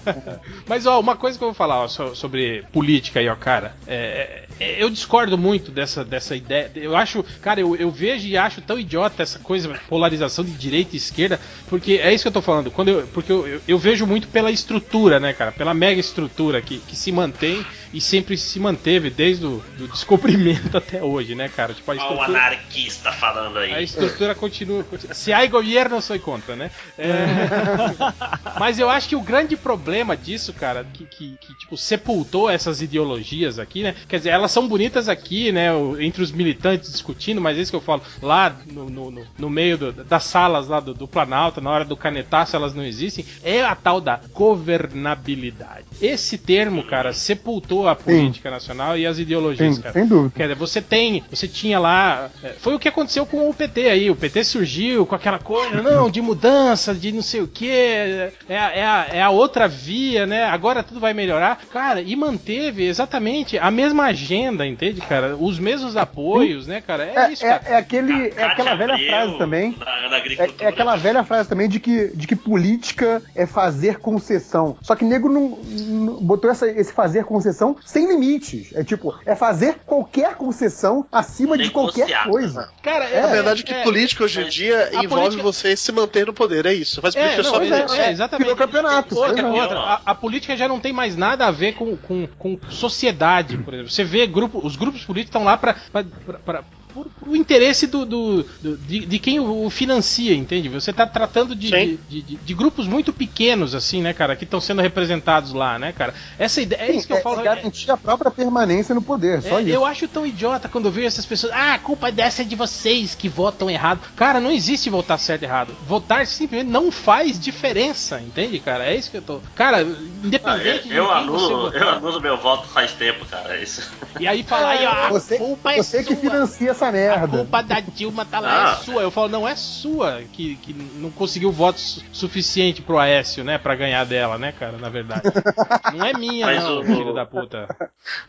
Mas, ó, uma coisa que eu vou falar ó, sobre política aí, ó, cara. É, é, eu discordo muito dessa, dessa ideia. Eu acho, cara, eu, eu vejo acho tão idiota essa coisa, polarização de direita e esquerda, porque é isso que eu tô falando. Quando eu, porque eu, eu, eu vejo muito pela estrutura, né, cara? Pela mega estrutura que, que se mantém e sempre se manteve desde o do descobrimento até hoje, né, cara? Tipo, a estrutura, Olha o anarquista falando aí. A estrutura continua. Se há governo, sou contra, né? É... Mas eu acho que o grande problema disso, cara, que, que, que, tipo, sepultou essas ideologias aqui, né? Quer dizer, elas são bonitas aqui, né? Entre os militantes discutindo, mas é isso que eu falo, lá no, no, no meio do, das salas lá do, do Planalto, na hora do canetaço, elas não existem, é a tal da governabilidade. Esse termo, cara, sepultou mudou a política nacional e as ideologias, Sem, cara. sem dúvida. Quer dizer, você tem, você tinha lá, é, foi o que aconteceu com o PT aí, o PT surgiu com aquela coisa, não, de mudança, de não sei o que, é, a- é, a, é a outra via, né, agora tudo vai melhorar, cara, e manteve exatamente a mesma agenda, entende, cara, os mesmos apoios, né, cara, é, É, isso, cara. é, é aquele, é aquela velha Abreu, frase também. Na, na É, agricultura. é aquela velha frase também de que, de que política é fazer concessão. Só que nego não, não- botou essa- esse fazer concessão sem limites. É tipo, é fazer qualquer concessão acima de qualquer Negociar. coisa. Cara, É, Na verdade, que é, política hoje em dia a envolve política- você se manter no poder, é isso. Faz É, política não, só é, pra é, isso. é, exatamente. Virou campeonato. Outra, é. outra, a, a política já não tem mais nada a ver com, com, com sociedade, por exemplo. Você vê grupo, os grupos políticos estão lá para por, por o interesse do, do- do- de, de quem o financia, entende? Você tá tratando de, Sim. de, de- de grupos muito pequenos, assim, né, cara, que estão sendo representados lá, né, cara? Essa ideia, é isso que eu falo. É garantir a própria permanência no poder, só É, isso. eu acho tão idiota quando eu vejo essas pessoas. Ah, a culpa dessa é de vocês que votam errado. Cara, não existe votar certo e errado. Votar simplesmente não faz diferença, entende, cara? É isso que eu tô. Cara, Ah, independente eu, eu de quem você anulo, votar. eu anulo meu voto faz tempo, cara. Isso. E aí fala aí, ó, a Você, culpa é você que sua. financia essa A merda. culpa da Dilma tá lá, Ah. é sua. Eu falo, não é sua que, que não conseguiu voto su- suficiente pro Aécio, né, pra ganhar dela, né, cara, na verdade. Não é minha, Mas não, o- filho da puta.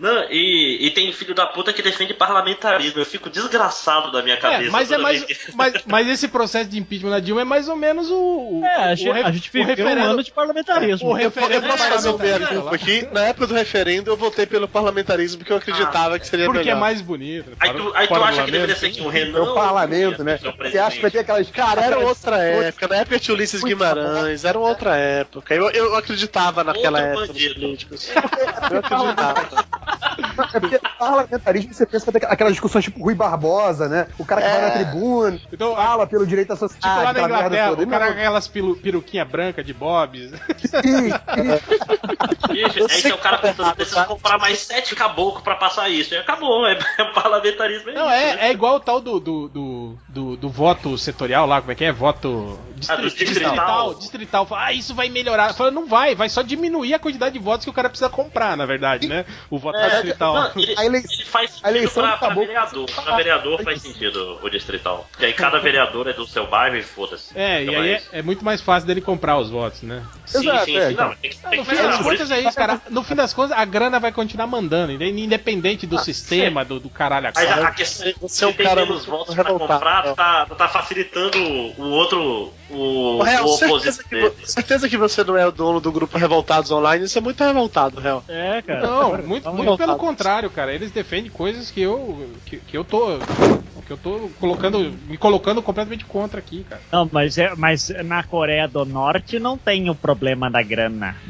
Não, e, e tem filho da puta que defende parlamentarismo. Eu fico desgraçado da minha cabeça. É, mas é mais. que- Mas, mas esse processo de impeachment da Dilma é mais ou menos o. o É, a o gente, re- a gente o um referendo- ano de parlamentarismo. o Eu, po- eu referendo posso fazer um meia aqui. Na época do referendo, eu votei pelo parlamentarismo porque eu acreditava que seria Porque é melhor. mais bonito. Aí tu, aí tu o acha que parlamento. ser Renan? É o parlamento, né? Você acha que vai ter aquelas. Cara, era outra época. Na época tinha Ulisses Guimarães, era outra época. Eu, eu acreditava naquela Outro época dos bandido. políticos. Eu acreditava. É porque parlamentarismo você pensa que vai ter aquelas discussões tipo Rui Barbosa, né? O cara que vai na tribuna, Então, fala pelo direito à Tipo sociedade. lá na Inglaterra, toda. o cara com aquelas pilu, peruquinha branca de bobs. Bicho, sei é o cara tá pensando, precisa comprar mais sete caboclos pra passar isso. E acabou, é, é parlamentarismo. É Não, né? É, é igual o tal do, do, do, do, do voto setorial lá, como é que é? Voto Ah, distri- distrital. distrital. Distrital. Fala, ah, isso vai melhorar. Fala, não vai, vai só diminuir a quantidade de votos que o cara precisa comprar, na verdade, né? O voto É, distrital. não, ele, A ele faz a sentido eleição pra, pra vereador. Pra vereador faz sentido o distrital. Porque aí cada vereador é do seu bairro e foda-se. É, e Então aí é, isso. é muito mais fácil dele comprar os votos, né? Sim, Exato, sim, é, sim. Não, tem que, No tem fim das contas é isso, cara. No fim das contas, a grana vai continuar mandando, inde- independente do sistema, do, do caralho a Mas a, questão Você é um se tem cara menos votos pra comprar, tá, tá facilitando o outro, o, O Real, o certeza opositor que, certeza que você não é o dono do grupo Revoltados Online, você é muito revoltado, Real. É, cara. Não, muito, vamos muito pelo contrário, cara. Eles defendem coisas que eu que, que eu tô que eu tô colocando me colocando completamente contra aqui, cara. Não, mas, é, mas na Coreia do Norte não tem o problema da grana.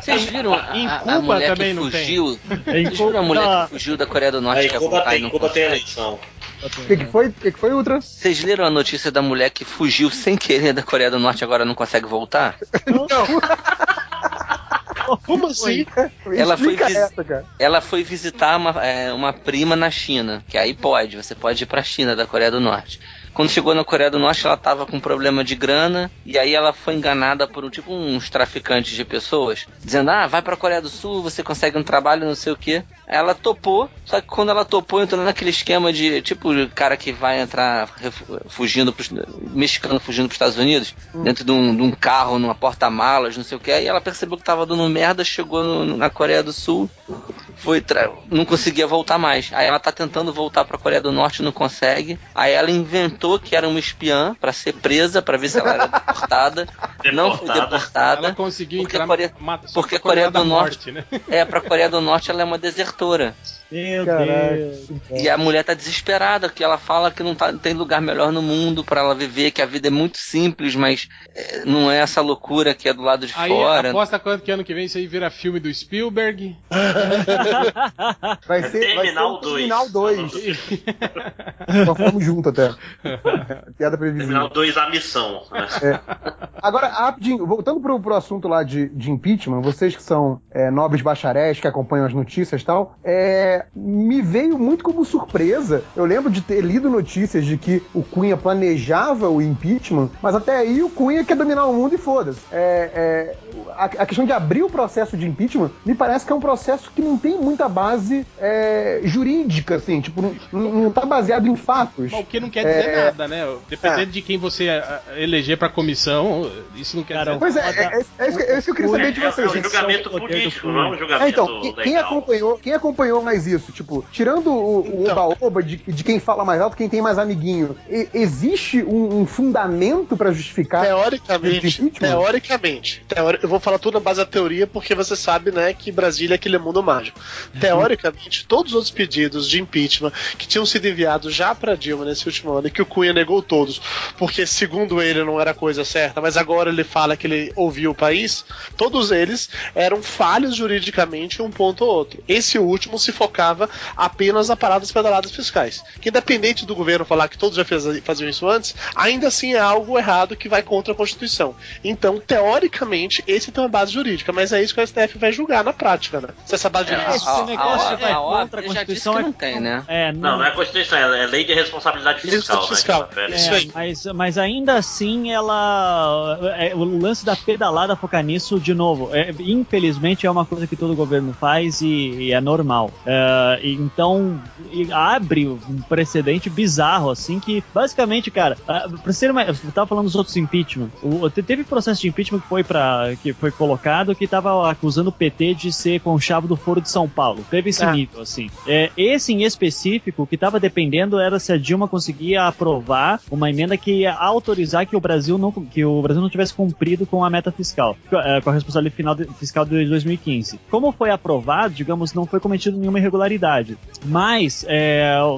Vocês viram a, Em a- a Cuba mulher também que não tem. fugiu? Em Vocês viram a mulher Cuba- que fugiu da Coreia do Norte Aí, quer Cuba e tem, não Cuba tem eleição. O que, que foi? O que, que foi, Ultra? Vocês leram a notícia da mulher que fugiu sem querer da Coreia do Norte e agora não consegue voltar? Como assim? Ela foi essa, cara. Ela foi visitar uma, é, uma prima na China, que aí pode, você pode ir pra China da Coreia do Norte. Quando chegou na Coreia do Norte, ela tava com problema de grana, e aí ela foi enganada por um tipo uns traficantes de pessoas, dizendo: "Ah, vai pra Coreia do Sul, você consegue um trabalho, não sei o quê". Ela topou, só que quando ela topou, entrou naquele esquema de tipo cara que vai entrar fugindo pros mexicano fugindo pros Estados Unidos, dentro de um, de um carro, numa porta-malas, não sei o quê. Aí ela percebeu que tava dando merda, chegou no- na Coreia do Sul, foi não conseguia voltar mais. Aí ela tá tentando voltar pra Coreia do Norte, não consegue. Aí ela inventou que era uma espiã pra ser presa, pra ver se ela era deportada. Não foi Deportada. deportada. Ela conseguiu porque entrar a Coreia- porque Coreia da do Norte- né? É, pra Coreia do Norte ela é uma desertora. Meu Caraca. Deus. E a mulher tá desesperada, que ela fala que não, tá, não tem lugar melhor no mundo pra ela viver, que a vida é muito simples, mas é, não é essa loucura que é do lado de Aí fora. aposta quanto que ano que vem isso aí vira filme do Spielberg. Vai É ser, vai ser Terminal um dois. Terminal 2. Nós fomos juntos até. Piada previsível. Terminal 2, a missão. né? Agora, rapidinho, voltando pro, pro assunto lá de, de impeachment, vocês que são é, nobres bacharéis, que acompanham as notícias e tal, é, me veio muito como surpresa. Eu lembro de ter lido notícias de que o Cunha planejava o impeachment, mas até aí o Cunha quer dominar o mundo e foda-se. É, é, a, a questão de abrir o processo de impeachment me parece que é um processo que não tem muita base é, jurídica, assim, tipo, não, não tá baseado em fatos. Mas o que não quer dizer É. nada, né? Dependendo É. de quem você eleger pra comissão, isso não quer Cara, dizer Pois é, é, é, é isso que, é isso que eu queria saber de É, é vocês. um julgamento político, não é um É, julgamento então, quem, acompanhou, quem acompanhou mais isso? Tipo, tirando o, o Então. oba-oba de, de quem fala mais alto, quem tem mais amiguinho, e- existe um, um fundamento pra justificar? Teoricamente, teoricamente, teori- eu vou falar tudo na base da teoria porque você sabe, né, que Brasília é aquele mundo mágico. Teoricamente, todos os outros pedidos de impeachment que tinham sido enviados já para Dilma nesse último ano e que o Cunha negou todos, porque segundo ele não era a coisa certa, mas agora ele fala que ele ouviu o país, todos eles eram falhos juridicamente um ponto ou outro. Esse último se focava apenas na parada das pedaladas fiscais. Que independente do governo falar que todos já fez- faziam isso antes, ainda assim é algo errado que vai contra a Constituição. Então, teoricamente, esse tem uma base jurídica, mas é isso que o STF vai julgar na prática, né? Se essa base É, jurídica. Esse a- negócio a- vai a contra a Constituição é- não tem, né? É, Não, não é Constituição, é lei de responsabilidade fiscal. Responsabilidade fiscal. Né, ela Isso. É, aí. mas, mas ainda assim, ela. é, o lance da pedalada focar nisso, de novo, é, infelizmente é uma coisa que todo governo faz e, e é normal. É, e então, abre um precedente bizarro, assim, que basicamente, cara, pra ser mais. Eu tava falando dos outros impeachment. O, te- teve processo de impeachment que foi, pra, que foi colocado que tava acusando o PT de ser conchavo do Foro de São Paulo. Teve esse Ah. nível, assim. É, esse em específico, o que tava dependendo era se a Dilma conseguia aprovar uma emenda que ia autorizar que o Brasil não, que o Brasil não tivesse cumprido com a meta fiscal, eh, com a responsabilidade final de- fiscal de 2015. Como foi aprovado, digamos, não foi cometido nenhuma irregularidade. Mas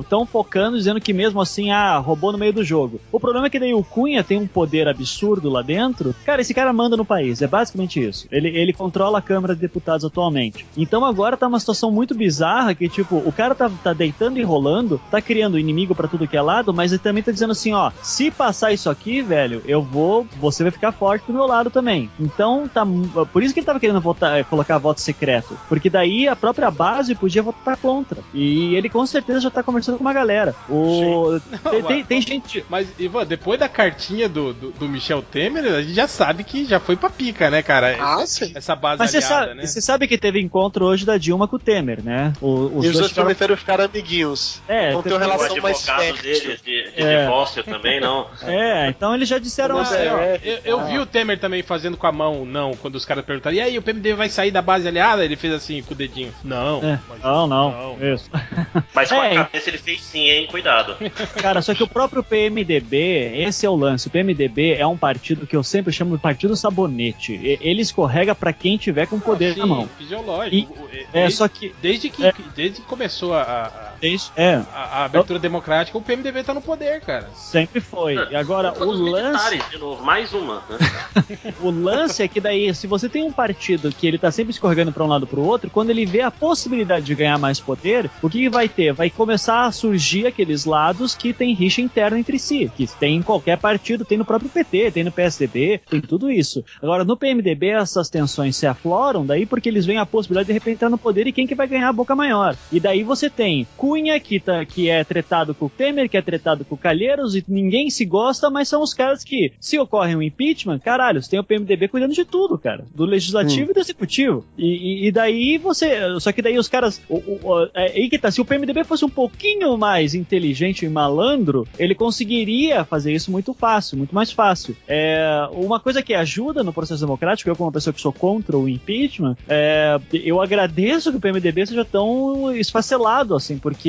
estão focando dizendo que mesmo assim, ah, roubou no meio do jogo. O problema é que daí o Cunha tem um poder absurdo lá dentro. Cara, esse cara manda no país, é basicamente isso. Ele, ele controla a Câmara de Deputados atualmente. Então agora tá uma situação muito bizarra que, tipo, o cara tá, tá deitando e rolando, tá criando inimigo pra tudo que é lado, mas ele também tá dizendo assim, ó, se passar isso aqui, velho, eu vou, você vai ficar forte do meu lado também. Então tá, por isso que ele tava querendo votar, colocar voto secreto, porque daí a própria base podia votar contra. E ele com certeza já tá conversando com uma galera. O tem, tem- tem gente Mas, Ivan, depois da cartinha do, do, do Michel Temer, a gente já sabe que já foi pra pica, né, cara? Ah, essa, sim. essa base Mas você aliada, sabe, né? você sabe que teve encontro hoje da Dilma com o Temer, né? O- os E os dois ficaram- prometeram ficar amiguinhos. É, Vão ter uma relação mais advogado fértil. dele de, de É. divórcio também, não. É, então eles já disseram Não, assim, eu, ó, eu- eu vi o Temer também fazendo com a mão, não, quando os caras perguntaram, e aí, o PMDB vai sair da base aliada? Ele fez assim, com o dedinho. Não. É, mas- não, não, isso. Mas com É, a cabeça ele fez sim, hein? Cuidado. Cara, só que o próprio PMDB, esse é o lance. O PMDB é um partido que eu sempre chamo de partido sabonete. E- Ele escorrega pra quem tiver com poder Sim, na mão. Fisiológico. É, desde, só que. desde que é. desde que começou a, a- Isso, é, a- a abertura democrática, o PMDB tá no poder, cara. sempre foi. E agora, o Todos os lance. de novo, mais uma. Né? O lance é que daí, se você tem um partido que ele tá sempre escorregando pra um lado pro outro, quando ele vê a possibilidade de ganhar mais poder, o que, que vai ter? Vai começar a surgir aqueles lados que tem rixa interna entre si, que tem em qualquer partido, tem no próprio PT, tem no PSDB, tem tudo isso. Agora, no PMDB, essas tensões se afloram daí porque eles veem a possibilidade de repente entrar no poder e quem que vai ganhar a boca maior. E daí você tem Cunha, que, tá, que é tretado com o Temer, que é tretado com o Calheiros, e ninguém se gosta, mas são os caras que, se ocorre um impeachment, caralho, você tem o PMDB cuidando de tudo, cara. Do legislativo e do executivo. E, e- e daí você. Só que daí os caras. O, o- o- é aí que tá. Se o PMDB fosse um pouquinho mais inteligente e malandro, ele conseguiria fazer isso muito fácil, muito mais fácil. É, uma coisa que ajuda no processo democrático, eu, como uma pessoa que sou contra o impeachment, é, eu agradeço que o PMDB seja tão esfacelado, assim, porque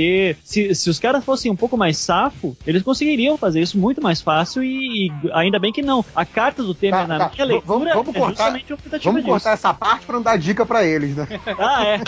se, se os caras fossem um pouco mais safo, eles conseguiriam fazer isso muito mais fácil e, e ainda bem que não. A carta do Temer Tá, na tá. minha leitura Vamos- vamos é cortar- justamente uma tentativa Vamos disso. cortar essa parte pra não dar dica pra eles, né? Ah, é.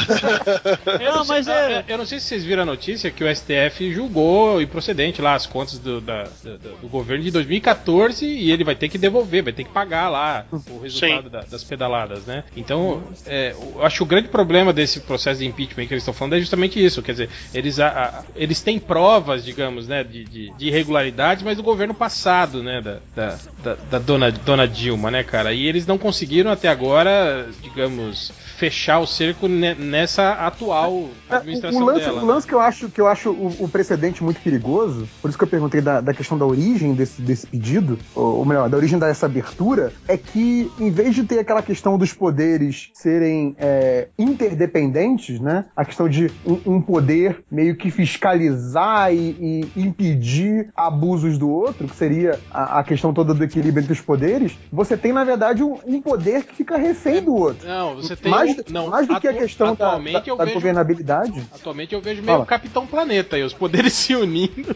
Eu não, mas sei- é. eu- não sei se vocês viram a notícia que o STF julgou improcedente lá as contas do, da- da- do governo de 2014 e ele vai ter que devolver, vai ter que pagar lá o resultado da- das pedaladas, né? Então, é, eu acho que o grande problema desse processo de impeachment que eles estão falando é justamente isso. Quer dizer, eles eles, a, a, eles têm provas, digamos, né, de, de, de irregularidades, mas do governo passado, né, da, da, da, da dona, dona Dilma, né, cara? E eles não conseguiram até agora, digamos, fechar o cerco nessa atual administração É, o lance, dela. O lance que eu acho, que eu acho o, o precedente muito perigoso, por isso que eu perguntei da, da questão da origem desse, desse pedido, ou, ou melhor, da origem dessa abertura, é que em vez de ter aquela questão dos poderes serem é, interdependentes, né? A questão de um, um poder meio que fiscalizar e, e, impedir abusos do outro, que seria a, a, questão toda do equilíbrio entre os poderes, você tem, na verdade, um, um poder que fica refém do outro. Não, você tem mais, um, não, mais do que a questão da, da, eu da vejo, governabilidade. Atualmente eu vejo meio Fala. Capitão Planeta aí, os poderes se unindo.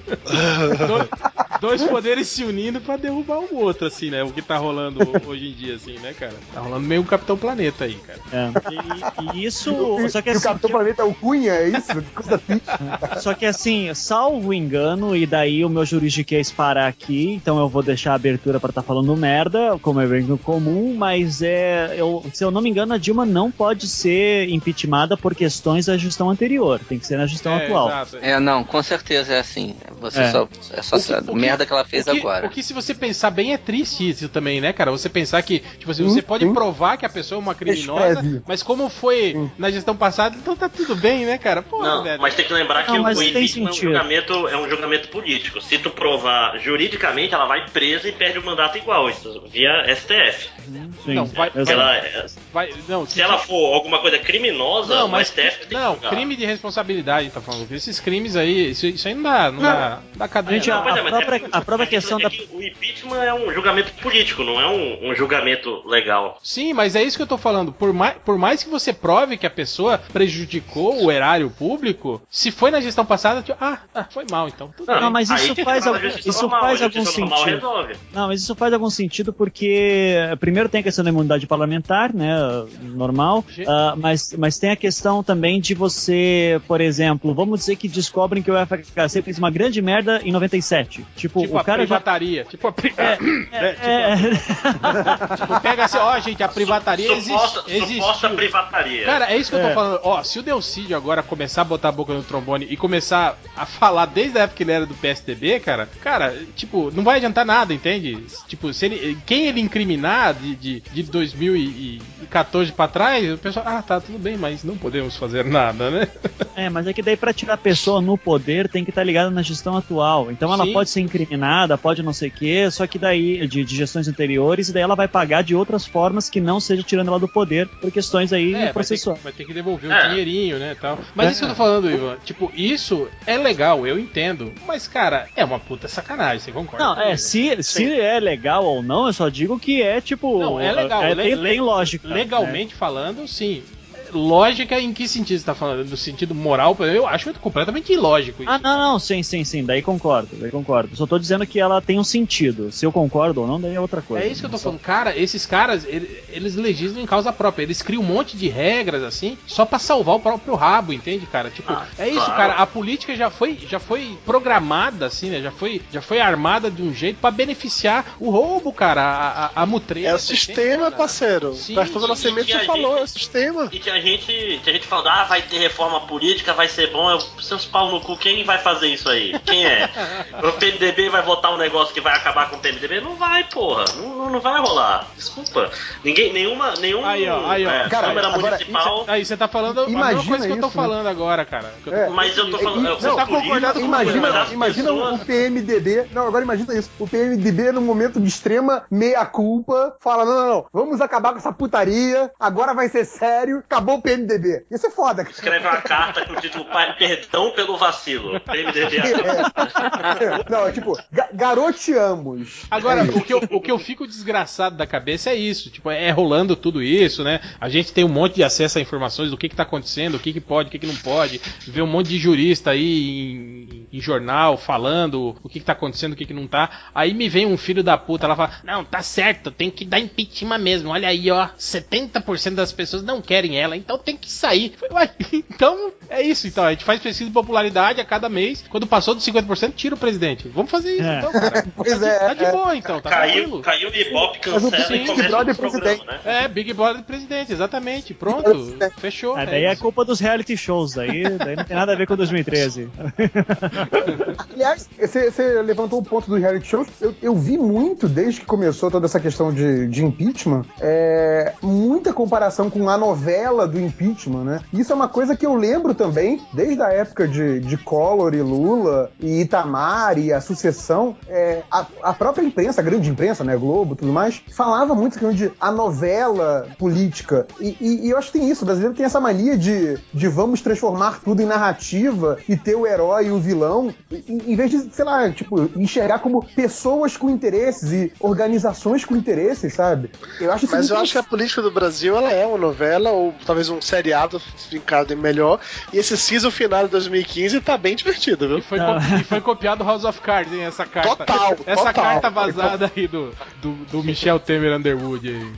dois, dois poderes se unindo pra derrubar um outro, assim, né? O que tá rolando hoje em dia, assim, né, cara? Tá rolando meio um Capitão Planeta aí, cara. É. E, e isso. E, só que e assim, o Capitão Planeta é o Cunha, é isso? Que coisa triste. Só que assim, salvo engano, e daí o meu juridiquês parar aqui, então eu vou deixar a abertura pra estar tá falando merda, como é bem comum, mas é. Eu, se eu não me engano, a Dilma não pode ser impeachmentada por questões da gestão anterior. Tem que ser na gestão É, atual. exato. É, não, com certeza é assim. Você É. só. É só que- a merda que ela fez o que, agora. O que, se você pensar bem, é triste isso também, né, cara? Você pensar que, tipo assim, Sim, você pode sim. provar que a pessoa é uma criminosa, Escreve. mas como foi Sim. na gestão passada, então tá tudo bem, né, cara? Pô, Não, velho. mas tem que lembrar que Não, o mas o impeachment é um, julgamento, é um julgamento político. Se tu provar juridicamente, ela vai presa e perde o mandato igual, isso, via STF. Sim, Não, vai-. Ela, Vai, não, se ela for alguma coisa criminosa, Não, o mas STF tem não, que crime de responsabilidade, tá falando. Esses crimes aí, isso, isso aí não dá, não, dá, não dá cadeia. Gente, não. a- Pois é, mas própria- é- a própria é que- questão é da- que O impeachment é um julgamento político, não é um, um julgamento legal. Sim, mas é isso que eu tô falando. Por mais, por mais que você prove que a pessoa prejudicou o erário público, se foi na gestão passada, tipo, ah, ah, foi mal, então. Tudo Não, bem. mas isso faz algum- isso normal, faz a algum sentido. Não, mas isso faz algum sentido porque primeiro tem a questão da imunidade parlamentar, né, normal, ah, mas, mas tem a questão também de você, por exemplo, vamos dizer que descobrem que o FHC fez uma grande merda em 97. Tipo, Tipo o a cara já... privataria. Tipo a pri... é, tipo, É, tipo, pega assim, ó, gente, a privataria existe. Suposta, existiu. suposta privataria. Cara, é isso que eu É. tô falando. Ó, se o Delcídio agora começar a botar a boca no trombone e começar a falar desde a época que ele era do PSDB, cara, cara, tipo, não vai adiantar nada, entende? Tipo, se ele, quem ele incriminar de, de, de 2014 pra trás, o pessoal, ah, tá, tudo bem, mas não podemos fazer nada, né? É, mas é que daí pra tirar a pessoa no poder tem que estar ligada na gestão atual. Então ela Sim. pode ser incriminada, pode não sei o quê, só que daí, de, de gestões anteriores, e daí ela vai pagar de outras formas que não seja tirando ela do poder por questões aí É, vai ter, que, processuais. vai ter que devolver É. o dinheirinho, né, tal. Mas isso que eu tô falando, Ivan, tipo, isso é legal, eu entendo, mas, cara, é uma puta sacanagem, você concorda? Não, é, se, se é legal ou não, eu só digo que é tipo. Não, é legal. É, le- tem, le- tem lógica. né? Legalmente falando, sim. Lógica em que sentido você tá falando? No sentido moral, eu acho completamente ilógico isso. Ah, não, não, sim, sim, sim, daí concordo, daí concordo. Só tô dizendo que ela tem um sentido. Se eu concordo ou não, daí é outra coisa. É isso que eu tô falando. Cara, esses caras, ele- eles legislam em causa própria. Eles criam um monte de regras, assim, só pra salvar o próprio rabo, entende, cara? Tipo, Ah, é isso, claro. cara. A política já foi, já foi programada, assim, né? Já foi, já foi armada de um jeito pra beneficiar o roubo, cara. A, a, a mutreta. É o você sistema, entende, parceiro. Sim, Bertoldo Nascimento e a já falou, gente- é o sistema. E tinha gente, tinha gente falando, ah, vai ter reforma política, vai ser bom. Eu, seus pau no cu, quem vai fazer isso aí? Quem é? o PMDB vai votar um negócio que vai acabar com o PMDB? Não vai, porra. Não, não- vai rolar. Desculpa. Ninguém, nenhuma, nenhum Aí, ó, aí, ó. é, Cara, Câmara agora, Municipal. Aí você tá falando a mesma Imagina coisa que eu tô isso, né? falando agora, cara. Eu tô É. falando Mas eu tô isso. falando. E- você não, tá concordando concordando com Imagina, das imagina pessoas. o PMDB. Não, agora imagina isso. O PMDB, num momento de extrema meia-culpa, fala: não, não, não, vamos acabar com essa putaria, agora vai ser sério, acabou o PMDB. Isso é foda. cara. Escreve uma carta com o título "Pai, Perdão pelo vacilo. PMDB. É. Não, é tipo, ga- garoteamos. Agora, É o que, eu, o que eu fico desgraçado da cabeça é isso. Tipo, é rolando tudo isso, né? A gente tem um monte de acesso a informações do que, que tá acontecendo, o que, que pode, o que, que não pode. Vê um monte de jurista aí em, em jornal, falando o que, que tá acontecendo, o que, que não tá. Aí me vem um filho da puta, ela fala: Não, tá certo, tem que dar impeachment mesmo. Olha aí, ó, 70% das pessoas não querem ela, então tem que sair. Falei, Ué, então é isso. Então, a gente faz pesquisa de popularidade a cada mês. Quando passou dos 50%, tira o presidente. Vamos fazer isso, É. então, cara. Pois tá, é, de, tá de é. boa, então, tá Caiu, tranquilo. caiu o Ibope, cancela Big e começa Brother o programa, presidente. né? É, Big Brother presidente, exatamente. Pronto, fechou. Ah, daí é culpa dos reality shows, daí, daí não tem nada a ver com 2013. Aliás, você, você levantou o ponto do reality show. Eu, eu vi muito, desde que começou toda essa questão de, de impeachment, é, muita comparação com a novela do impeachment, né? Isso é uma coisa que eu lembro também, desde a época de, de Collor e Lula, e Itamar e a sucessão. é, a, a própria imprensa, a grande imprensa, né? Globo tudo mais, falava muito de a novela política. E, e- e eu acho que tem isso. O brasileiro tem essa mania de, de vamos transformar tudo em narrativa e ter o herói e o vilão, em, em vez de, sei lá, tipo, enxergar como pessoas com interesses e organizações com interesses, sabe? Eu acho Mas eu acho que a política do Brasil ela é uma novela, ou talvez um seriado fincado melhor. E esse season final de 2015 tá bem divertido, E viu? foi, Ah. copi- e foi copiado House of Cards, hein? Essa carta. Total, Essa total. carta vazada aí do, do, do Michel Temer Underwood aí.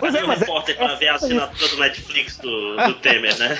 Cadê o repórter pra ver a assinatura do Netflix do, do Temer, né?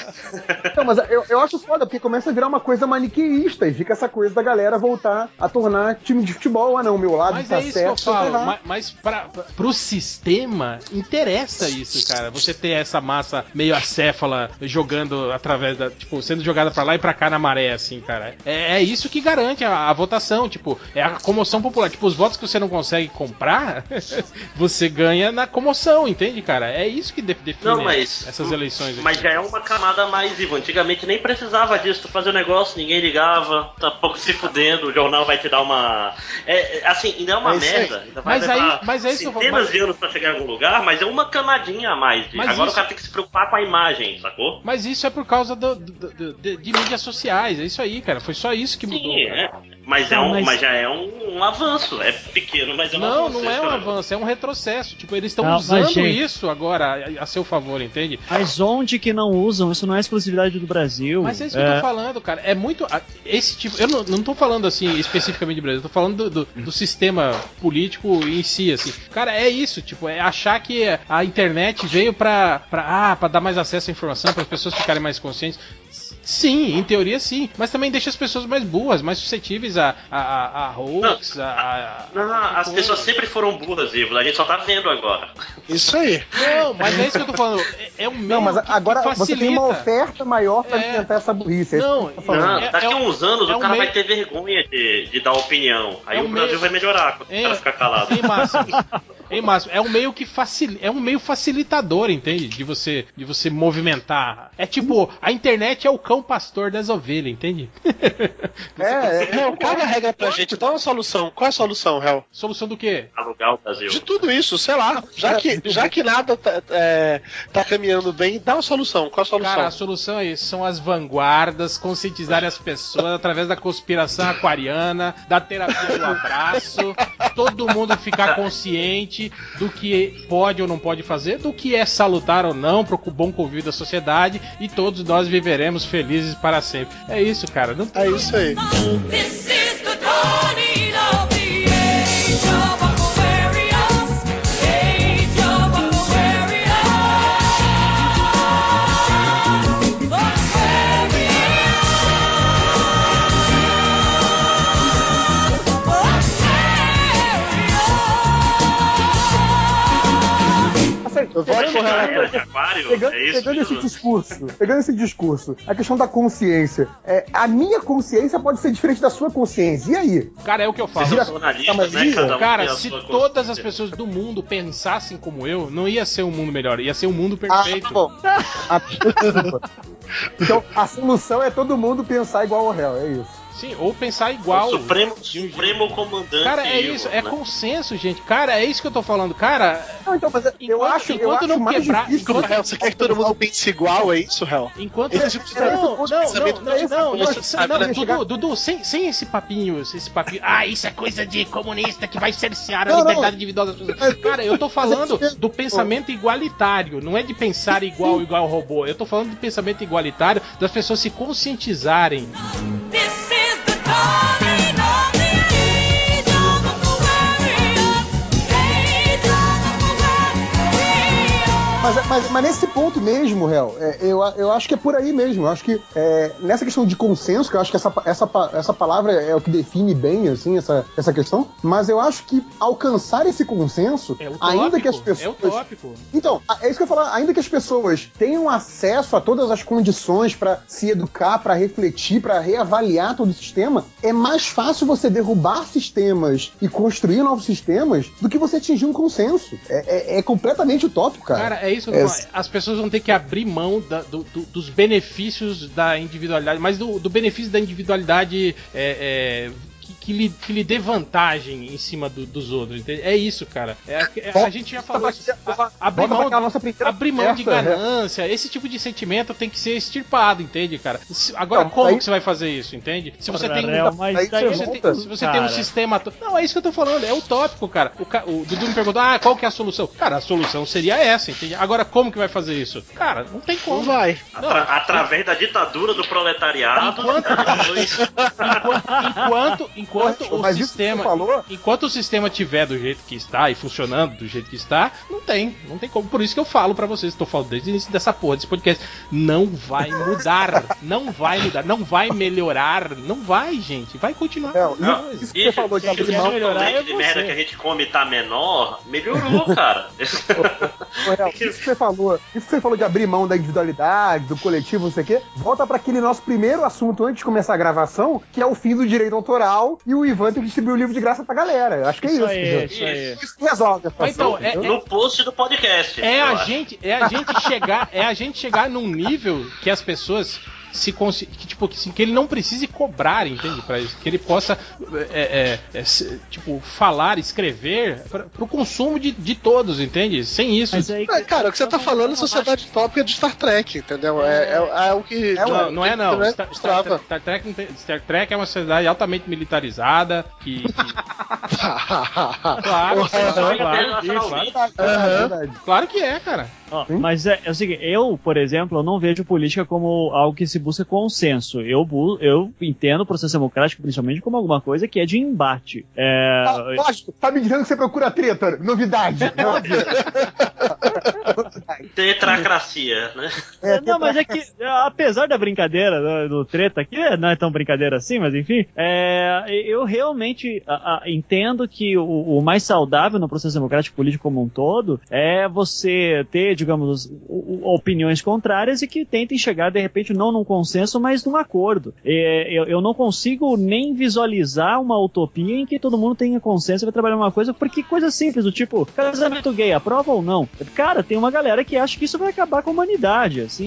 Não, mas eu, eu acho foda, porque começa a virar uma coisa maniqueísta e fica essa coisa da galera voltar a tornar time de futebol. Ah, não, o meu lado Mas tá é isso certo. que eu falo. errado. Mas, mas pra, pra, pro sistema, interessa isso, cara. Você ter essa massa meio acéfala jogando através da. Tipo, sendo jogada pra lá e pra cá na maré, assim, cara. É, é isso que garante a, a votação. Tipo, é a comoção popular. Tipo, os votos que você não consegue comprar, você ganha na comoção, entende, cara? É isso que de- define Não, mas. essas eleições. aqui. Mas já é uma camada mais, Ivo. Antigamente nem precisava disso. Tu fazia o negócio, ninguém ligava, tá pouco se fudendo, o jornal vai te dar uma. É, assim, ainda é uma É aí. merda. Ainda vai Mas aí- levar mas é isso que eu falo, centenas mas- de anos pra chegar em algum lugar, mas é uma camadinha a mais. de- Mas Agora isso- o cara tem que se preocupar com a imagem, sacou? Mas isso é por causa do- do- do- de, de mídias sociais, é isso aí, cara. Foi só isso que mudou. Sim, cara. é. Mas, é Não, um, mas- mas... já é um, um avanço. É pequeno, mas é um Não, avanço. não é esse um que eu- avanço, é um retrocesso. Tipo, eles estão Não, mas, usando gente- isso agora a, a seu favor, entende? Mas onde que não usam? Isso não é exclusividade do Brasil. Mas é isso que eu tô falando, cara. É muito. Esse tipo. Eu não, não tô falando assim especificamente de Brasil, eu tô falando do, do, do sistema político em si, assim. Cara, é isso, tipo, é achar que a internet veio pra, pra, ah, pra dar mais acesso à informação, para as pessoas ficarem mais conscientes. Sim, em teoria sim, mas também deixa as pessoas mais burras, mais suscetíveis a, a, a, a hoax, a, a- Não, as pessoas sempre foram burras, Ivo. A gente só tá vendo agora. Isso aí. Não, mas é isso que eu tô falando. É, é um meio Não, mas que- que agora você tem uma oferta maior pra É. essa burrice. é Não, falando. Não, É- daqui é a um- uns anos é o cara meio- vai ter vergonha de, de dar opinião. Aí É o Brasil meio- vai melhorar quando o cara ficar calado. Em Márcio, em Márcio, é um meio que facil, é um meio facilitador, entende? De você, de você movimentar. É tipo, a internet é o cão pastor das ovelhas, entende? É, é, Não, caga a regra pra gente, dá uma solução. Qual é a solução, Hel? Solução do quê? Alugar o Brasil. De tudo isso, sei lá. Já que, já que nada tá, é, tá caminhando bem, dá uma solução. Qual a solução? Cara, a solução é isso, são as vanguardas, conscientizarem as pessoas através da conspiração aquariana, da terapia do abraço, todo mundo ficar consciente do que pode ou não pode fazer, do que é salutar ou não pro bom convívio da sociedade e todos nós viveremos felizes para sempre. É isso, cara. Não tem É isso aí. Eu pro? Pegando, é isso? pegando esse discurso, pegando esse discurso, a questão da consciência. É, a minha consciência pode ser diferente da sua consciência. E aí? Cara, é o que eu falo. Jornalistas, Mas, né? Cada um Cara, tem a se sua todas as pessoas do mundo pensassem como eu, não ia ser um mundo melhor, ia ser um mundo Ah, perfeito. tá bom. Ah, então, a solução é todo mundo pensar igual ao réu, é isso. Sim, ou pensar igual. O Supremo, um Supremo Comandante. Cara, é Ivo, isso, é né? consenso, gente. Cara, é isso que eu tô falando. Cara, Não, então, mas eu Enquanto- acho, eu enquanto acho não mais quebrar- difícil. enquanto- Hel, você quer que todo mundo pense igual, é isso, Hel? enquanto. De- Não, não, não, não, não, não, né? Dudu, Dudu, sem, sem esse papinho, esse papinho. Ah, isso é coisa de comunista que vai cercear a Não, não. liberdade individual das pessoas. Cara, eu tô falando do pensamento igualitário, não é de pensar igual, igual robô. Eu tô falando de pensamento igualitário das pessoas se conscientizarem. This mas, mas, mas nesse ponto mesmo, Réu, é, eu, eu acho que é por aí mesmo. Eu acho que é, nessa questão de consenso, que eu acho que essa, essa, essa palavra é o que define bem, assim, essa, essa questão, mas eu acho que alcançar esse consenso, É utópico. ainda que as É pessoas. utópico. Então, é isso que eu ia falar. Ainda que as pessoas tenham acesso a todas as condições pra se educar, pra refletir, pra reavaliar todo o sistema, é mais fácil você derrubar sistemas e construir novos sistemas do que você atingir um consenso. É, é- é completamente utópico, cara. Cara, é isso falando. As pessoas vão ter que abrir mão da- do- do- dos benefícios da individualidade, mas do, do benefício da individualidade é, é, que, lhe, que lhe dê vantagem em cima do- dos outros. entende? É isso, cara. É, é- a gente já falou isso. A- Abrir mão, abrir mão de né? ganância, esse tipo de sentimento tem que ser extirpado, entende, cara? Se- Agora, Então, como aí- que você vai fazer isso, entende? Se você tem um. mas aí daí você Se você, volta. tem, se você tem um Cara. sistema. to- Não, é isso que eu tô falando, é utópico, cara. O, ca- o Dudu me perguntou, ah, qual que é a solução? Cara, a solução seria essa, entende? Agora, como que vai fazer isso? Cara, não tem como. Não vai. Atra- através da ditadura do proletariado. depois- Enquanto, enquanto o Mas isso que sistema. falou- Enquanto o sistema tiver do jeito que está e funcionando do jeito que está, não tem. Não tem como. Por isso que eu falo pra vocês, estou falando desde o início dessa porra, desse podcast. Não vai mudar. não vai mudar. Não vai melhorar. Não vai, gente. Vai continuar. É, não, coisa. isso que você falou de se abrir o mão. melhorar é de merda que a gente come tá menor, melhorou, cara. Isso que você falou, isso que você falou de abrir mão da individualidade, do coletivo, não sei o quê, volta pra aquele nosso primeiro assunto antes de começar a gravação, que é o fim do direito autoral e o Ivan tem que distribuir o livro de graça pra galera. Eu Acho que é isso. Isso aí, isso aí. Isso que resolve a situação. então, é- entendeu? no post do podcast. É a acho. gente, é a gente chegar, é a gente chegar num nível que as pessoas se que tipo assim, que ele não precise cobrar, entende? Para isso, que ele possa é, é, é, se- tipo falar, escrever para o consumo de, de todos, entende? Sem isso. Aí, É, cara, o que você tá falando é sociedade tópica de Star Trek, entendeu? É, é, é o que. não, não é não. Star, Star- trava. Star Trek, Star Trek é uma sociedade altamente militarizada que, que- claro, claro, claro, claro, É verdade. claro que é, cara. Ó, mas é, é o seguinte, eu, por exemplo, eu não vejo política como algo que se busca consenso. Eu, bu- eu entendo o processo democrático principalmente como alguma coisa que é de embate. É, Ah, lógico, tá me dizendo que você procura treta, novidade. Óbvio. Tetracracia, né? É, não, mas é que, apesar da brincadeira do, do treta aqui, não é tão brincadeira assim, mas enfim, é, eu realmente a- a- entendo que o, o mais saudável no processo democrático político como um todo é você ter, digamos, opiniões contrárias e que tentem chegar, de repente, não num consenso, mas num acordo. É, eu, eu não consigo nem visualizar uma utopia em que todo mundo tenha consenso e vai trabalhar uma coisa, porque coisa simples, do tipo, casamento gay, aprova ou não? Cara, tem uma galera que acha que isso vai acabar com a humanidade, assim,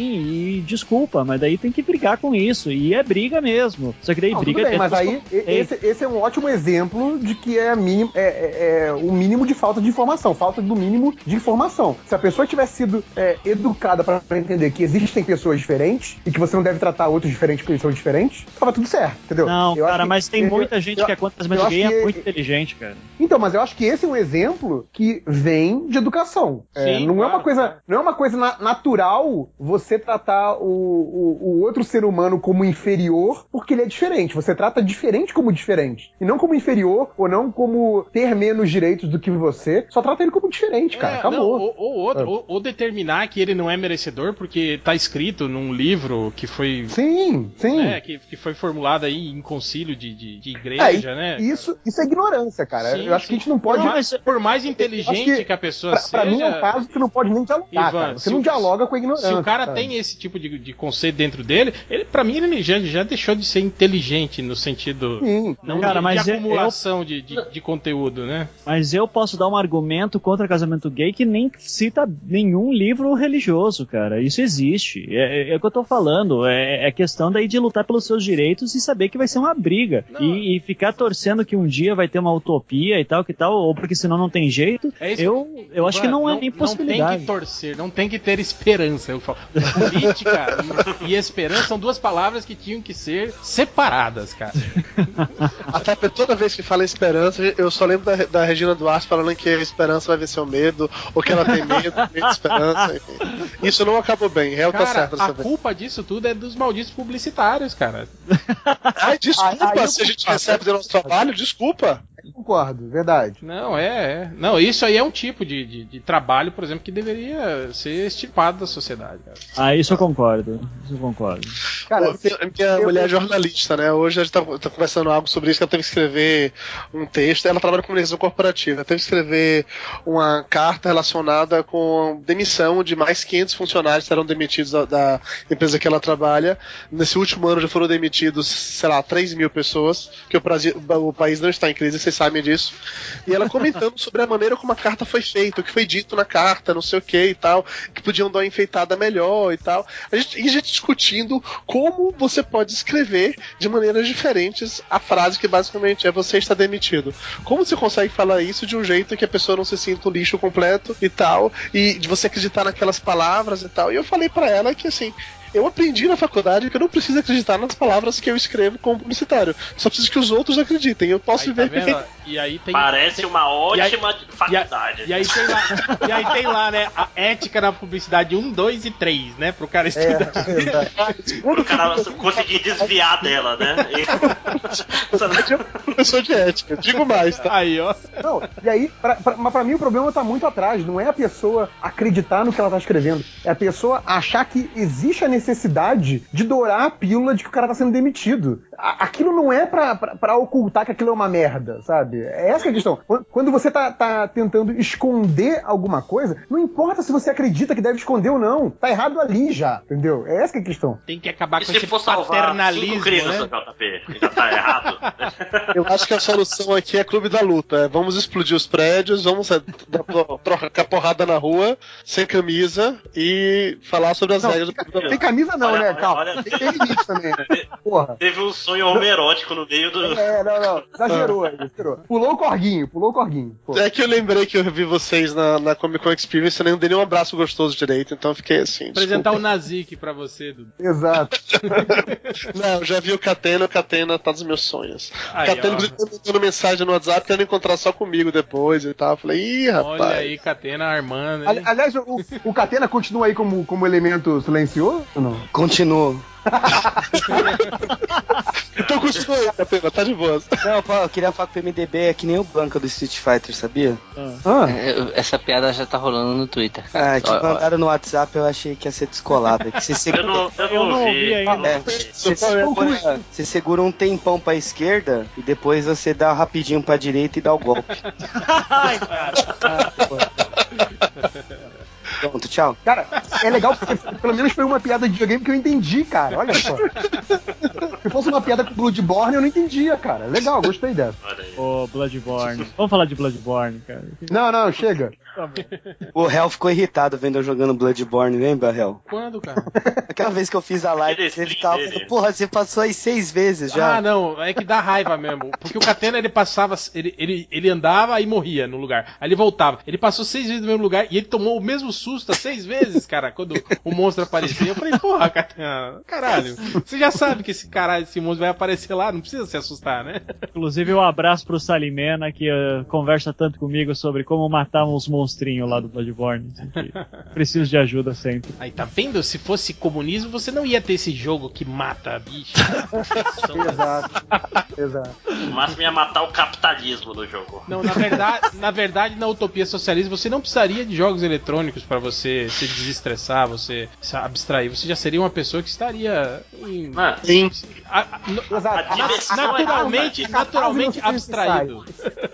e desculpa, mas daí tem que brigar com isso, e é briga mesmo. Só que daí Não, briga bem, mas dentro aí e- esse, esse é um ótimo exemplo de que é, mínimo, é, é- é o mínimo de falta de informação, falta do mínimo de informação. Se a pessoa tivesse sido é, educada para entender que existem pessoas diferentes e que você não deve tratar outros diferentes porque eles são diferentes, tava tudo certo, entendeu? Não, Eu cara, que- mas tem eu- muita gente eu- que é casamento acho gay e que- é muito inteligente, cara. Então, mas eu acho que esse é um exemplo que vem de educação. É, Sim, não é claro, uma coisa, claro. não é uma coisa na- natural você tratar o, o, o outro ser humano como inferior porque ele é diferente. Você trata diferente como diferente e não como inferior ou não como ter menos direitos do que você. Só trata ele como diferente, cara. É, Acabou. não, ou, ou outro, É. ou, ou determinar que ele não é merecedor porque tá escrito num livro que foi. Sim, sim. né, que, que foi formulado aí em concílio de, de, de É, igreja, e- né? Isso, isso é ignorância, cara. Sim, eu acho que a gente não pode. Por mais, por mais Eu inteligente que, que a pessoa Pra, seja. pra mim é um caso que você não pode nem dialogar, Ivan, cara. Você não o- dialoga com a ignorância. Se o cara cara. tem esse tipo de, de conceito dentro dele, ele, pra mim ele já, já deixou de ser inteligente no sentido Sim. não Cara, de, mas de eu- acumulação de, de, de conteúdo, né? Mas eu posso dar um argumento contra casamento gay que nem cita nenhum livro religioso, cara. Isso existe. É, é, é o que eu tô falando. É, é questão daí de lutar pelos seus direitos e saber que vai ser uma briga. Não. E, e ficar torcendo que um dia vai ter uma utopia e tal, que tal, ou porque senão não tem jeito. É isso. eu, eu acho que não é nem Não tem possibilidade. que torcer, não tem que ter esperança. Eu falo. Política e, e esperança são duas palavras que tinham que ser separadas, cara. Até porque toda vez que fala esperança, eu só lembro da, da Regina Duarte falando que a esperança vai vencer o medo, ou que ela tem medo, medo de esperança, enfim. Isso não acabou bem, réu tá Cara, certo dessa a vez. culpa disso tudo é dos malditos publicitários, cara. Ai, desculpa, Aí- aí se a gente recebe do nosso trabalho, desculpa. Concordo, verdade. Não, é, é. Não, isso aí é um tipo de, de, de trabalho, por exemplo, que deveria ser estipado da sociedade. cara. Ah, isso eu concordo. Isso eu concordo. Cara, Pô, você- minha eu- mulher é jornalista, né? Hoje a gente tá, tá conversando algo sobre isso, que ela teve que escrever um texto. Ela trabalha com comunicação corporativa. Ela teve que escrever uma carta relacionada com demissão de mais 500 funcionários que serão demitidos da, da empresa que ela trabalha. Nesse último ano já foram demitidos, sei lá, 3 mil pessoas, que o, Brasil, o país não está em crise, vocês sabem disso. E ela comentando sobre a maneira como a carta foi feita, o que foi dito na carta, não sei o que e tal, que podiam dar uma enfeitada melhor e tal. A gente, a gente discutindo como você pode escrever de maneiras diferentes a frase que basicamente é você está demitido. Como você consegue falar isso de um jeito que a pessoa não se sinta um lixo completo e tal, e de você acreditar naquelas palavras e tal. E eu falei pra ela que assim, eu aprendi na faculdade que eu não preciso acreditar nas palavras que eu escrevo como publicitário. Só preciso que os outros acreditem. Eu posso Aí, tá viver vendo? E aí tem. Parece uma ótima E faculdade. aí, e aí tem lá, e aí tem lá, né, a ética na publicidade 1, 2 e 3, né, pro cara É, estudar. verdade. O cara conseguir desviar dela, né? é um professor de ética. Digo mais, tá? Aí, ó. Não, e aí, pra, pra- mas pra mim o problema tá muito atrás. Não é a pessoa acreditar no que ela tá escrevendo. É a pessoa achar que existe a necessidade de dourar a pílula de que o cara tá sendo demitido. Aquilo não é pra ocultar que aquilo é uma merda, sabe? É essa que é a questão. Quando- você tá, tá tentando esconder alguma coisa, não importa se você acredita que deve esconder ou não. Tá errado ali já, entendeu? É essa que é a questão. Tem que acabar E com se esse paternalismo, cinco crises, né? JP? Já tá errado? Eu acho que a solução aqui é clube da luta. É, vamos explodir os prédios, vamos é, trocar porrada na rua, sem camisa e falar sobre as Não, regras do clube da Tem luta. Camisa não, Olha, né? olha, Calma. olha. Tem, tem limite também, né? Porra. Teve um sonho homerótico no meio do. É, não, não. Exagerou, exagerou. Pulou o corguinho, pulou o corguinho. Pô. É que eu lembrei que eu vi vocês na, na Comic Con Experience e nem dei nenhum abraço gostoso direito, então eu fiquei assim. Apresentar o. Nazik pra você, Dudu. Exato. Não, eu já vi o Catena, o Catena tá dos meus sonhos. Aí, o Catena, ó. inclusive, mandando mensagem no WhatsApp querendo encontrar só comigo depois e tal. Eu falei, ih, rapaz. Olha aí, Catena armando. Ali- hein? Aliás, o, o Catena continua aí como, como elemento silencioso não? Continuo. Então continua aí, Catena, tá de boa. Não, pô, eu queria falar que o MDB é que nem o Blanca do Street Fighter, sabia? Ah, É, eu- Essa piada já tá rolando no Twitter. Ah, que Ó, ó, mandaram no WhatsApp, eu achei que ia ser descolada. Que você Eu segura, não, eu Eu não não vi. ouvi ainda. é, você, segura, você segura um tempão pra esquerda e depois você dá rapidinho pra direita e dá o golpe. Ai, cara. Pronto, tchau. cara, é legal porque pelo menos foi uma piada de videogame que eu entendi, cara. Olha só. Se fosse uma piada com Bloodborne, eu não entendia, cara. Legal, gostei dessa. Ô, Bloodborne. Vamos falar de Bloodborne, cara. Não, não, chega. Tá. O Hell ficou irritado vendo eu jogando Bloodborne, lembra, Hell? Quando, cara? Aquela vez que eu fiz a live, ele stream tava falando, porra, você passou aí seis vezes já. Ah, não, é que dá raiva mesmo. Porque o Catena ele passava, ele, ele, ele andava e morria no lugar. Aí ele voltava. Ele passou seis vezes no mesmo lugar e ele tomou o mesmo susto seis vezes, cara, quando o monstro aparecia. Eu falei, porra, caralho. Você já sabe que esse caralho, esse monstro vai aparecer lá, não precisa se assustar, né? Inclusive, um abraço pro Salimena, que eh, conversa tanto comigo sobre como matar uns monstrinhos lá do Bloodborne. assim, que Preciso de ajuda sempre. Aí tá vendo? Se fosse comunismo, você não ia ter esse jogo que mata bicho. Exato. Exato. O máximo ia matar o capitalismo no jogo. Não, na verdade, na verdade, na utopia socialista, você não precisaria de jogos eletrônicos pra você se desestressar, você se abstrair. Você já seria uma pessoa que estaria em, Mano, Sim. a- a-. A diversão naturalmente, é naturalmente abstraído.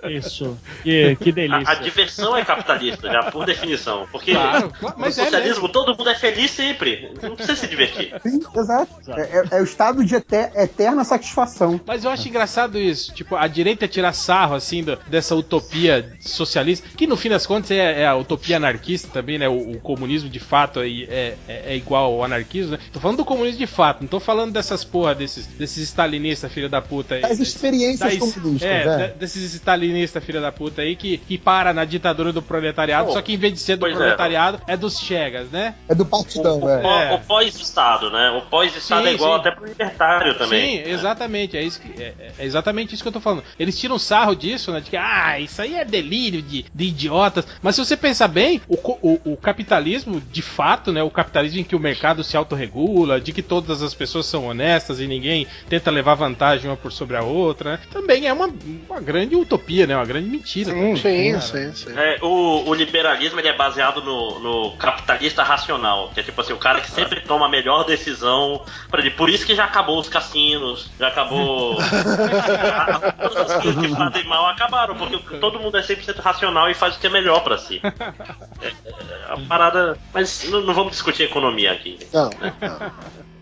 Isso. Que, que delícia. a diversão é capitalista, já por definição. Porque Claro, mas no é socialismo mesmo. todo mundo é feliz sempre. Não precisa se divertir. Sim, exato. É, é- é o estado de ete- eterna satisfação. Mas eu acho engraçado isso, tipo, a direita tirar sarro, assim, do- dessa utopia socialista, que no fim das contas é, é a utopia anarquista também, né? O, o comunismo de fato é, é, é igual ao anarquismo, né? Tô falando do comunismo de fato, não tô falando dessas porra desses, desses stalinistas, filho da puta aí. Desses- experiências das- comunistas, é, é. de- desses stalinistas stalinista, filha da puta aí, que, que para na ditadura do proletariado, Oh, só que em vez de ser do é. proletariado, é. dos chegas, né? É do partidão, O, é. É. o pós-estado, né? O pós-estado Sim, é igual sim. até pro libertário também. Sim, exatamente. É, isso que- é- é exatamente isso que eu tô falando. Eles tiram sarro disso, né? De que, ah, isso aí é delírio de, de idiotas. Mas se você pensar bem, o, o- o capitalismo, de fato, né? O capitalismo em que o mercado se autorregula, de que todas as pessoas são honestas e ninguém tenta levar vantagem uma por sobre a outra, né? Também é uma, uma grande utopia, né? Uma grande mentira. Sim, Sim, cara. sim, sim. É, o, o liberalismo ele é baseado no, no capitalista racional, que é tipo assim, o cara que sempre toma a melhor decisão. Por, ele, por isso que já acabou os cassinos, já acabou. Todas as coisas que fazem mal acabaram, porque todo mundo é 100% racional e faz o que é melhor pra si. É, é a parada. Mas não, não vamos discutir economia aqui. Não,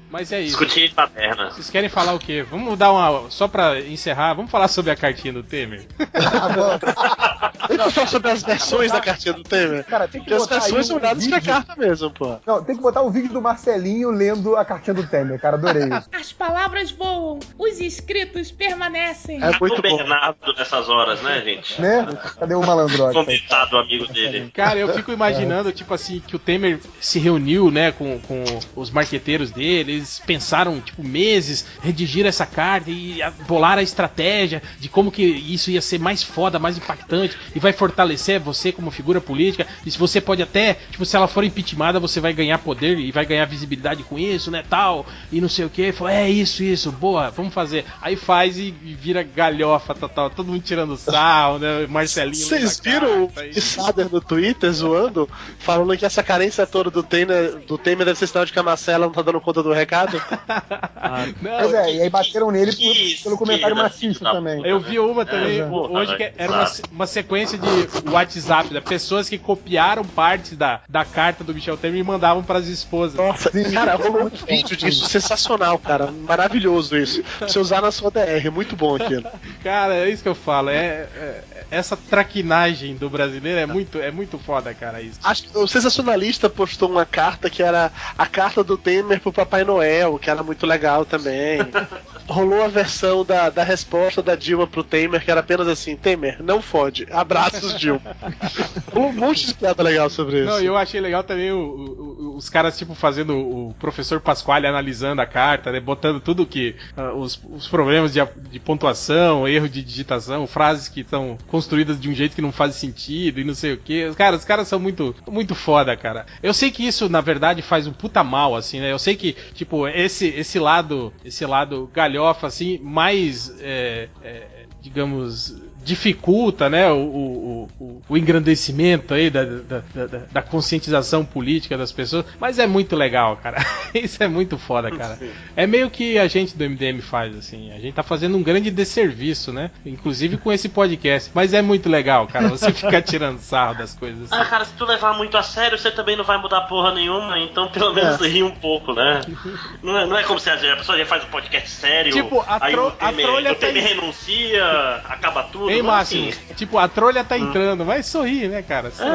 Mas é isso. Discutir paterna. Vocês querem falar o quê? Vamos dar uma. Só pra encerrar, vamos falar sobre a cartinha do Temer? Ah. Vamos falar sobre as versões da cartinha do Temer. Cara, tem que Porque as botar aí versões são um dadas que vídeo. carta mesmo, pô. Não, tem que botar o vídeo do Marcelinho lendo a cartinha do Temer, cara. Adorei isso. As palavras voam, os escritos permanecem. É muito bom. Bernardo nessas horas, né, gente? Né? Cadê o malandrox? Comentado amigo dele. Cara, eu fico imaginando, tipo assim, que o Temer se reuniu, né, com, com os marqueteiros dele, eles pensaram, tipo, meses, redigir essa carta e bolar a estratégia de como que isso ia ser mais foda, mais impactante e vai fortalecer você como figura política. E se você pode até, tipo, se ela for impeachmentada, você vai ganhar poder e vai ganhar visibilidade com isso, né, tal, e não sei o que. Falou, é isso, isso, boa, vamos fazer. Aí faz e, vira galhofa total, todo mundo tirando sal, né, Marcelinho. Vocês viram o carta e- Sader no Twitter zoando, falando que essa carência toda do Temer, do Temer deve ser sinal de que a Marcela não tá dando conta do recado? Não, Pois é, e aí bateram nele por- que pelo comentário machista da também. Eu vi uma também É, hoje que era uma, uma sequência de WhatsApp, né? pessoas que copiaram partes da, da carta do Michel Temer e mandavam para as esposas. Nossa, Sim. cara, rolou um vídeo disso, sensacional, cara. Maravilhoso isso. Pra você usar na sua DR, muito bom aquilo. Cara, é isso que eu falo. É, é- essa traquinagem do brasileiro é muito, é muito foda, cara. Isso. Acho que o sensacionalista postou uma carta que era a carta do Temer pro Papai Noel, que era muito legal também. Rolou a versão da, da resposta da Dilma pro Temer, que era apenas assim: Temer, não fode. Abraços, Dilma. um monte de piada legal sobre isso. Não, eu achei legal também o- o- os caras, tipo, fazendo o professor Pasquale analisando a carta, né? Botando tudo que. ah, os, os problemas de, de pontuação, erro de digitação, frases que estão construídas de um jeito que não faz sentido e não sei o que. Cara, os caras são muito, muito foda, cara. Eu sei que isso, na verdade, faz um puta mal, assim, né? Eu sei que, tipo, esse, esse lado, esse lado galhofa, assim, mais. é, é, digamos, dificulta, né, o, o, o, o engrandecimento aí da, da, da, da conscientização política das pessoas, mas é muito legal, cara. Isso é muito foda, cara. É meio que a gente do MDM faz, assim. A gente tá fazendo um grande desserviço, né? Inclusive com esse podcast. Mas é muito legal, cara, você ficar tirando sarro das coisas Ah, assim. cara, se tu levar muito a sério, você também não vai mudar porra nenhuma, então pelo menos ri um pouco, né? Não é, não é como se a pessoa já faz um podcast sério, Tipo, a aí o Temer, a trolha o Temer tá- renuncia, acaba tudo. Não é Márcio, assim. tipo, a trolha tá entrando, mas sorri, né, cara? Sorri.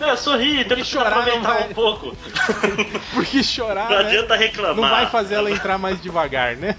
É, é, sorri, tenta chorar não aproveitar vai- um pouco. Porque chorar, Não né, adianta reclamar. não vai fazer ela entrar mais devagar, né?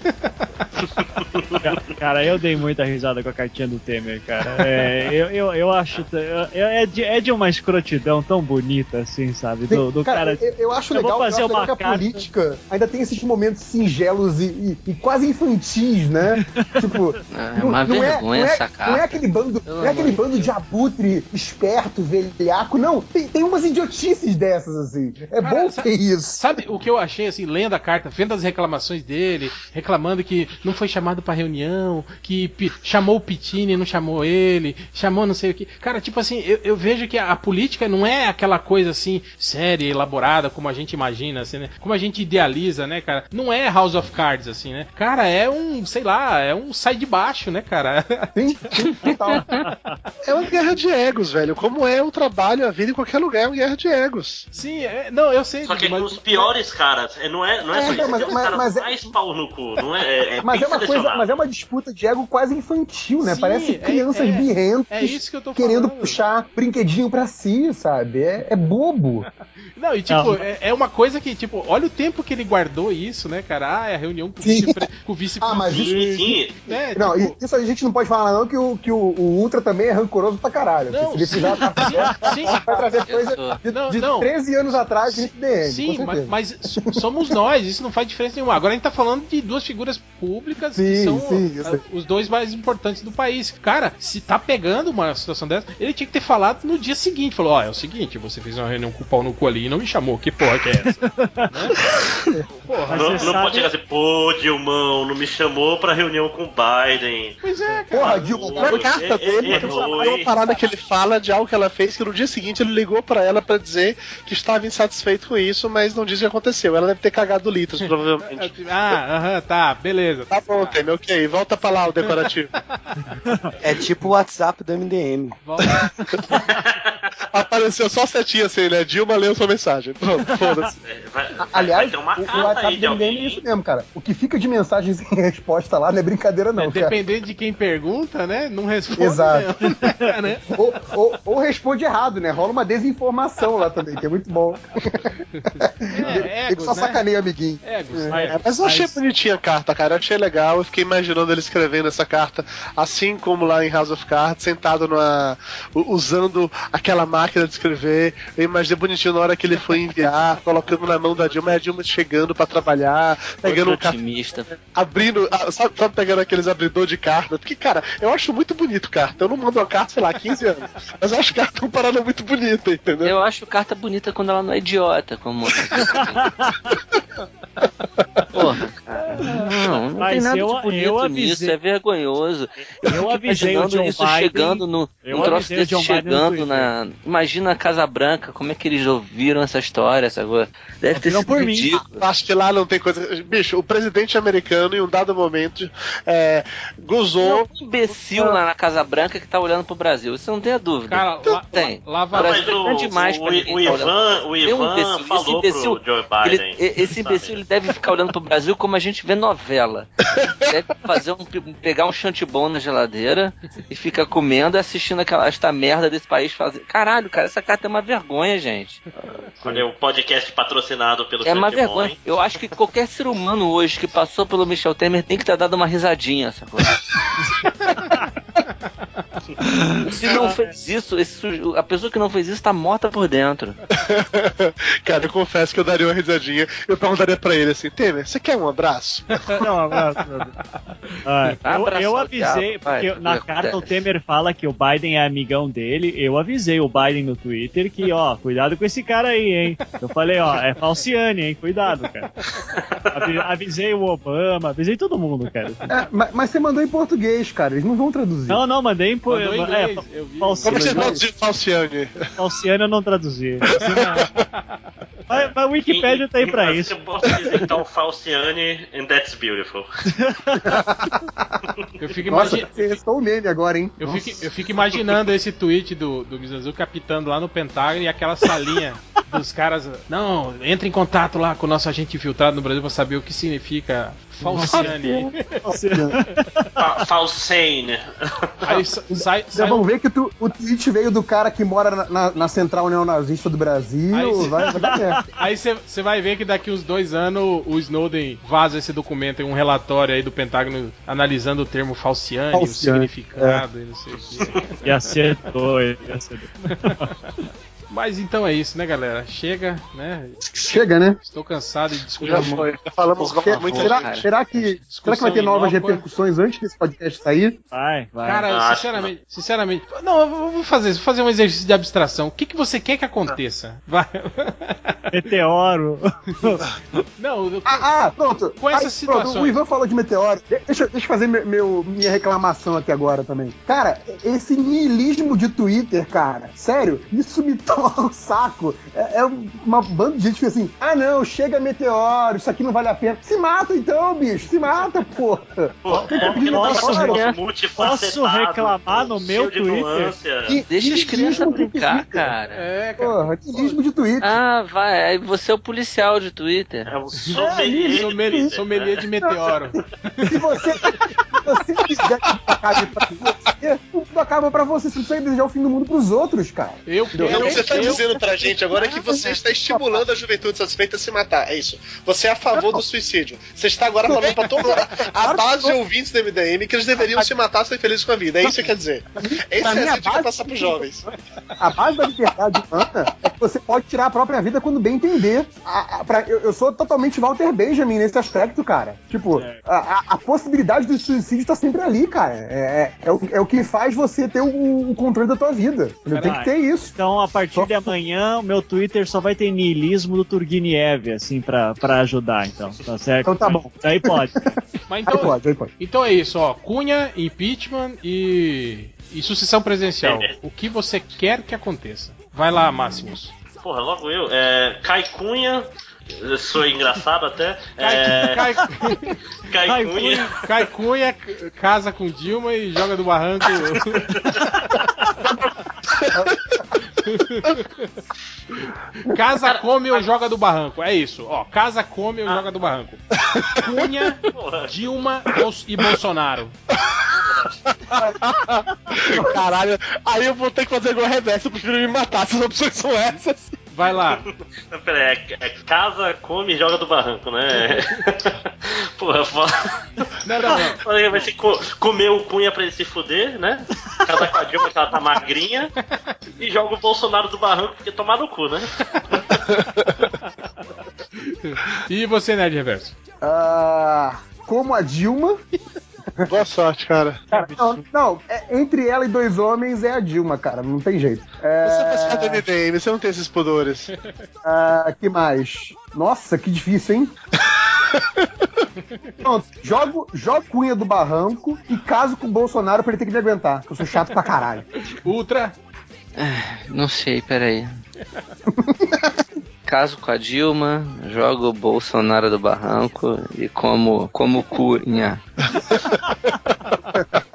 Cara, cara, eu dei muita risada com a cartinha do Temer, cara. É, eu, eu, eu acho. é, de, é de uma escrotidão tão bonita, assim, sabe? Do, do cara. eu, eu acho eu vou legal, fazer eu acho legal uma que a política ainda tem esses momentos singelos e, e- e quase infantis, né? tipo, É uma vergonha não é, essa carta. Não é aquele bando, não é aquele bando de abutre esperto, velhaco, não. Tem, tem umas idiotices dessas, assim. É Cara, bom sabe- ter isso. Sabe o que eu achei, assim, lendo a carta, vendo as reclamações dele, reclamando que não foi chamado pra reunião, que chamou o Pitini e não chamou ele, chamou não sei o que. Cara, tipo assim, eu, eu vejo que a, a política não é aquela coisa assim, séria, elaborada, como a gente imagina, assim, né? Como a gente idealiza, né, cara? Não é House of Cards, assim, né? Cara, é um, sei lá, é um sai de baixo, né, cara? Sim, sim, total. É uma guerra de egos, velho. Como é o trabalho, a vida em qualquer lugar é uma guerra de egos. Sim, é- não, eu sei. Só que mas- os piores caras, é, não é, não é, É, só isso, mas- é mas- mas é- mais pau no cu, não é? É, é Mas é uma coisa, mas é uma disputa de ego quase infantil, né? Sim, Parece é- crianças é- birrentas É isso que eu tô querendo falando. puxar brinquedinho pra si, sabe? É, é bobo. Não, e tipo, Não. é, é uma coisa que, tipo, olha o tempo que ele guardou isso, né, cara? Ah, é a reunião com o Sim. vice-pre- com o vice Ah, mas isso- Sim, né? Não, tipo, isso a gente não pode falar não que o, que o, o Ultra também é rancoroso pra caralho. Não, Se ele fizer a sim, vai trazer coisa de, Não, de não. 13 anos atrás de DM, Sim, com mas, mas somos nós, isso não faz diferença nenhuma. Agora a gente tá falando de duas figuras públicas que Sim, são sim, ah, os dois mais importantes do país. Cara, se tá pegando uma situação dessa, ele tinha que ter falado no dia seguinte. Falou: Ó, é o seguinte, você fez uma reunião com o pau no cu ali e não me chamou. Que porra que é essa? Né? Porra, não, você não sabe- pode chegar assim, pô, Dilmão, não me chamou pra reunião com o Biden. Pois é, cara. Porra, Dilma, carta é- dele, é- uma parada que ele fala de algo que ela fez, que no dia seguinte ele ligou pra ela pra dizer que estava insatisfeito com isso, mas não disse o que aconteceu. Ela deve ter cagado litros, provavelmente. Ah, aham, tá, beleza. Tá bom, Temer, ok. Volta pra lá o decorativo. É tipo o WhatsApp do MDM. Volta. Apareceu só setinha assim, né? Dilma leu sua mensagem. Pronto, foda-se. É, Aliás, vai o, WhatsApp do MDM é isso mesmo, cara. O que fica de mensagens em resposta lá não é brincadeira, não, cara. Dependendo de quem pergunta, né? Não responde. Exato. mesmo, né? Ou, ou- ou responde errado, né? Rola uma desinformação lá também, que é muito bom. É, Ele só egos, né? sacaneia amiguinho. Egos, É, egos. É, mas eu achei bonitinha a carta, cara. Eu achei legal. Eu fiquei imaginando ele escrevendo essa carta, assim como lá em House of Cards, sentado numa. usando aquela máquina de escrever. Eu imaginei bonitinho na hora que ele foi enviar, colocando na mão da Dilma, e a Dilma chegando pra trabalhar, pegando um Outro café. otimista. Abrindo, ah, sabe, sabe pegando aqueles abridor de carta? Porque, cara, eu acho muito bonito carta. Eu não mando uma carta, sei lá, há 15 anos. Mas eu acho carta uma parada muito bonita, entendeu? Eu acho carta bonita quando ela não é idiota, como. Porra, cara. Não, não Mas tem nada eu- de bonito eu nisso, avisei- é vergonhoso. Eu, Eu avisei o John isso Biden- chegando no. eu um troço desse chegando na. Imagina a Casa Branca, como é que eles ouviram essa história, essa coisa. Deve ter Ouviram sido por mim. ridículo. Acho que lá não tem coisa. Bicho, o presidente americano, em um dado momento, é, gozou. Um imbecil lá na Casa Branca que tá olhando pro Brasil. Isso não tem a dúvida. Cara, lá, Tem. lá, lá Não, vai. mas o, é demais o, o tá Ivan, o Tem um Ivan imbecil, esse falou imbecil, pro Joe Ele- Biden. e- esse imbecil ele deve ficar olhando pro Brasil como a gente vê novela. Deve fazer um, pegar um chantibom na geladeira e fica comendo e assistindo aquela, esta merda desse país fazer. Caralho, cara, essa carta é uma vergonha, gente. Olha, o podcast patrocinado pelo É uma vergonha. hein? Eu acho que qualquer ser humano hoje que passou pelo Michel Temer tem que ter dado uma risadinha, essa coisa. Se não fez isso, esse sujo- a pessoa que não fez isso tá morta por dentro. Cara, eu confesso que eu daria uma risadinha. Eu perguntaria pra ele assim: Temer, você quer um abraço? Não, um abraço, meu Deus. Ah, eu, eu avisei, vai, porque na o carta o acontece? Temer fala que o Biden é amigão dele. Eu avisei o Biden no Twitter que, ó, cuidado com esse cara aí, hein? Eu falei, ó, é falciane, hein? Cuidado, cara. Avi- Avisei o Obama, avisei todo mundo, cara. É, mas, mas você mandou em português, cara. Eles não vão traduzir. Não, não, mandei em. Mandou em é, inglês, eu vi. falciane, Como você traduzir Falciane? falciane eu não traduzi. Mas, mas o Wikipedia tá aí pra isso. Eu posso dizer então Falciane and that's beautiful. Eu fico, Nossa, imagi- você restou o meme agora, hein? eu, fico, eu fico imaginando esse tweet do, do Mizanzu capitando lá no Pentágono e aquela salinha dos caras. Não, entra em contato lá com o nosso agente infiltrado no Brasil pra saber o que significa Falciane. Fa Falsane. Aí sa- sai, sai vamos ver que tu- o tweet veio do cara que mora na, na- na central neonazista do Brasil. Aí cê- vai, vai dar certo. Aí você vai ver que daqui uns dois anos o Snowden vaza esse documento em um relatório aí do Pentágono analisando o termo falciane, o Falciane, significado e não sei o que. E acertou, e acertou. Mas então é isso, né, galera? Chega, né? Chega, né? Estou cansado de discutir. Já foi. Já falamos Por muito. favor. Será, cara. será que, será que vai ter novas repercussões antes desse podcast sair? Vai, vai. Cara, Acho sinceramente, sinceramente. Não, eu vou- fazer, vou fazer um exercício de abstração. O que, que você quer que aconteça? Vai. Meteoro. Não, eu- Ah, ah, pronto. Com pronto, situações. O Ivan falou de meteoro. De- Deixa, deixa eu fazer meu, meu- minha reclamação aqui agora também. Cara, esse niilismo de Twitter, cara, sério, isso me o saco. É, é uma banda de gente que fica assim: ah, não, chega meteoro, isso aqui não vale a pena. Se mata então, bicho, se mata, porra. Pô, é Posso um posso reclamar no meu de Twitter? nuância. E- Deixa as crianças de brincar, Twitter. cara. É, cara. Porra, de Twitter. Ah, vai. Aí você é o policial de Twitter. É o sommelier. Sommelier, sommelier de meteoro. Se você, quiser que tudo acabe pra você, tudo acaba pra você. Você não precisa desejar o fim do mundo pros outros, cara. Eu Então, quero. o que você está eu- dizendo pra gente agora é que você está estimulando a juventude satisfeita a se matar. É isso. Você é a favor do suicídio. Você está agora falando pra toda a base de ouvintes do MDM que eles deveriam se matar e ser felizes com a vida. É isso que você quer dizer. Essa Pra é a gente que base- passar pros jovens. A base da liberdade humana é que você pode tirar a própria vida quando bem entender. A- a- pra- eu, eu sou totalmente Walter Benjamin nesse aspecto, cara. Tipo, a, a- a possibilidade do suicídio tá sempre ali, cara. É, é, é o, é o que faz você ter o, o controle da tua vida. Tem que ter isso. Então, a partir de amanhã, o meu Twitter só vai ter niilismo do Turguniev, assim, pra, pra ajudar, então. Tá certo? Então tá bom. Aí pode. Mas Aí então, pode, aí pode. então é isso, ó. Cunha, impeachment e, e sucessão presidencial. É. O que você quer que aconteça? Vai lá, Máximos. Porra, logo eu. É, Cai Cunha. Eu Sou engraçado até. É, Cai, cai, Cai Cunha. Cunha, cai Cunha, casa com Dilma e joga do barranco. casa come ou joga do barranco. É isso, ó. Casa come ou joga do barranco. Cunha, Porra. Dilma e Bolsonaro. Caralho, aí eu vou ter que fazer igual a reversa, eu prefiro me matar se as opções são essas. Vai lá. Não, Pera aí, é, é casa, come e joga do barranco, né? Porra, foda. Não, não, não. Vai ser co comer o Cunha pra ele se fuder, né? Casar com a Dilma que ela tá magrinha. E joga o Bolsonaro do barranco porque tomar no cu, né? E você, Nerd Reverso? Ah, como a Dilma. Boa sorte, cara. Cara, não, não, é- entre ela e dois homens é a Dilma, cara. Não tem jeito. É, Você faz parte do MDM, você não tem esses pudores. ah, que mais? Nossa, que difícil, hein? Pronto, jogo, jogo Cunha do Barranco e caso com o Bolsonaro pra ele ter que me aguentar. que Eu sou chato pra caralho. Ultra. Não sei, peraí. Caso com a Dilma, jogo o Bolsonaro do barranco e como, como cunha.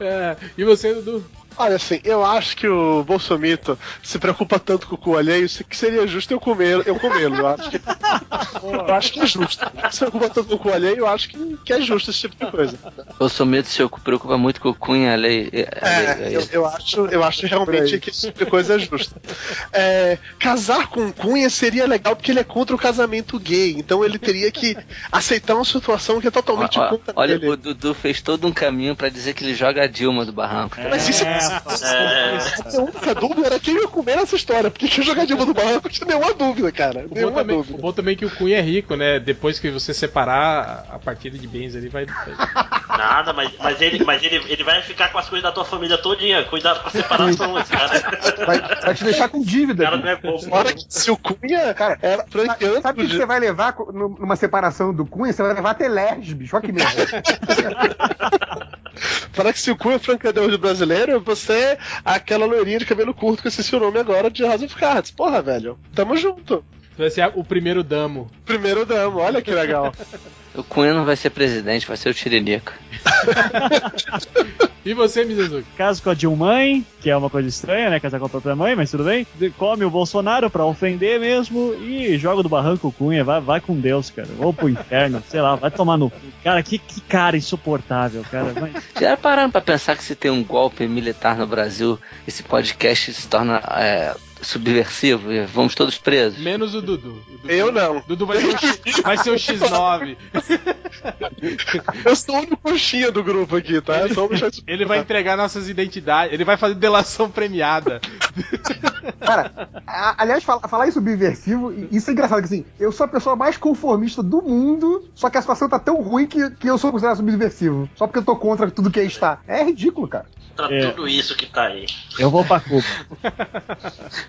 É, e você, Dudu? Olha, assim, eu acho que o Bolsomito se preocupa tanto com o cu alheio que seria justo eu comer, eu comê-lo. Eu acho que, eu acho que é justo. Se preocupa tanto com o cu alheio, eu acho que, que é justo esse tipo de coisa. Bolsonaro se preocupa muito com o cunha alheio. É, eu, eu acho, eu acho realmente que esse tipo de coisa é justa. É, casar com o Cunha seria legal porque ele é contra o casamento gay, então ele teria que aceitar uma situação que é totalmente Ó, ó, contra olha, ele. o Dudu fez todo um caminho pra dizer que ele joga a Dilma do barranco. Mas isso é, É, a única dúvida era quem ia comer nessa história, porque jogar Dilma do Barranco tinha nenhuma dúvida, cara. O bom, Nenhuma também, o dúvida. bom também é que o Cunha é rico, né? Depois que você separar a partilha de bens ali, vai. nada, mas, mas, ele, mas ele, ele vai ficar com as coisas da tua família todinha. Cuidado com a separação, esse cara. Vai, vai te deixar com O dívida. cara não é bobo. Fora que se o Cunha Cara, era franqueando Sabe o que de- você vai levar numa separação do Cunha? Você vai levar até Lerges, bicho. Olha que merda. Fala que se o Cunha é franqueador de brasileiro, você é aquela loirinha de cabelo curto que esse seu nome agora de House of Cards. Porra, velho. Tamo junto. Vai ser o primeiro damo. Primeiro damo, olha que legal. O Cunha não vai ser presidente, vai ser o Tiririca. E você, Mizuzuki? Caso com a Dilmãe, que é uma coisa estranha, né? Casar com a própria mãe, mas tudo bem. De- Come o Bolsonaro pra ofender mesmo e joga do barranco o Cunha. Vai, vai com Deus, cara. Ou pro inferno, sei lá, vai tomar no. cu. Cara, que, que cara insuportável, cara. Vai- Já pararam pra pensar que se tem um golpe militar no Brasil, esse podcast se torna é, subversivo e vamos todos presos? Menos o Dudu. O Dudu Eu não. Dudu vai ser o, X- vai ser o X9. Eu sou o único coxinha do grupo aqui, tá? Deixar isso- Ele vai entregar nossas identidades. Ele vai fazer delação premiada. Cara, a- aliás, fala- falar isso subversivo, isso é engraçado, que assim, eu sou a pessoa mais conformista do mundo, só que a situação tá tão ruim que, que eu sou considerado subversivo. Só porque eu tô contra tudo que aí está. É ridículo, cara. Pra É. tudo isso que tá aí. Eu vou pra Cuba.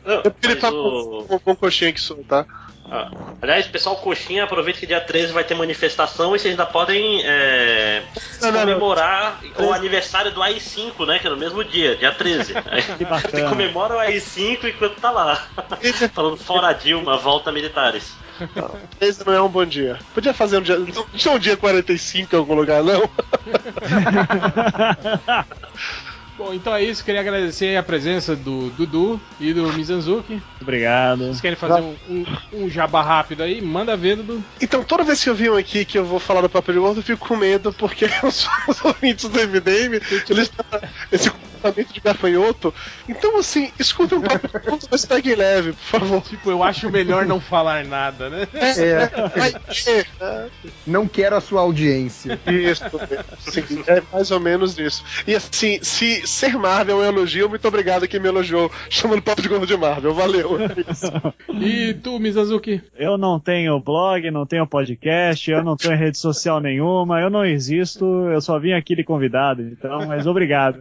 Não, Eu queria falar o- com com coxinha que sou, tá? Ah, aliás, pessoal, coxinha, aproveita que dia 13 vai ter manifestação e vocês ainda podem é, Não, não, não. comemorar o aniversário do AI5, né? Que é no mesmo dia, dia 13. Aí Que bacana. Você comemora o AI5 enquanto tá lá. Falando fora Dilma, volta militares. Esse não é um bom dia. Podia fazer um dia. Não tinha um dia 45 em algum lugar, não? Bom, então é isso. Queria agradecer a presença do Dudu e do Mizanzuki. Obrigado. Vocês querem fazer um, um, um jabá rápido aí? Manda ver, Dudu. Então, toda vez que eu vi um aqui que eu vou falar do papel de gordo, eu fico com medo, porque os, os ouvintes do MDM, eles esse comportamento de gafanhoto. Então, assim, escuta um papo mas peguem leve, por favor. Tipo, eu acho melhor não falar nada, né? É, ter, né? não quero a sua audiência. Isso, assim, é mais ou menos isso. E assim, se ser Marvel é um elogio, muito obrigado quem me elogiou, chamando papo de gordo de Marvel. Valeu. É. E tu, Mizanzuki? Eu não tenho blog, não tenho podcast, eu não tenho rede social nenhuma, eu não existo, eu só vim aqui de convidado, então, mas obrigado.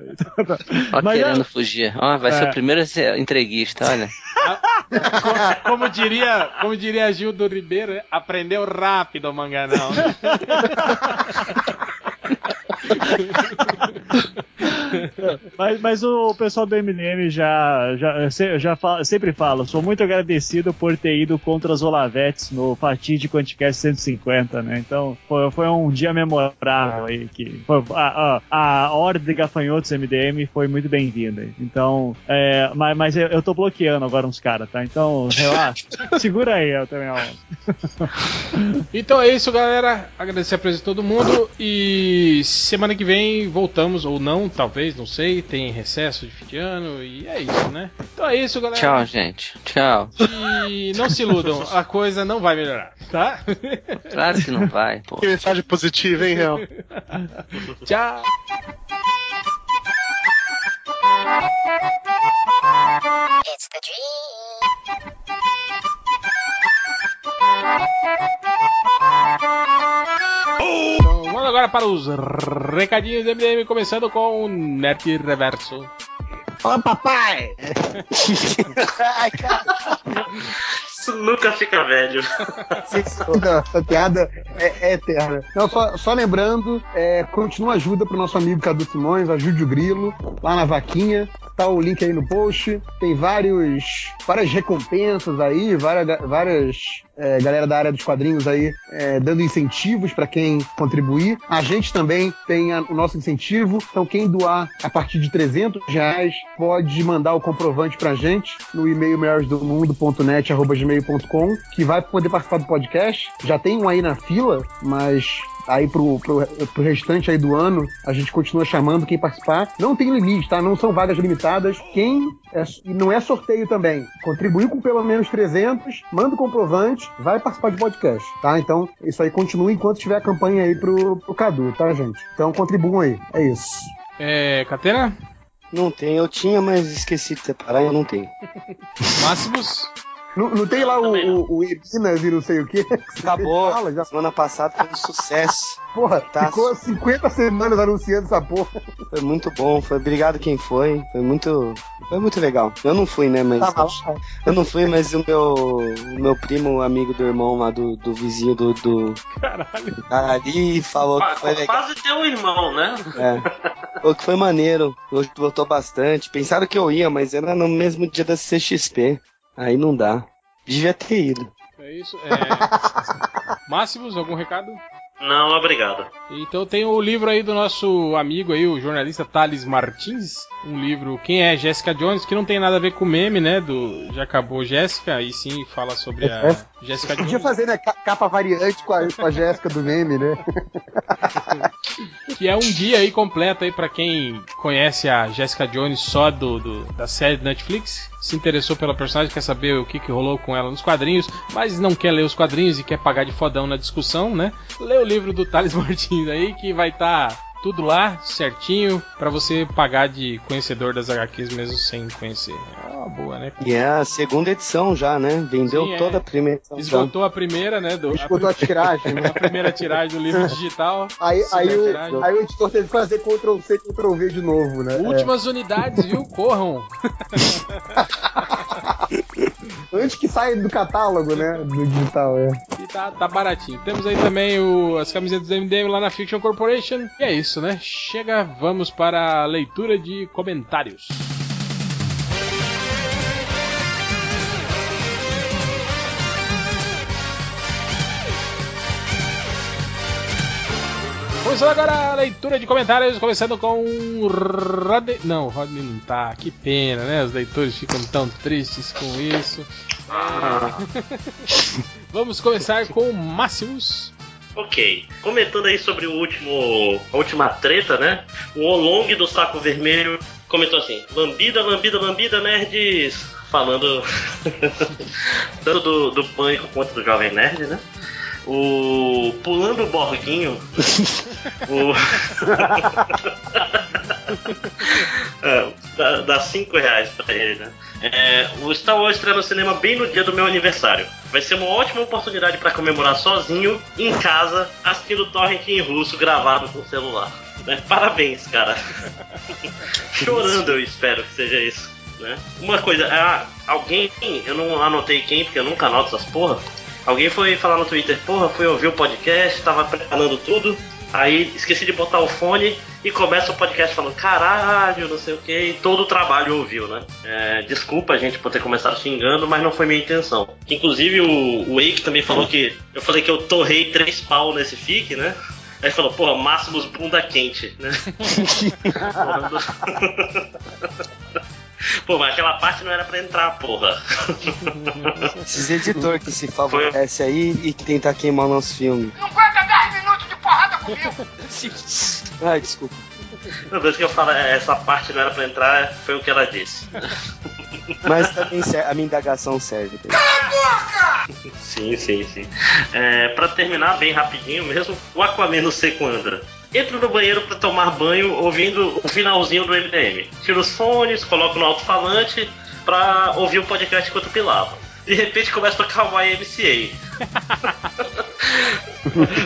Ó, Mas querendo eu- fugir. Ó, vai ser É. o primeiro a ser entreguista, olha. Co- Como diria, como diria Gildo Ribeiro, aprendeu rápido o manganão. Mas, mas o pessoal do MDM já, já, se- já fala- sempre fala, sou muito agradecido por ter ido contra os Olavetes no fatídico Anticast 150, né? Então foi, foi um dia memorável aí. Que foi, a, a, a ordem de gafanhotos MDM foi muito bem-vinda. Então, é, mas, mas eu, eu tô bloqueando agora uns caras, tá? Então, relaxa. Segura aí eu também. Ó. Então é isso, galera. Agradecer a presença de todo mundo. E semana que vem voltamos, ou não, talvez, não sei. Tem recesso de fim de ano. E é isso, né? Então é isso, galera. Tchau, gente. Tchau. E não se iludam, a coisa não vai melhorar, tá? Claro que não vai, pô. Que mensagem positiva, hein, Real? Tchau. Então, vamos agora para os recadinhos do MDM, começando com o Nerd Reverso. Ó, papai! Isso nunca fica velho. Não, essa piada é, é eterna. Não, só, só lembrando, é, continua ajuda pro nosso amigo Cadu Simões, ajude o Grilo, lá na vaquinha. Tá o link aí no post. Tem vários, várias recompensas aí, várias, várias é, galera da área dos quadrinhos aí é, dando incentivos para quem contribuir. A gente também tem a- o nosso incentivo. Então, quem doar a partir de 300 reais pode mandar o comprovante pra gente no e-mail melhoresdomundo.net@gmail.com que vai poder participar do podcast. Já tem um aí na fila, mas aí pro, pro, pro restante aí do ano a gente continua chamando quem participar. Não tem limite, tá? Não são vagas limitadas. Quem é, e não é sorteio também. Contribuir com pelo menos 300, manda o comprovante, vai participar de podcast, tá? Então, isso aí continua enquanto tiver a campanha aí pro, pro Cadu, tá, gente? Então, contribuam aí. É isso. É, Catena? Não tem, eu tinha, mas esqueci de separar e eu não tenho. Máximos? Não, não tem lá o, não. o, o Ebinas e não sei o que? Acabou. Fala, já. Semana passada foi um sucesso. Porra, Tá. ficou 50 semanas anunciando essa porra. Foi muito bom. Foi obrigado quem foi. Foi muito. Foi muito legal. Eu não fui, né? Mas. Lá. Eu não fui, mas o meu. O meu primo, amigo do irmão lá do, do vizinho do, do. Caralho. Ali falou que foi legal. Quase teu irmão, né? É. Falou que foi maneiro. Hoje voltou bastante. Pensaram que eu ia, mas era no mesmo dia da CXP. Aí não dá. Devia ter ido. É isso. É... Máximos, algum recado? Não, obrigado. Então tem o livro aí do nosso amigo aí, o jornalista Thales Martins. Um livro Quem é Jessica Jones, que não tem nada a ver com o meme, né? Do Já Acabou Jéssica, e sim fala sobre a Jessica Podia Jones. fazer, né? ca- Capa variante com a, com a Jéssica do meme, né? Que é um dia aí completo aí pra quem conhece a Jessica Jones só do, do- da série do Netflix, se interessou pela personagem, quer saber o que, que rolou com ela nos quadrinhos, mas não quer ler os quadrinhos e quer pagar de fodão na discussão, né? Lê o livro do Thales Martins aí que vai estar tudo lá certinho pra você pagar de conhecedor das HQs mesmo sem conhecer. É uma boa, né? E é a segunda edição já, né? Vendeu Sim, é. toda a primeira edição. já. Esgotou a primeira, né? Do, Esgotou a tiragem, né? a primeira tiragem do livro digital. Aí, aí, o, aí o editor teve que fazer Ctrl C, Ctrl V de novo, né? Últimas unidades, viu? Corram! Antes que saia do catálogo, né? Do digital, é. E tá, tá baratinho. Temos aí também o- as camisetas do MDM lá na Fiction Corporation. E é isso, né? Chega, vamos para a leitura de comentários. Começando agora a leitura de comentários, começando com Rodney. Não, o Rodney não tá. Que pena, né? Os leitores ficam tão tristes com isso. É. Vamos começar com o Máximos. Ok. Comentando aí sobre o último. a última treta, né? O Olong do Saco Vermelho comentou assim: Lambida, lambida, lambida, nerds. Falando tanto do, do pânico quanto do Jovem Nerd, né? O. Pulando Borguinho. o. É, dá, dá cinco reais pra ele, né? É, o Star Wars estreia no cinema bem no dia do meu aniversário. Vai ser uma ótima oportunidade pra comemorar sozinho, em casa, assistindo Torrent em russo gravado com celular. Né? Parabéns, cara. Chorando, eu espero que seja isso. Né? Uma coisa, ah, alguém, eu não anotei quem, porque eu nunca anoto essas porra. Alguém foi falar no Twitter, porra, fui ouvir o podcast, tava preparando tudo, aí esqueci de botar o fone e começa o podcast falando caralho, não sei o que, e todo o trabalho ouviu, né? É, desculpa, gente, por ter começado xingando, mas não foi minha intenção. Inclusive o, o Wake também falou que. Eu falei que eu torrei três pau nesse fic, né? Aí falou, porra, Máximos bunda quente, né? Pô, mas aquela parte não era pra entrar, porra. Esses editor que se favorece aí e que tentar queimar o nosso filme. Não aguenta 10 minutos de porrada comigo! Ai, desculpa. Toda vez que eu falo "É, essa parte não era pra entrar, foi o que ela disse. Mas também a minha indagação serve. Sim, sim, sim. É, pra terminar bem rapidinho mesmo, o Aquaman no seco anda. Entro no banheiro pra tomar banho ouvindo o finalzinho do MDM. Tiro os fones, coloco no alto-falante pra ouvir o podcast enquanto pilava. De repente começa a tocar o YMCA.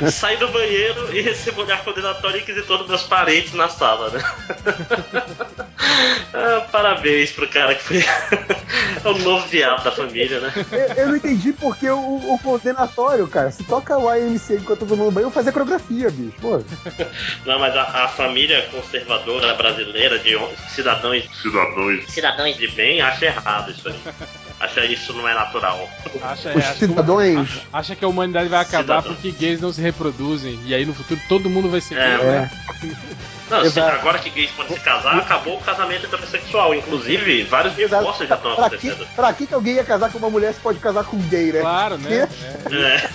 Saio do banheiro e recebo olhar condenatório inquisitor dos meus parentes na sala, né? Ah, parabéns pro cara que foi é o novo viado da família, né? Eu, eu não entendi porque o, o condenatório, cara. Se toca o IMC enquanto todo mundo banho, eu vou fazer coreografia, bicho. Pô. Não, mas a, a família conservadora brasileira de cidadãos, cidadãos, cidadãos de bem acha errado isso aí. Acha isso não é natural. Acha, Os acha- cidadãos. acha que a humanidade vai acabar Cidadão. porque gays não se reproduzem. E aí no futuro todo mundo vai ser É, gay, né? Não, agora que gays podem se casar, acabou o casamento heterossexual. Inclusive, vários divórcios já estão Pra que, acontecendo. pra que que alguém ia casar com uma mulher se pode casar com um gay, né? Claro, né? Que? É. É.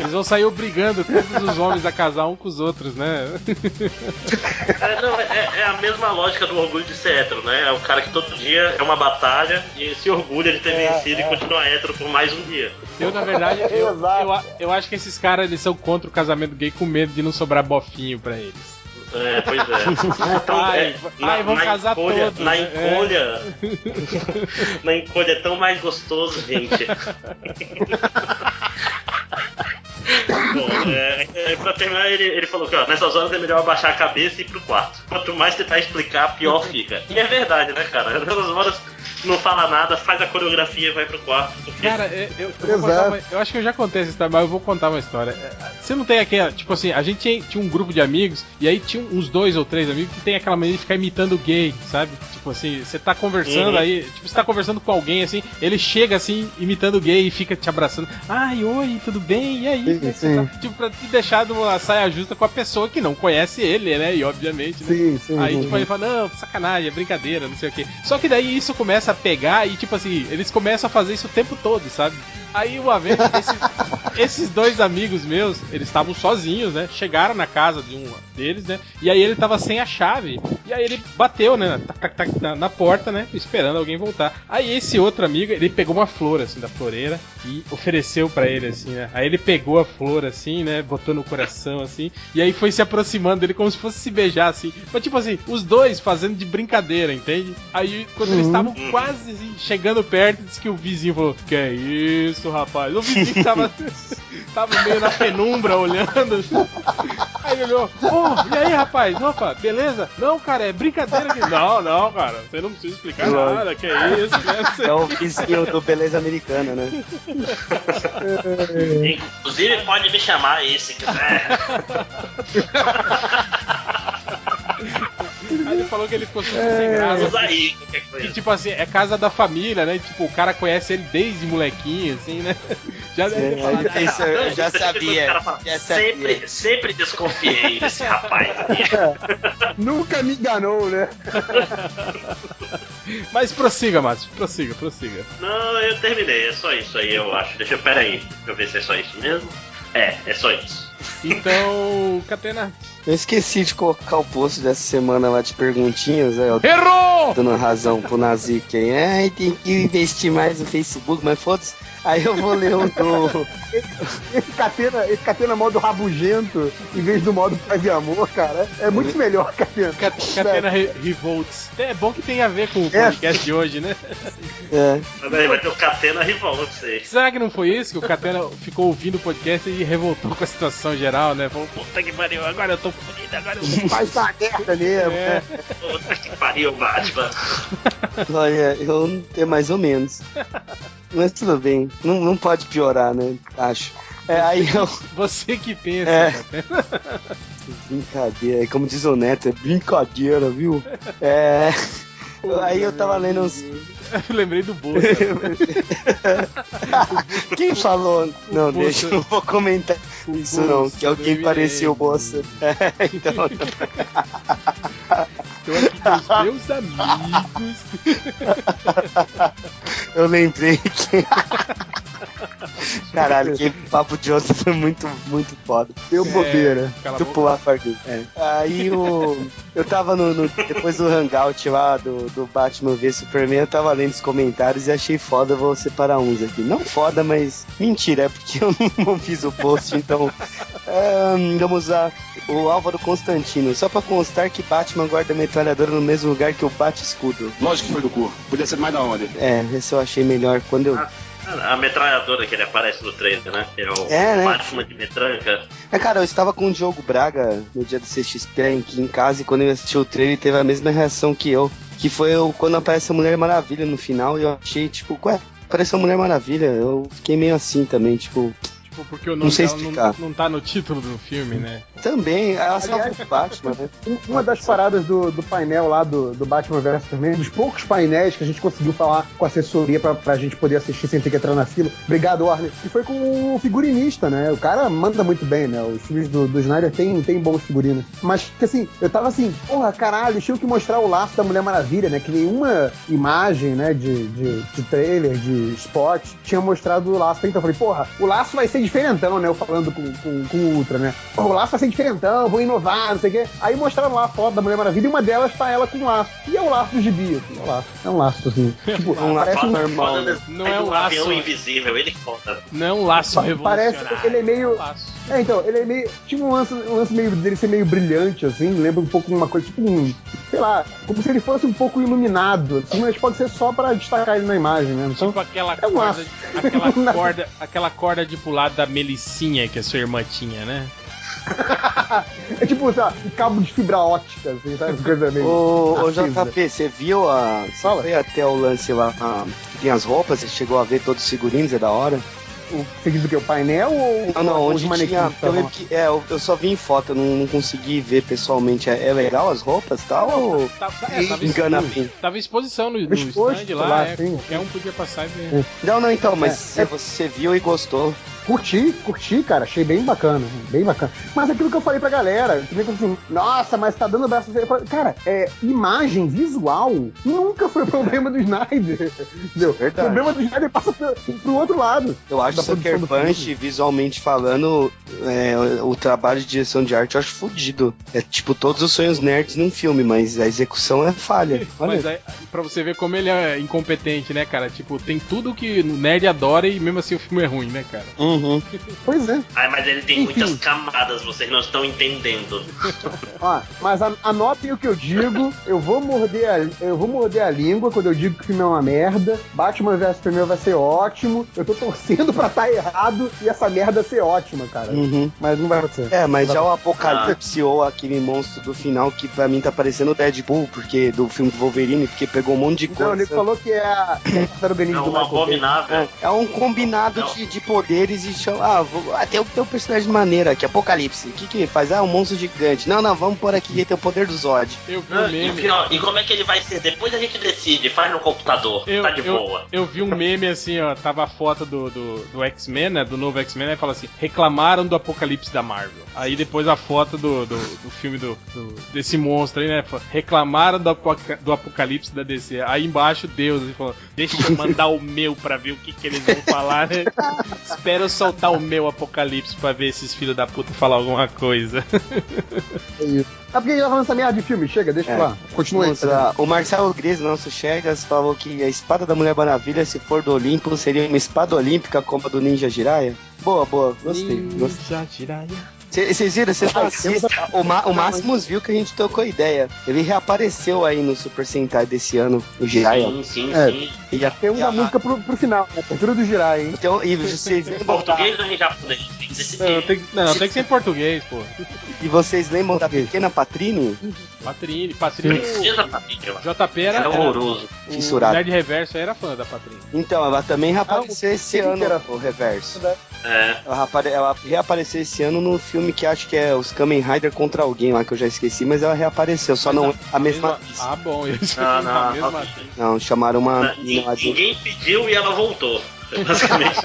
Eles vão sair obrigando todos os homens a casar um com os outros, né? É, não, é, é a mesma lógica do orgulho de ser hétero, né? É o cara que todo dia é uma batalha e se orgulha de ter É, vencido e continua hétero por mais um dia. Eu, na verdade, eu, eu, a- eu acho que esses caras eles são contra o casamento gay com medo de não sobrar bofinho pra eles. É, pois é. Então, Ai, é, ai, vão casar encolha, todos, Na né? encolha. na encolha é tão mais gostoso, gente. Bom, é, é, pra terminar, ele, ele falou que ó, nessas horas é melhor abaixar a cabeça e ir pro quarto. Quanto mais tentar explicar, pior fica. E é verdade, né, cara? Nessas horas não fala nada, faz a coreografia e vai pro quarto. Porque... Cara, eu, eu, uma- eu acho que eu já contei essa história, mas eu vou contar uma história. É, Você não tem aquela, tipo assim, a gente tinha, tinha um grupo de amigos, e aí tinha uns dois ou três amigos que tem aquela maneira de ficar imitando gay, sabe? Tipo assim, você tá conversando Uhum. aí, tipo, você tá conversando com alguém assim, ele chega assim, imitando gay e fica te abraçando. Ai, oi, tudo bem? E aí? Sim, você sim. tá?" Tipo, pra te deixar numa saia justa com a pessoa que não conhece ele, né? E obviamente, né? Sim, sim. Aí, sim, tipo, sim. ele fala, não, sacanagem, é brincadeira, não sei o quê. Só que daí isso começa a pegar e, tipo assim, eles começam a fazer isso o tempo todo, sabe? Aí uma vez, esses, esses dois amigos meus, eles estavam sozinhos, né? Chegaram na casa de um deles, né? E aí ele tava sem a chave. E aí ele bateu, né? tac, tac, tac, na, na porta, né? Esperando alguém voltar. Aí esse outro amigo, ele pegou uma flor, assim, da floreira e ofereceu pra ele, assim, né? Aí ele pegou a flor, assim, né? Botou no coração, assim. E aí foi se aproximando dele como se fosse se beijar, assim. Mas, tipo assim, os dois fazendo de brincadeira, entende? Aí, quando eles estavam quase assim, chegando perto, disse que o vizinho falou: Que é isso, rapaz? O vizinho que tava, tava meio na penumbra olhando. assim. Aí ele olhou: Ô, e aí, rapaz? Opa, beleza? Não, cara, é brincadeira aqui. Não, não, cara, você não precisa explicar nada. Que é isso, né? É o vizinho do Beleza Americana, né? Inclusive, pode me chamar aí se quiser. Aí ele falou que ele ficou super sem graça. Aí, qualquer E coisa. tipo assim, é casa da família, né? Tipo, o cara conhece ele desde molequinho, assim, né? Já deve ter falado. É, isso eu já é que sabia. fala, Já sabia. Sempre, sempre desconfiei desse rapaz aqui. Nunca me enganou, né? Mas prossiga, Márcio. Prossiga, prossiga. Não, eu terminei, é só isso aí, eu acho. Deixa eu, pera aí, deixa eu ver se é só isso mesmo. É, é só isso. Então, Catena. Eu esqueci de colocar o post dessa semana lá de perguntinhas, aí Errou! dando razão pro Nazik aí. Ai, tem que investir mais no Facebook, mas foda-se. Aí eu vou ler o do. Esse catena, esse catena modo rabugento, em vez do modo paz e amor, cara, é muito melhor, catena. Cat- Catena Re- Revolts. É bom que tem a ver com o É. podcast de hoje, né? É. Mas aí vai ter o Catena Revolts aí. Será que não foi isso? Que o Catena ficou ouvindo o podcast e revoltou com a situação geral, né? Falou, puta que pariu, agora eu tô fodido, agora eu tô Faz essa merda mesmo, É. né? Puta que pariu, Batman. Olha, eu é mais ou menos. Mas tudo bem. Não, não pode piorar, né? Acho. É, aí eu. Você que pensa, É. Brincadeira, como diz o Neto, é brincadeira, viu? É. Aí eu tava lendo uns. Eu lembrei do Bolsa. Quem falou? Não, Bolsa. deixa, não vou comentar O isso não, que alguém parecia o MDM. Bolsa. É, então. Tô aqui com os meus amigos. Eu lembrei que. Caralho, que papo de outro foi muito, muito foda. Deu bobeira. É, cala a Do boca. pular Farguinho. É. Aí o. Eu tava no, no- Depois do hangout lá do, do Batman v Superman, eu tava lendo os comentários e achei foda, vou separar uns aqui. Não foda, mas. Mentira, é porque eu não fiz o post, então. É, vamos usar o Álvaro Constantino. Só pra constar que Batman guarda a metralhadora no mesmo lugar que o Bate-Escudo. Lógico que foi do cu. Podia ser mais da onde? É, esse eu achei melhor quando eu. A metralhadora que ele aparece no trailer, né? Que é o É, né? Batman de metranca. É, cara, eu estava com o Diogo Braga no dia do CXP aqui em casa e quando ele assistiu o trailer ele teve a mesma reação que eu. Que foi o- quando aparece a Mulher Maravilha no final e eu achei, tipo, ué, apareceu a Mulher Maravilha. Eu fiquei meio assim também, tipo, Tipo, porque o Não nome sei dela explicar. não, não tá no título do filme, né? também, ela salva o Batman, né? Um- Uma das paradas do, do painel lá do, do Batman vs Superman, dos poucos painéis que a gente conseguiu falar com a assessoria pra, pra gente poder assistir sem ter que entrar na fila. Obrigado, Warner. E foi com o figurinista, né? O cara manda muito bem, né? Os filmes do, do Snyder tem, tem bons figurinos. Mas, que assim, eu tava assim, porra, caralho, tinha que mostrar o laço da Mulher Maravilha, né? Que nenhuma imagem, né, de, de, de trailer, de spot, tinha mostrado o laço. Então eu falei, porra, o laço vai ser diferentão, né? Eu falando com, com, com o Ultra, né? O laço vai ser diferentão, vou inovar, não sei o quê. Aí mostraram lá a foto da Mulher Maravilha e uma delas tá ela com um laço. E é o laço do gibi, assim, é o laço. É um laço, assim. Tipo, Um laço parece um, normal, né? mesmo. Não é um um laço. avião invisível, ele foda. Não é um laço revolucionário. parece- ele é meio- É um laço. É, então, ele é meio. Tinha um lance, um lance meio dele ser meio brilhante, assim, lembra um pouco uma coisa, tipo um. Sei lá, como se ele fosse um pouco iluminado, assim, mas pode ser só pra destacar ele na imagem mesmo. Então, Tipo aquela é um corda, laço. aquela corda, aquela corda de pular da Melicinha que a sua irmã tinha, né? é tipo, sei lá, um cabo de fibra ótica, assim, sabe? Coisa meio. Ô, ô. JP, você viu a. Você Fala. foi até o lance lá, a- que tem as roupas, você chegou a ver todos os figurinos, é da hora? O, você diz o painel ou Não, não, onde manequins tinha. que Eu, lembro que, é, eu, eu só vi em foto, eu não, não consegui ver pessoalmente. É, é legal as roupas e tal? Ou Tá- tá- é, tava, engana expo- bem? tava em exposição no, no exposto stand lá, lá, é, sim. qualquer um podia passar e ver. Não, não, então, mas É, se é- você viu e gostou. Curti, curti, cara, achei bem bacana, bem bacana. Mas aquilo que eu falei pra galera, que nem assim, nossa, mas tá dando braço. Eu falei, Cara, é, imagem visual nunca foi o problema do Snyder. Entendeu? O problema do Snyder passa pro, pro outro lado. Eu acho que Sucker do Punch, visualmente falando, é, o, o trabalho de direção de arte eu acho fodido. É tipo todos os sonhos nerds num filme, mas a execução é falha. Olha, Mas aí, pra você ver como ele é incompetente, né, cara? Tipo, tem tudo que o nerd adora e mesmo assim o filme é ruim, né, cara? Uhum. Pois é. Ai, mas ele tem Enfim. muitas camadas, vocês não estão entendendo. Ó, mas anotem o que eu digo. Eu vou morder a, eu vou morder a língua quando eu digo que o filme é uma merda. Batman vs Superman vai ser ótimo. Eu tô torcendo pra estar errado e essa merda ser ótima, cara. Uhum. Mas não vai acontecer. É, mas já o Apocalipse ou aquele monstro do final que pra mim tá parecendo o Deadpool, porque do filme do Wolverine, porque pegou um monte de Então, ele coisa. falou que é a que é a É do um Michael abominável. É, é um combinado Não. de, de poderes de chamar. Ah, vou, ah, tem, um- tem um personagem maneiro aqui, Apocalipse. O que que faz? Ah, um monstro gigante. Não, não, vamos pôr aqui que tem o poder do Zod. Eu vi um Ah, e, meme. pior, e como é que ele vai ser? Depois a gente decide, faz no computador, Eu, tá de eu, boa. eu vi um meme assim, ó, tava a foto do, do, do X-Men, né, do novo X-Men, aí fala assim, reclamaram do apocalipse da Marvel. Aí depois a foto do, do, do filme do, do- desse monstro aí, né, reclamaram do, do apocalipse da DC. Aí embaixo Deus, ele falou, deixa eu mandar o meu pra ver o que, que eles vão falar, né? Espero eu soltar o meu apocalipse pra ver esses filhos da puta falar alguma coisa. É isso. Ah, porque a gente tá falando essa merda de filme? Chega, deixa É. lá. Continua aí. Outra, o Marcelo Gris, nosso Chegas, falou que a espada da Mulher Maravilha, se for do Olimpo, seria uma espada olímpica como a do Ninja Jiraiya. Boa, boa, gostei. gostei. Já tirar Vocês viram? Vocês assistem? O, Ma o Máximos viu que a gente trocou ideia. Ele reapareceu aí no Super Sentai desse ano, o Jiraiya. Sim, sim, É. sim. E a, Tem uma a- música pro, pro final, né? Abertura do Jirai, hein? Então, e vocês Em lembram da, português ou em japonês? Tem que decidir. Não, tem, não, tem que ser em português, pô. e vocês lembram da pequena Patrine? Patrine, Patrine, o. JP era, Era horroroso. o Fissurado. Nerd Reverso era fã da Patrine. Então, ela também reapareceu esse ano, o reverso. É. Ela reapareceu esse ano no filme que acho que é os Kamen Rider contra alguém lá, que eu já esqueci, mas ela reapareceu, só não a mesma atriz. Ah, bom, isso Não, não, a mesma não. chamaram uma. Ninguém pediu e ela voltou. É Basicamente.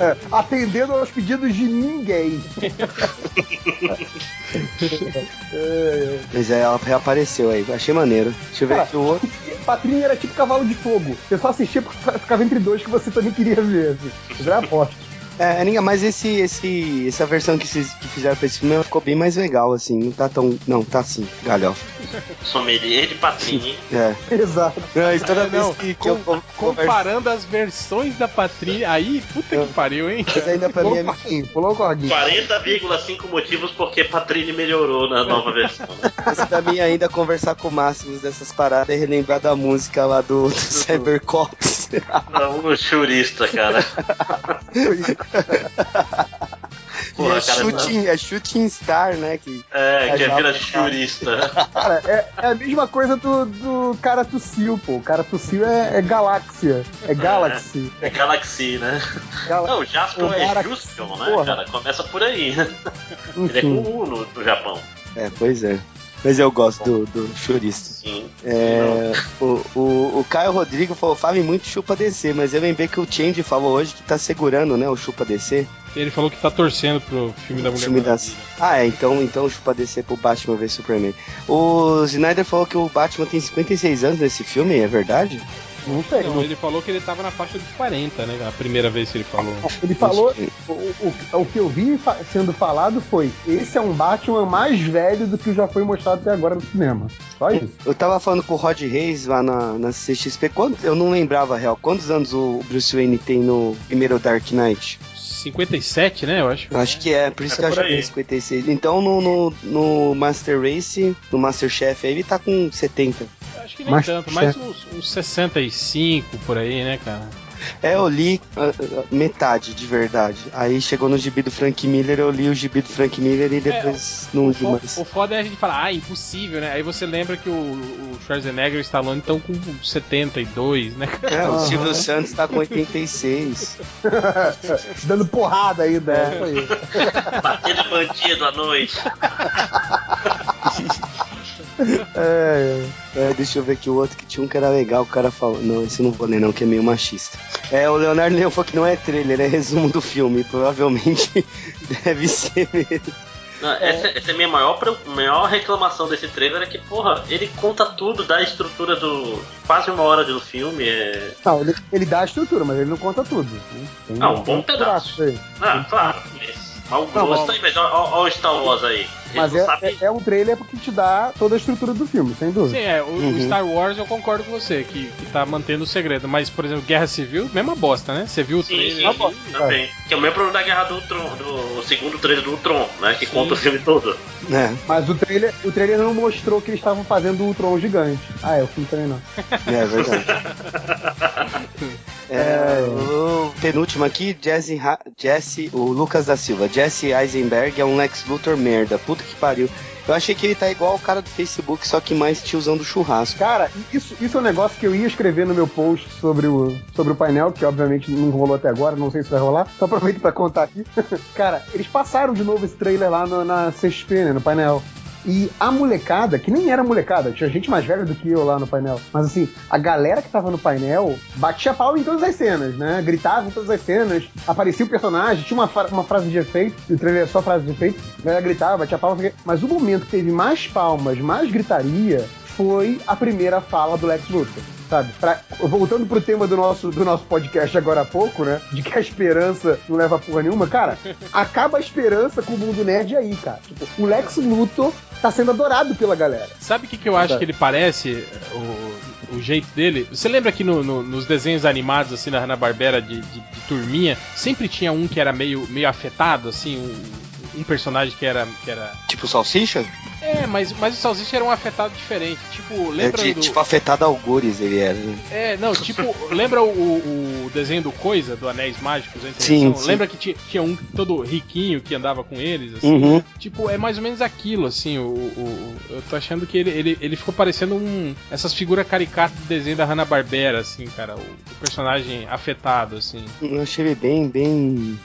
É, Atendendo aos pedidos de ninguém. É, Mas é, ela reapareceu aí, achei maneiro. Deixa eu ver Cara, aqui o outro. Patrinha era tipo cavalo de fogo. Você só assistia porque ficava entre dois que você também queria ver. Assim. Já aposto. É, ninguém- mas esse, esse, essa versão que, vocês, que fizeram pra esse filme ficou bem mais legal, assim. Não tá tão. Não, tá sim, galhofa. Sommelier de patrinho. É. Exato. Não, e toda É, vez não, que, que com- eu. Comparando as versões da Patrine, aí, puta que pariu, hein? Mas ainda pra mim é o corguinho, pulou o corguinho. 40,5 motivos porque Patrine melhorou na nova versão. né? Mas pra mim ainda conversar com o Máximos dessas paradas e relembrar da música lá do, do Cybercops. O churista, cara. Porra, é, cara, shooting, é Shooting Star, né? Que, É, que É, vira churista. Cara, é, é a mesma coisa do, do cara tossiu, pô. O cara tossiu é, é galáxia. É Galaxy. É Galaxy, né? Gal- Não, o Jaspion O é Justion, né, Porra. cara? Começa por aí. né? Ele é com Enfim. U no, no Japão. é, pois é. Mas eu gosto do, do churista. Sim. É, o, o, o Caio Rodrigo falou, fale muito chupa DC, mas eu lembrei que o Change falou hoje que tá segurando, né, o chupa DC. Ele falou que tá torcendo pro filme da Mulher filme. Ah, é, então, então o chupa DC pro Batman vs Superman. O Snyder falou que o Batman tem 56 anos nesse filme, é verdade? Não sei. Não, não- ele falou que ele tava na faixa dos 40, né? A primeira vez que ele falou. Ele falou. O, o, o que eu vi fa- sendo falado foi: esse é um Batman mais velho do que já foi mostrado até agora no cinema. Só isso. Eu tava falando com o Rod Reis lá na, na CXP, quanto, eu não lembrava, real, quantos anos o Bruce Wayne tem no primeiro Dark Knight? 57, né? Eu acho. Eu acho que é, por isso É que eu acho que é 56. Então no, no, no Master Race, no Masterchef, aí ele tá com 70. Acho que nem Mas- tanto, mais uns, uns 65 por aí, né, cara? É, eu li ah, ah, metade de verdade. Aí chegou no gibi do Frank Miller, eu li o gibi do Frank Miller e depois não O, li mais. o foda é a gente falar, ah, impossível, né? Aí você lembra que o, o Schwarzenegger e o Stallone estão com 72, né? É, o. Silvio Santos tá com 86. Dando porrada ainda. É. Isso aí. Batendo bandido à noite. É, É, deixa eu ver aqui o outro que tinha um que era legal, o cara falou. Não, esse não vou ler, não, que é meio machista. É, o Leonardo Leão falou que não é trailer, é resumo do filme. Provavelmente deve ser mesmo. Não, essa, essa é a minha maior, maior reclamação desse trailer é que, porra, ele conta tudo da estrutura do. quase uma hora do filme. É... Não, ele, ele dá a estrutura, mas ele não conta tudo. né? Tem Ah, um bom tem pedaço. aí. Ah, claro, mas. Mal Não, grosso mas- aí, mas olha o Star Wars aí. Mas é, sabe. é, é um trailer porque te dá toda a estrutura do filme, sem Sim, dúvida. é, o, o Uhum. Star Wars eu concordo com você, que, que tá mantendo o segredo. Mas, por exemplo, Guerra Civil, mesma bosta, né? Você viu o Sim, trailer sim, ali? também. Que é o mesmo problema da Guerra do Ultron, do o segundo trailer do Ultron, né? Que Sim. conta o filme todo. É, Mas o trailer, o trailer não mostrou que eles estavam fazendo o Ultron gigante. Ah, é, o filme também não. é verdade. É, o penúltimo aqui, Jesse, Jesse, o Lucas da Silva. Jesse Eisenberg é um Lex Luthor merda. Puta que pariu. Eu achei que ele tá igual o cara do Facebook, só que mais tiozão do churrasco. Cara, isso, isso é um negócio que eu ia escrever no meu post sobre o, sobre o painel, que obviamente não rolou até agora, não sei se vai rolar. Só aproveito pra contar aqui. Cara, eles passaram de novo esse trailer lá no- na CXP, né, no painel. E a molecada, que nem era molecada, tinha gente mais velha do que eu lá no painel. Mas assim, a galera que tava no painel batia pau em todas as cenas, né? Gritava em todas as cenas, aparecia o personagem, tinha uma, uma frase de efeito, e o trailer é só frase de efeito, a galera gritava, batia quê. mas o momento que teve mais palmas, mais gritaria, foi a primeira fala do Lex Luthor. Sabe? Pra- voltando pro tema do nosso, do nosso podcast agora há pouco, né? De que a esperança não leva a porra nenhuma, cara, acaba a esperança com o mundo nerd aí, cara. Tipo, o Lex Luthor tá sendo adorado pela galera. Sabe o que, que eu acho que ele parece? O, o jeito dele? Você lembra que no- no- nos desenhos animados, assim, na Hanna-Barbera de, de, de turminha, sempre tinha um que era meio, meio afetado, assim, um, um personagem que era, que era... Tipo salsicha? É, mas, mas o Salsicha era um afetado diferente. Tipo, É lembra de- do... Tipo afetado algures ele era. né? É, não, tipo, lembra o, o desenho do Coisa, do Anéis Mágicos? a Sim, Encarnação? sim. Lembra que tinha, tinha um todo riquinho que andava com eles, assim? Uhum. Tipo, é mais ou menos aquilo, assim, o, o- o- eu tô achando que ele, ele, ele ficou parecendo um... essas figuras caricatas do desenho da Hanna-Barbera, assim, cara, o, o personagem afetado, assim. Eu achei ele bem, bem.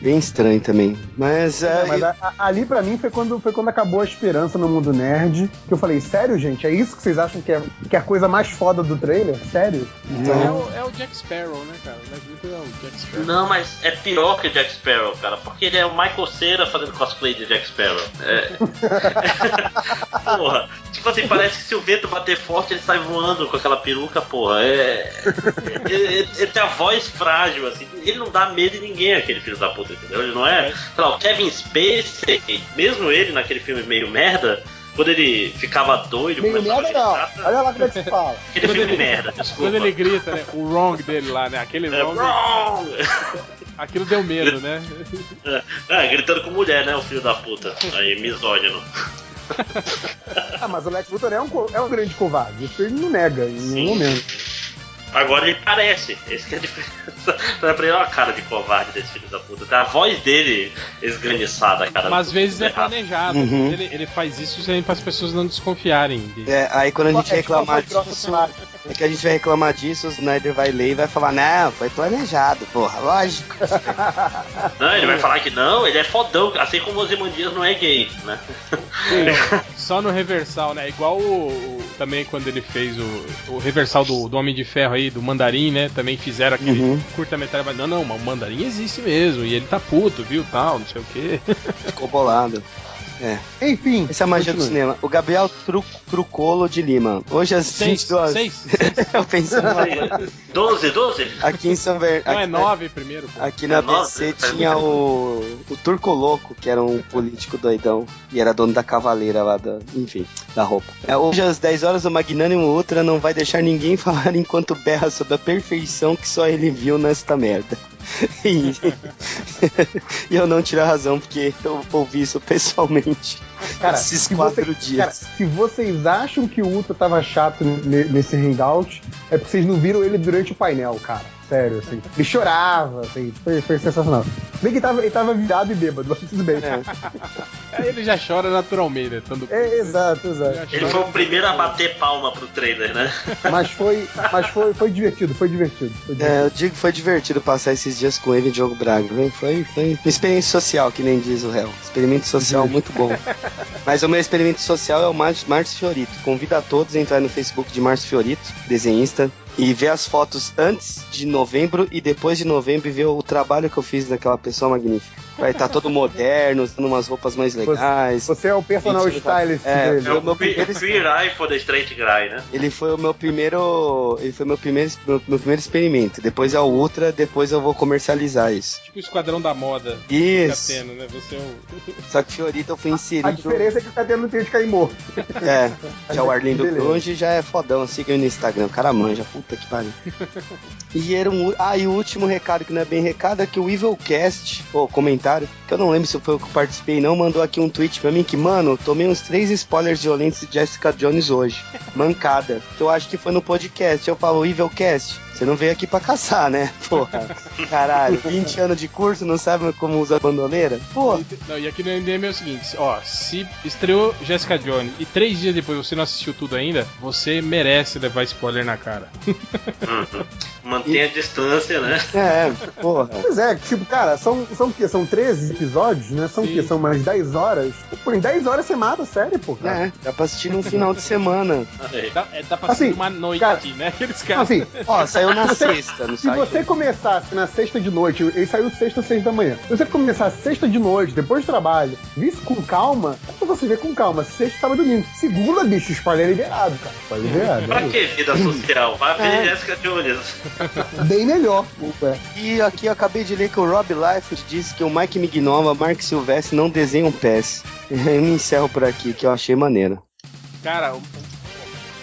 Bem estranho também. Mas, É, é, mas a- a- ali pra mim foi quando, foi quando acabou a esperança no mundo nerd. Que eu falei, sério, gente? É isso que vocês acham que é, que é a coisa mais foda do trailer? Sério? É, o, é o Jack Sparrow, né, cara? É o Jack Sparrow. Não, mas é pior que o Jack Sparrow, cara, porque ele é o Michael Cera fazendo cosplay de Jack Sparrow. É. porra, tipo assim, parece que se o vento bater forte ele sai voando com aquela peruca, porra. É. Ele, ele- ele tem a voz frágil, assim, ele não dá medo em ninguém, aquele filho da puta, entendeu? Ele não é. Sei lá, o Kevin Spacey, mesmo ele naquele filme meio merda. Quando ele ficava doido, Meio merda a não. Olha lá como é que se fala. Aquele filme merda, desculpa. Quando ele grita, né? O wrong dele lá, né? Aquele É, wrong. wrong! Aquilo deu medo, né? É, gritando com mulher, né, o filho da puta. Aí, misógino. Ah, mas o Lex Luthor é um, é um grande covarde. Isso ele não nega em Sim. nenhum momento. Agora ele parece. Esse que é a diferença. Dá pra ele uma cara de covarde desse filho da puta. A voz dele esganiçada, cara. Mas às vezes é planejado. Uhum. Ele, ele faz isso para as pessoas não desconfiarem dele. é, aí quando a gente É, reclamar disso. É que a gente vai reclamar disso, o Snyder vai ler e vai falar, não, foi planejado, porra, lógico. Não, ele vai falar que não, ele é fodão, assim como o Ozymandias não é gay, né? Só no reversal, né? Igual o, o- também quando ele fez o, o reversal do, do Homem de Ferro aí, do Mandarim, né? Também fizeram aquele Uhum. curta-metragem. mas Não, não, mas o Mandarim existe mesmo. E ele tá puto, viu? Tal, não sei o quê. Ficou bolado. Enfim. Essa é a magia do continue. cinema. O Gabriel Tru, Trucolo de Lima. Hoje às Seis, 22 seis, Eu pensando agora. 12, 12? Aqui em São Ver... Não, aqui, é nove primeiro, pô. Aqui na É? BC tinha muito o, o Turco Louco, que era um político doidão. E era dono da cavaleira lá da. Enfim, da roupa. É, hoje às 10 horas o Magnânimo Ultra não vai deixar ninguém falar enquanto berra sobre a perfeição que só ele viu nesta merda. E, eu não tiro a razão, porque eu ouvi isso pessoalmente. Cara, esses se quatro você- dias. Cara, se vocês acham que o Ultra tava chato ne- nesse hangout, é porque vocês não viram ele durante o painel, cara. Sério, assim. Ele chorava, assim. Foi, foi sensacional. Bem que ele tava, ele tava virado e bêbado, mas tudo bem. É. Aí ele já chora naturalmente, né? Tanto É, exato, exato. Ele foi o primeiro a bater palma pro trailer, né? Mas foi, mas foi, foi divertido, foi divertido. Foi divertido. É, eu digo que foi divertido passar esses dias com ele e Diogo Braga. Foi, foi uma experiência social, que nem diz o réu. Experimento social muito bom. Mas o meu experimento social é o Márcio Fiorito. Convido a todos a entrar no Facebook de Márcio Fiorito, desenhista, e ver as fotos antes de novembro e depois de novembro e ver o trabalho que eu fiz daquela pessoa magnífica. Vai estar todo moderno, usando umas roupas mais legais. Você é o personal stylist É, dele. É o meu primeiro- for the Straight Guy, né? Ele foi o meu primeiro. Ele foi meu primeiro, meu, meu primeiro experimento. Depois é o Ultra, depois eu vou comercializar isso. Tipo o Esquadrão da Moda. Isso. Né? Você é o. Só que Fiorito eu fui A inserido. diferença é que o Catena não tem de cair morto. É, já o Arlindo. Grunge já é fodão, siga ele no Instagram, o cara manja, puta que pariu. E era um. Ah, e o último recado, que não é bem recado, é que o Evilcast, ou comentário comentário, que eu não lembro se foi eu que participei, não, mandou aqui um tweet pra mim que, mano, tomei uns três spoilers violentos de Jessica Jones hoje. Mancada. Eu acho que foi no podcast. Eu falo, Evilcast. Você não veio aqui pra caçar, né? Porra. Caralho, 20 anos de curso, não sabe como usa a bandoleira? Porra. Não, e aqui no MDM é o seguinte, ó, se estreou Jessica Jones e três dias depois você não assistiu tudo ainda, você merece levar spoiler na cara. Uhum. Mantenha a distância, né? É, porra. Pois é, tipo, cara, são, são o quê? São 13 episódios, né? São o quê? Sim. São mais 10 horas? Pô, em 10 horas você mata a série, pô, cara. É, dá pra assistir num final de semana. Aí. Dá, é, dá pra Assim, ser uma noite, cara, né? Aqueles caras. Assim, Ó, saiu na Você- sexta, no se você começasse na sexta de noite, ele saiu sexta, seis da manhã. Se você começar sexta de noite, depois do trabalho, visse com calma, é pra você ver com calma. Sexta, sábado e domingo. Segunda, bicho, spoiler liberado, cara. Spoiler liberado. Pra é que vida social? Vai ver É. Jessica Jones. Bem melhor. Ué. E aqui eu acabei de ler que o Rob Liefeld disse que o Mike Mignova, Mark Silvestre não desenham pés. Eu me encerro por aqui, que eu achei maneiro. Cara, o,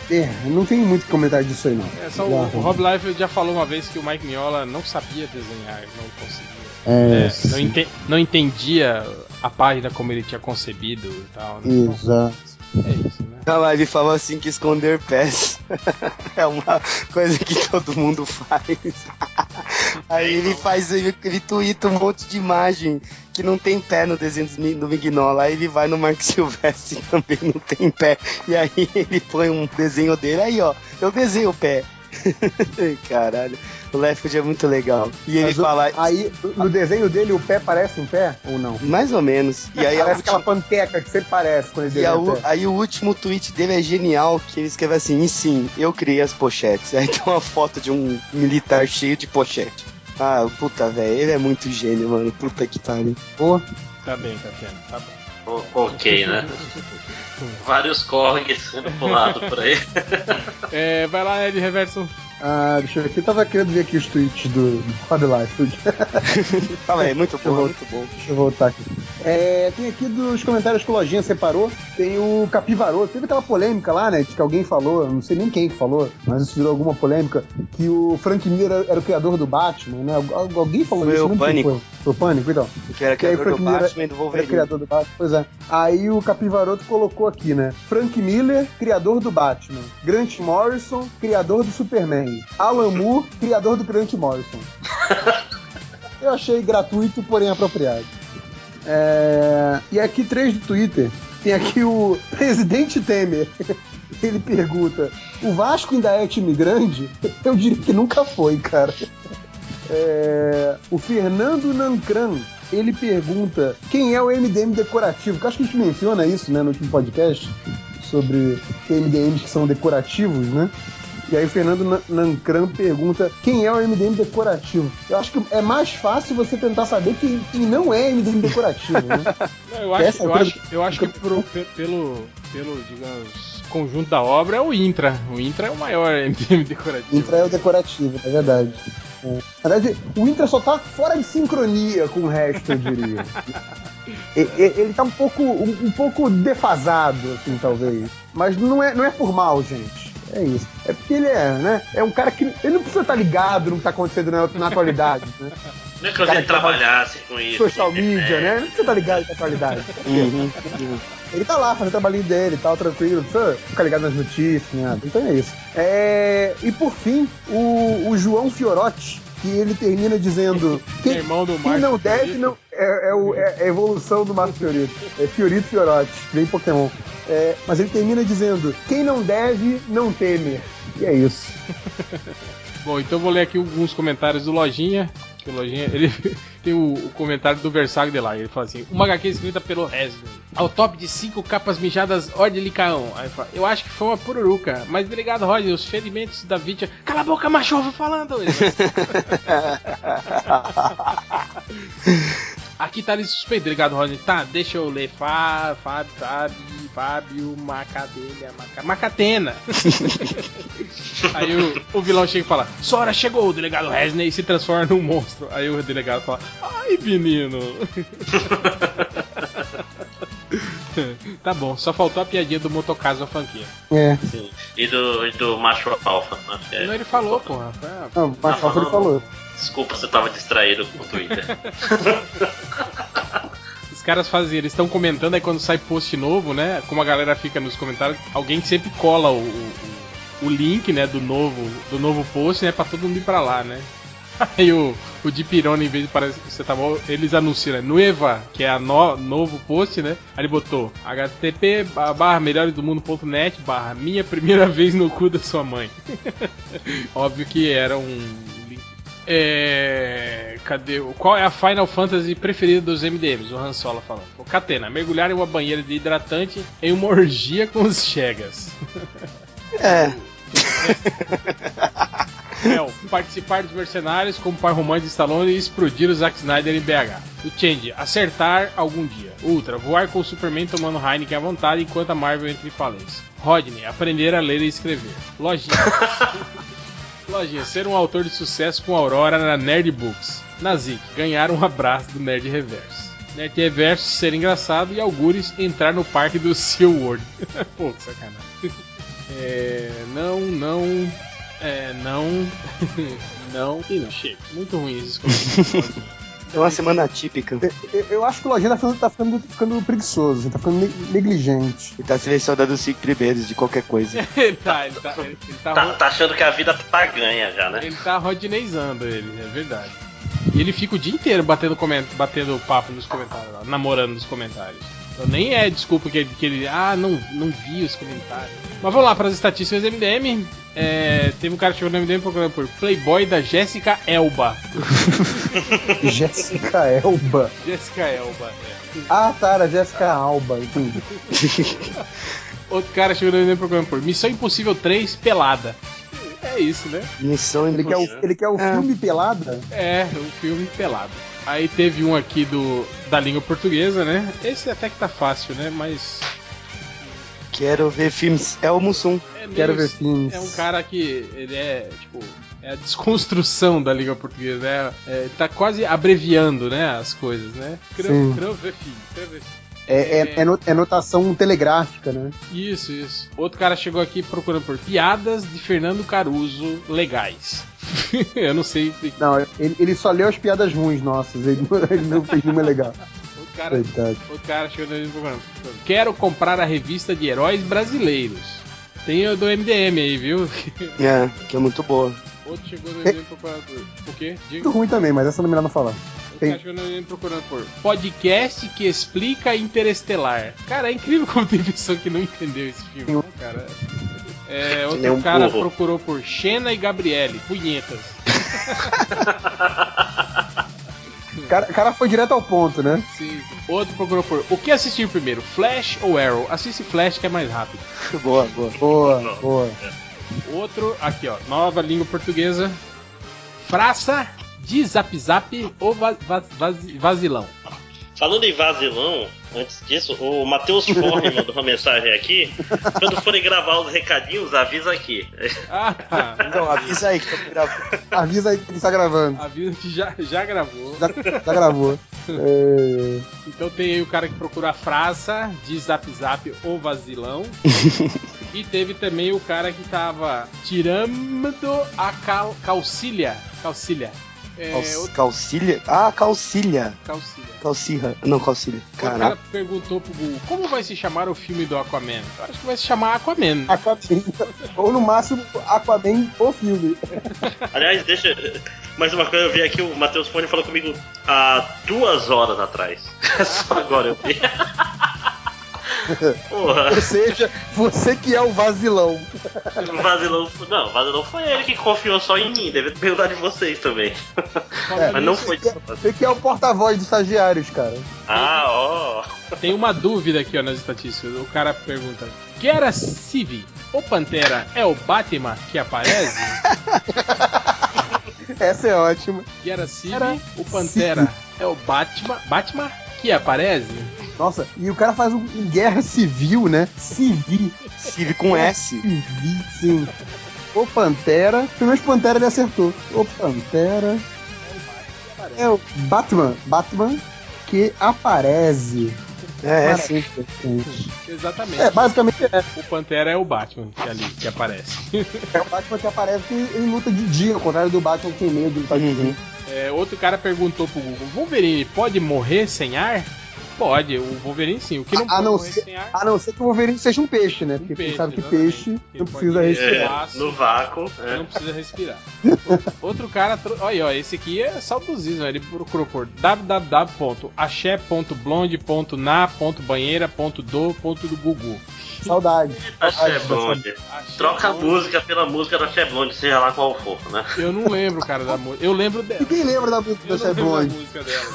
É, não tem muito comentário disso aí, não. é só o, o Rob Liefeld já falou uma vez que o Mike Mignola não sabia desenhar, não conseguia. É, É, não, ente- não entendia a página como ele tinha concebido e tal. né? Exato. É isso, né? Na live falou assim que esconder pés é uma coisa que todo mundo faz. Aí ele faz, ele, ele twitta um monte de imagem que não tem pé no desenho do Mignola. Aí ele vai no Mark Silvestre também não tem pé. E aí ele põe um desenho dele, aí ó, eu desenho o pé. Caralho, o Lefford é muito legal. E ele Mas o- fala, Aí, no desenho dele, o pé parece um pé ou não? mais ou menos. E aí parece última- aquela panqueca que sempre parece quando ele E a o aí o último tweet dele é genial, que ele escreve assim, e sim, eu criei as pochetes. Aí tem uma foto de um militar cheio de pochete. Ah, puta, velho, ele é muito gênio, mano. Puta que pariu. Pô, Tá bem, tá bem, tá bom. O- ok, né? Vários corres sendo pulados por aí. É, vai lá, Ed Reverso. Ah, deixa eu ver aqui. Eu tava querendo ver aqui os tweets do, do Rob Liefeld. Fala aí, muito bom, muito bom. Deixa eu voltar aqui. É, tem aqui dos comentários que o Lojinha separou, tem o Capivaroto. Teve aquela polêmica lá, né? De que alguém falou, não sei nem quem que falou, mas isso virou alguma polêmica, que o Frank Miller era, era o criador do Batman, né? Al- Alguém falou Foi isso, o lembro quem Pânico. Foi. Foi o Pânico, então. Que era Que aí criador do Frank Miller Batman e do Era Wolverine. criador do Batman, pois é. Aí o Capivaroto colocou aqui, né? Frank Miller, criador do Batman. Grant Morrison, criador do Superman. Alan Moore, criador do Grant Morrison. Eu achei gratuito, porém apropriado. É, E aqui três do Twitter. Tem aqui o presidente Temer. Ele pergunta: o Vasco ainda é time grande? Eu diria que nunca foi, cara. É, O Fernando Nancran, ele pergunta quem é o MDM decorativo, que acho que a gente menciona isso, né, no último podcast, sobre MDMs que são decorativos, né? E aí o Fernando Nan- Nancran pergunta quem é o MDM decorativo. Eu acho que é mais fácil você tentar saber quem, quem não é MDM decorativo, né? Não, eu acho, eu acho, eu acho que pro- pe- pelo, pelo, digamos, conjunto da obra é o Intra. O Intra é o maior MDM decorativo. Intra é o decorativo, é verdade. Na verdade, o Intra só tá fora de sincronia com o resto, eu diria. Ele tá um pouco, um, um pouco defasado, assim, talvez. Mas não é, não é por mal, gente. É isso. É porque ele é, né? É um cara que. Ele não precisa estar ligado no que tá acontecendo na, na atualidade, né? Não é que eu Cara, gente trabalhasse com isso. Social né? media, né? Não precisa estar ligado na atualidade. Uhum. Ele tá lá fazendo o trabalhinho dele e tal, tranquilo, não precisa ficar ligado nas notícias, nada. Então é isso. É, E por fim, o, o João Fiorotti, que ele termina dizendo. Que Quem, irmão do quem não deve, Fiorito. não. É, é o- é a evolução do Marcos Fiorito. É Fiorito Fiorotti, bem Pokémon. É, mas ele termina dizendo: quem não deve, não teme. E é isso. Bom, então eu vou ler aqui alguns comentários do Lojinha. Que o Lojinha, ele tem o, o comentário do Versailles de lá. Ele fala assim: Uma HQ escrita pelo Resden. Ao top de cinco capas mijadas Ordem de Caão. Aí ele fala, eu acho que foi uma pururuca. Mas delegado Rodney, os ferimentos da vítima. Cala a boca, macho, eu vou falando. Ele Aqui tá ali suspeito, delegado Rodney. Tá, deixa eu ler. Fá, Fábio, Fábio, Fábio, Macadelha, Maca... Macatena. Aí o, o vilão chega e fala: Sora chegou, o delegado Resney e se transforma num monstro. Aí o delegado fala: Ai, menino. tá bom, só faltou a piadinha do motocaso funkeiro. É. Sim. E do, e do macho alfa. né? Não, ele falou, porra. Não, o Marcos Não, ele falou. Desculpa, você tava distraído com o Twitter. caras fazem, eles estão comentando, aí quando sai post novo, né? Como a galera fica nos comentários, alguém sempre cola o, o, o link, né, do novo, do novo post, né, pra todo mundo ir pra lá, né? Aí o, o de em vez de parecer que você tava. Eles anunciam, né? Nueva, que é a no, novo post, né? Aí ele botou http barra melhores do mundo.net barra minha primeira vez no cu da sua mãe. Óbvio que era um. É. Cadê? o- Qual é a Final Fantasy preferida dos MDMs? O Han Solo falando. O Catena, mergulhar em uma banheira de hidratante em uma orgia com os Chegas. É. Hell, participar dos mercenários como par romântico de Stallone e explodir o Zack Snyder em BH. O Change, acertar algum dia. Ultra, voar com o Superman tomando Heineken à vontade enquanto a Marvel entra em falência. Rodney, aprender a ler e escrever. Lojinha. Lojinha, ser um autor de sucesso com Aurora na Nerd Books. Nazik, ganhar um abraço do Nerd Reverso. Nerd Reverso, ser engraçado e Algures entrar no parque do Seal World. Pô, que sacanagem. É, não, não, é, não, não e não. Chega. Muito ruim esses comentários. É uma semana atípica. Eu, eu acho que o Lojinha tá ficando, tá ficando, ficando preguiçoso, tá ficando ne- negligente. Ele tá selecionando os cinco primeiros de qualquer coisa. ele tá, ele tá, ele, ele tá, Tá, ro- tá achando que a vida tá ganha já, né? ele tá rodinezando ele, é verdade. E ele fica o dia inteiro batendo, coment... batendo papo nos comentários, lá, namorando nos comentários. Então nem é desculpa que ele, que ele. Ah, não, não vi os comentários. Mas vamos lá para as estatísticas do MDM. É, teve um cara que chegou no MDM procurando por Playboy da Jéssica Elba. Jéssica Elba. Jéssica Elba, é. Ah, tá, era Jéssica Alba, entendi. Outro cara chegou no MDM procurando por Missão Impossível 3 pelada. É isso, né? Missão Ele quer o, impossível. ele quer o É. filme pelada? É, um filme pelado. Aí teve um aqui do da língua portuguesa, né? Esse até que tá fácil, né? Mas Quero ver filmes. É o Mussum. é Quero ver filmes. É um cara que ele é, tipo, é a desconstrução da língua portuguesa, né? É, tá quase abreviando, né, as coisas, né? Quero, quero ver filme, quero ver filme. É, é, é é notação telegráfica, né? Isso, isso. Outro cara chegou aqui procurando por piadas de Fernando Caruso legais. Eu não sei. Não, ele, ele só leu as piadas ruins nossas, ele, não- ele não fez nenhuma legal. Outro cara, Coitado. outro cara chegou no procurando. Quero comprar a revista de heróis brasileiros. Tem o do MDM aí, viu? É, que é muito boa. Outro chegou no MDM procurando por. O quê? Diga. Muito ruim também, mas essa não é melhor não falar. Tem- cara chegou no MDM procurando por podcast que explica Interestelar. Cara, é incrível como tem pessoa que não entendeu esse filme, né, cara? É, outro é um cara burro. procurou por Xena e Gabriele, punhetas. O cara, cara foi direto ao ponto, né? Sim. Outro procurou por o que assistir primeiro, Flash ou Arrow? Assiste Flash que é mais rápido. boa, boa. Boa, boa. Outro, aqui ó, nova língua portuguesa. Fraça de zap zap ou va va vaz- vazilão. Falando em vazilão, antes disso, o Matheus Forne mandou uma mensagem aqui. Quando forem gravar os recadinhos, avisa aqui. Ah, tá. Então, avisa aí que tô gravando. Avisa aí que ele tá gravando. Avisa que já, já gravou. Já, já gravou. É, Então tem aí o cara que procura a fraça de zap zap ou vazilão. e teve também o cara que tava tirando a cal calcilha. Calcilha. É, Calcilha? Ah, calcilha. calcilha. Calcirra. Não, calcilha. O cara Caraca. perguntou pro Google como vai se chamar o filme do Aquaman. Eu acho que vai se chamar Aquaman. Aquaman. Ou no máximo, Aquaman o filme. Aliás, deixa. Mais uma coisa, eu vi aqui, o Matheus Forne falou comigo há duas horas atrás. Só agora eu vi. Porra, Ou seja, você que é o vazilão. o vazilão. Não, o vazilão foi ele que confiou só em mim. Deve perguntar de vocês também. Falando Mas não foi. Você que é o porta-voz dos estagiários, cara. Ah, ó. Tem uma dúvida aqui ó, nas estatísticas. O cara pergunta: Gera Civi, o Pantera é o Batman que aparece? Essa é ótima. Gera Civi, o Pantera é o Batman, Batman que aparece? Nossa, e o cara faz um, um guerra civil, né? Civil. Civi com S. Civil, sim. O Pantera. Pelo menos Pantera ele acertou. O Pantera. É o Batman. Batman que aparece. É, é sim. Exatamente. É, basicamente é. O Pantera é o Batman que ali que aparece. É o Batman que aparece que ele luta de dia, ao contrário do Batman que tem medo de lutar de Uhum. dia. É, outro cara perguntou pro Google: Wolverine pode morrer sem ar? Pode, o Wolverine sim. O que não A não, pode ser, sem ar. a não ser que o Wolverine seja um peixe, né? Porque peixe, sabe que peixe não pode precisa ir- respirar. É, no vácuo. é. Não precisa respirar. Outro cara. tro- Olha, ó, esse aqui é saudosismo. Ele procurou por www.axé.blonde.na.banheira.do.do do Gugu. Saudade. Axé Blonde. Axé Troca a Blonde. música pela música da Axé Blonde, seja lá qual for, né? Eu não lembro, cara, da música. Eu lembro dela. Ninguém lembra da música Eu do não lembro da música dela.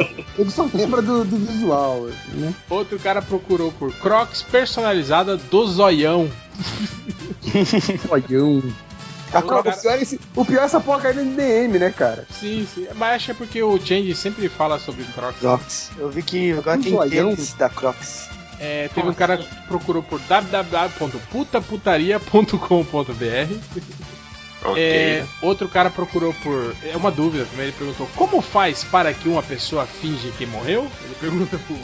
É, Ele só lembra do, do visual, né? Outro cara procurou por Crocs personalizada do Zoião. Olhão. Outro O cara- pior, é esse, o pior é essa porra cair no DM, né, cara? Sim, sim. Mas acho que é porque o Change sempre fala sobre Crocs. Crocs. Eu vi que agora tem zoião. tênis da Crocs. É, teve um cara que procurou por www.putaputaria.com.br. Ok. É, outro cara procurou por. É uma dúvida também. Ele perguntou: Como faz para que uma pessoa finge que morreu? Ele pergunta pro.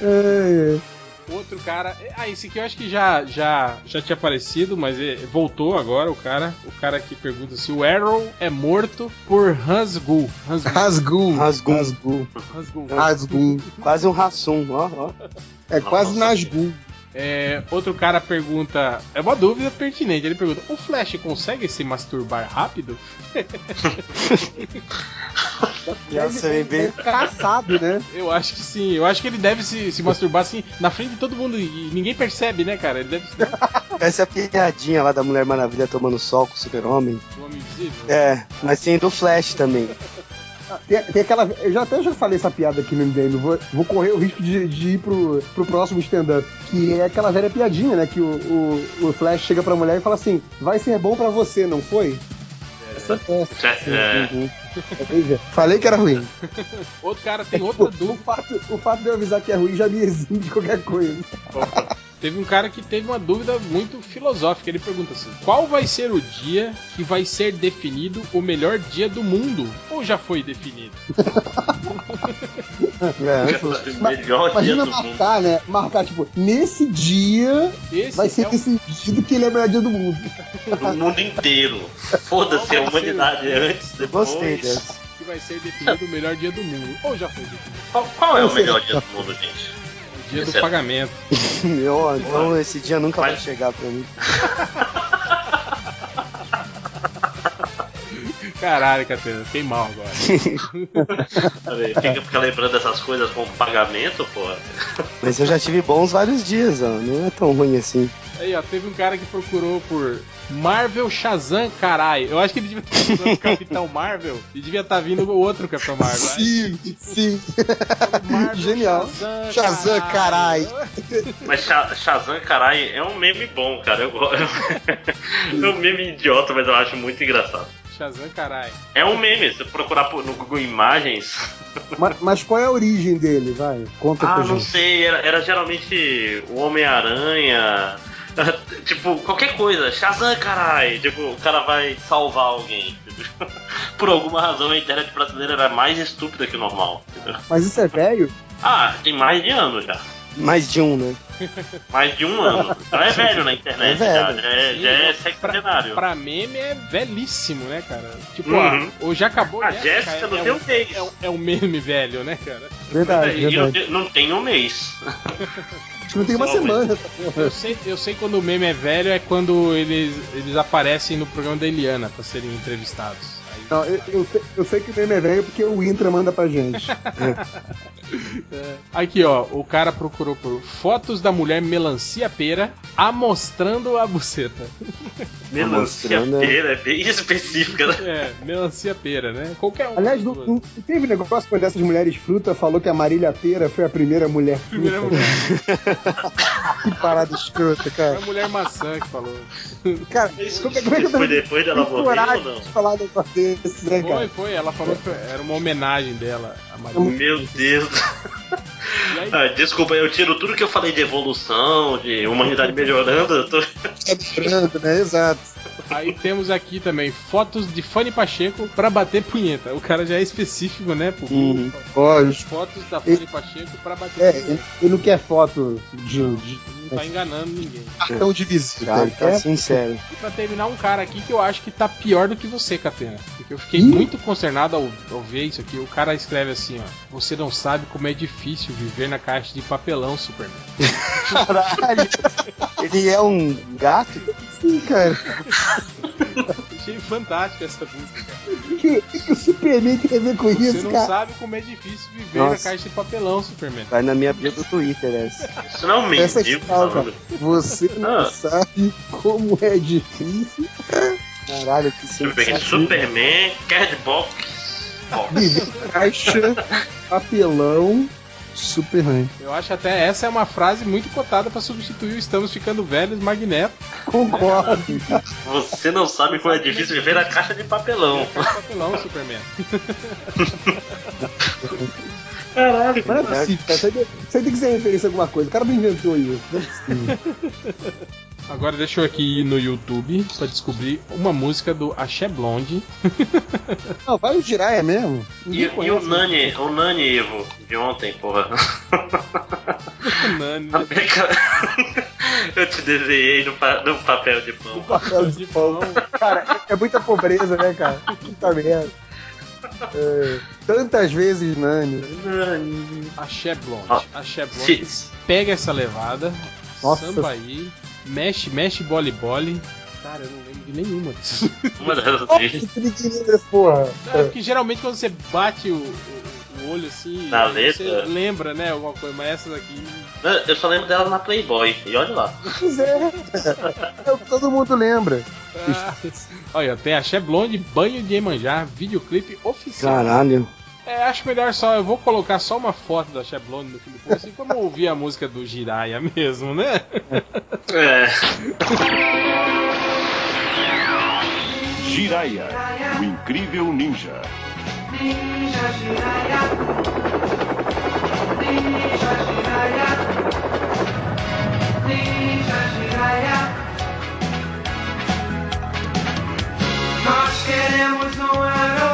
É, Outro cara. Ah, esse aqui eu acho que já, já, já tinha aparecido, mas é- voltou agora o cara. O cara que pergunta se o Arrow é morto por. Rasgum. Rasgum. Rasgum. Hansgul. Rasgum. Quase um Rassum, ó, ó. É quase Nossa. É, outro cara pergunta. É uma dúvida pertinente. Ele pergunta: O Flash consegue se masturbar rápido? Nossa, vem bem. Caçado, né? Eu acho que sim. Eu acho que ele deve se, se masturbar assim na frente de todo mundo e ninguém percebe, né, cara? Ele deve Essa é a piadinha lá da Mulher Maravilha tomando sol com o Super-Homem. um homem invisível. É, mas tem do Flash também. Tem, tem aquela. Eu já até já falei essa piada aqui no MDM. Vou, vou correr o risco de, de ir pro, pro próximo stand-up. Que é aquela velha piadinha, né? Que o, o, o Flash chega pra mulher e fala assim: vai ser bom pra você, não foi? Essa é. É, é. Falei que era ruim. Outro cara tem outra O dúvida. fato, o fato de eu avisar que é ruim já me exime de qualquer coisa. Teve um cara que teve uma dúvida muito filosófica. Ele pergunta assim: Qual vai ser o dia que vai ser definido o melhor dia do mundo? Ou já foi definido? É, melhor dia Imagina do mundo. marcar, né? Marcar, tipo, nesse dia Esse vai ser é o- decidido que ele é o melhor dia do mundo. Do mundo inteiro. Foda-se a humanidade antes, depois. gostei dessa. que vai ser definido o melhor dia do mundo. Ou já foi definido? Qual, qual é o melhor dia do mundo, gente? Dia do Esse é- pagamento. Eu, então esse dia nunca vai Mas- chegar pra mim. Caralho, Catena, fiquei mal agora. Fica, fica lembrando dessas coisas com pagamento, porra. Mas eu já tive bons vários dias, ó. Não é tão ruim assim. Aí, ó, teve um cara que procurou por Marvel Shazam, carai. Eu acho que ele devia estar procurando Capitão Marvel e devia estar vindo o outro Capitão Marvel. Aí, Sim, sim. Marvel Genial. Shazam, Shazam, carai. Mas Sha- Shazam, carai, é um meme bom, cara. Eu gosto. é um meme idiota, mas eu acho muito engraçado. Shazam, carai. É um meme, se procurar por- no Google Imagens. Mas, mas qual é a origem dele? Vai, conta Ah, pra não gente. sei, era, era geralmente o Homem-Aranha. tipo, qualquer coisa, Shazam, carai. Tipo, o cara vai salvar alguém. entendeu? Por alguma razão a internet brasileira era mais estúpida que o normal. entendeu? Mas isso é velho? Ah, tem mais de ano já. Mais de um, né? Mais de um ano. Então é velho na internet, É já. velho. Já é, já é sexagenário. Pra meme é velhíssimo, né, cara? Tipo, Uhum. ah, o já acabou A Jéssica, Jéssica é, não é tem um, mês. é, um, é um meme velho, né, cara? Verdade, E não, verdade. tem- não tem um mês. Acho que não tem uma Só, semana. Eu sei, eu sei quando o meme é velho é quando eles, eles aparecem no programa da Eliana pra serem entrevistados. Aí- Não, eu, eu sei, eu sei que o meme é velho porque o Intra manda pra gente. Aqui, ó, o cara procurou por fotos da mulher melancia pera amostrando a buceta. Melancia pera é bem específica, né? É, melancia pera, né? Qualquer um. Aliás, não- não teve negócio quando dessas mulheres fruta falou que a Marília Pera foi a primeira mulher fruta? Primeira mulher. Que parada escrota, Foi cara. a mulher maçã que falou. Cara, Isso, como é- como é que foi depois dela morrer ou não? de falar desse, né, Foi, cara? foi. Ela falou que era uma homenagem dela a Maria. Meu Deus. Aí, Ah, desculpa, eu tiro tudo que eu falei de evolução, de humanidade melhorando. Eu tô... Tá lembrando, né? Exato. Aí temos aqui também fotos de Fanny Pacheco pra bater punheta. O cara já é específico, né? Pô? Hum, lógico. Fotos da Fanny Pacheco pra bater É, punheta. ele, ele não quer foto de, de Não tá enganando ninguém. cartão de visita. Tá, Ele tá sincero. E pra terminar, um cara aqui que eu acho que tá pior do que você, Catena. Porque eu fiquei muito consternado ao, ao ver isso aqui. O cara escreve assim, ó. Você não sabe como é difícil viver na caixa de papelão, Superman. Caralho. Ele é um gato? sim, cara. Achei fantástico essa música, cara. O que, que, o Superman tem a ver com Você isso, não cara? sabe como é difícil viver Nossa. na caixa de papelão, Superman. Vai na minha bio do Twitter essa. Isso não é um Essa mendigo falando. Você não Ah. sabe como é difícil Caralho, que. Superman, Cardbox. Box. viver na caixa, papelão, Superman. Eu acho até essa é uma frase muito cotada pra substituir o Estamos Ficando Velhos, Magneto. Concordo. Você não sabe como é difícil viver na caixa de papelão. Caixa de papelão, Superman. Caralho. Mas não é possível, cara. Isso aí, tem- que ser referência a alguma coisa. O cara não inventou isso. Não é possível. Agora deixa eu aqui ir no YouTube pra descobrir uma música do Axé Blonde. Não, vai o Jiraiya mesmo. E, e o conhece. Nani, o Nani Ivo, de ontem, porra. Nani. Eu te desenhei no, pa- no papel de pão. Papel de pão. Cara, é muita pobreza, né, cara? Puta merda. É, tantas vezes Nani. Nani. Axé Blonde. Axé Blonde. Pega essa levada, Nossa. samba aí, mexe, mexe bole bole. Cara, eu não lembro de nenhuma disso. uma lembra dessa porra. É porque geralmente quando você bate o, o- o olho assim, Na você letra? lembra, né, alguma coisa, mas essas aqui. Eu só lembro dela na Playboy. E olha lá. Pois é. É o que todo mundo lembra. Ah, olha, tem Axé Blonde, banho de Emanjá, videoclipe oficial. Caralho. É, acho melhor só, eu vou colocar só uma foto da Axé Blonde no post, assim como ouvir a música do Jiraya mesmo, né? É. Jiraya, o incrível ninja. Ninja Jiraya. Ninja Jiraya. Ninja Jiraya. Nós queremos um herói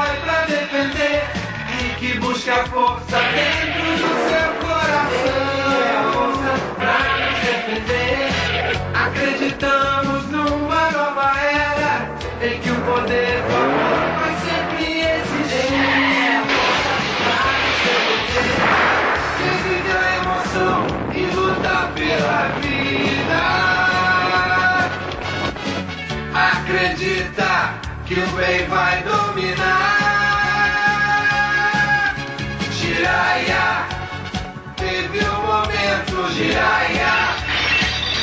que busque a força dentro do seu coração. É a força pra nos defender. Acreditamos numa nova era em que o poder do amor vai sempre existir. É a força pra nos defender. Vive a emoção e luta pela vida. Acredita que o bem vai dominar. Jiraya.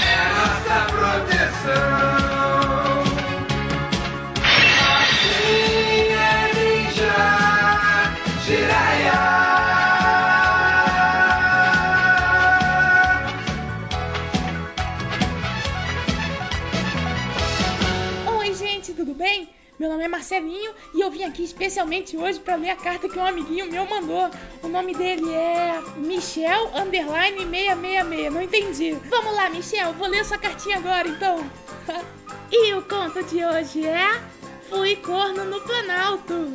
É nossa proteção. Assim é ninja, Jiraya. Oi, gente, tudo bem? Meu nome é Marcelinho e eu vim aqui especialmente hoje para ler a carta que um amiguinho meu mandou. O nome dele é Michel Underline 666. Não entendi. Vamos lá, Michel, vou ler sua cartinha agora então. e o conto de hoje é Fui corno no Planalto.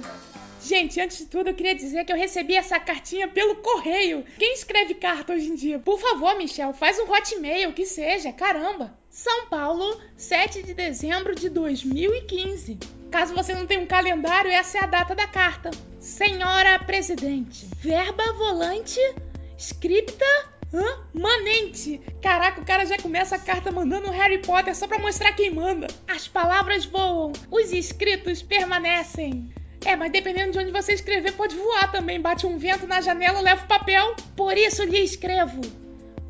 Gente, antes de tudo, eu queria dizer que eu recebi essa cartinha pelo correio. Quem escreve carta hoje em dia? Por favor, Michel, faz um hotmail, que seja, caramba. São Paulo, 7 de dezembro de 2015. Caso você não tenha um calendário, essa é a data da carta. Senhora Presidente, verba volante, scripta, hã? manente. Caraca, o cara já começa a carta mandando um Harry Potter só pra mostrar quem manda. As palavras voam, os escritos permanecem. É, mas dependendo de onde você escrever, pode voar também. Bate um vento na janela, leva o papel. Por isso lhe escrevo.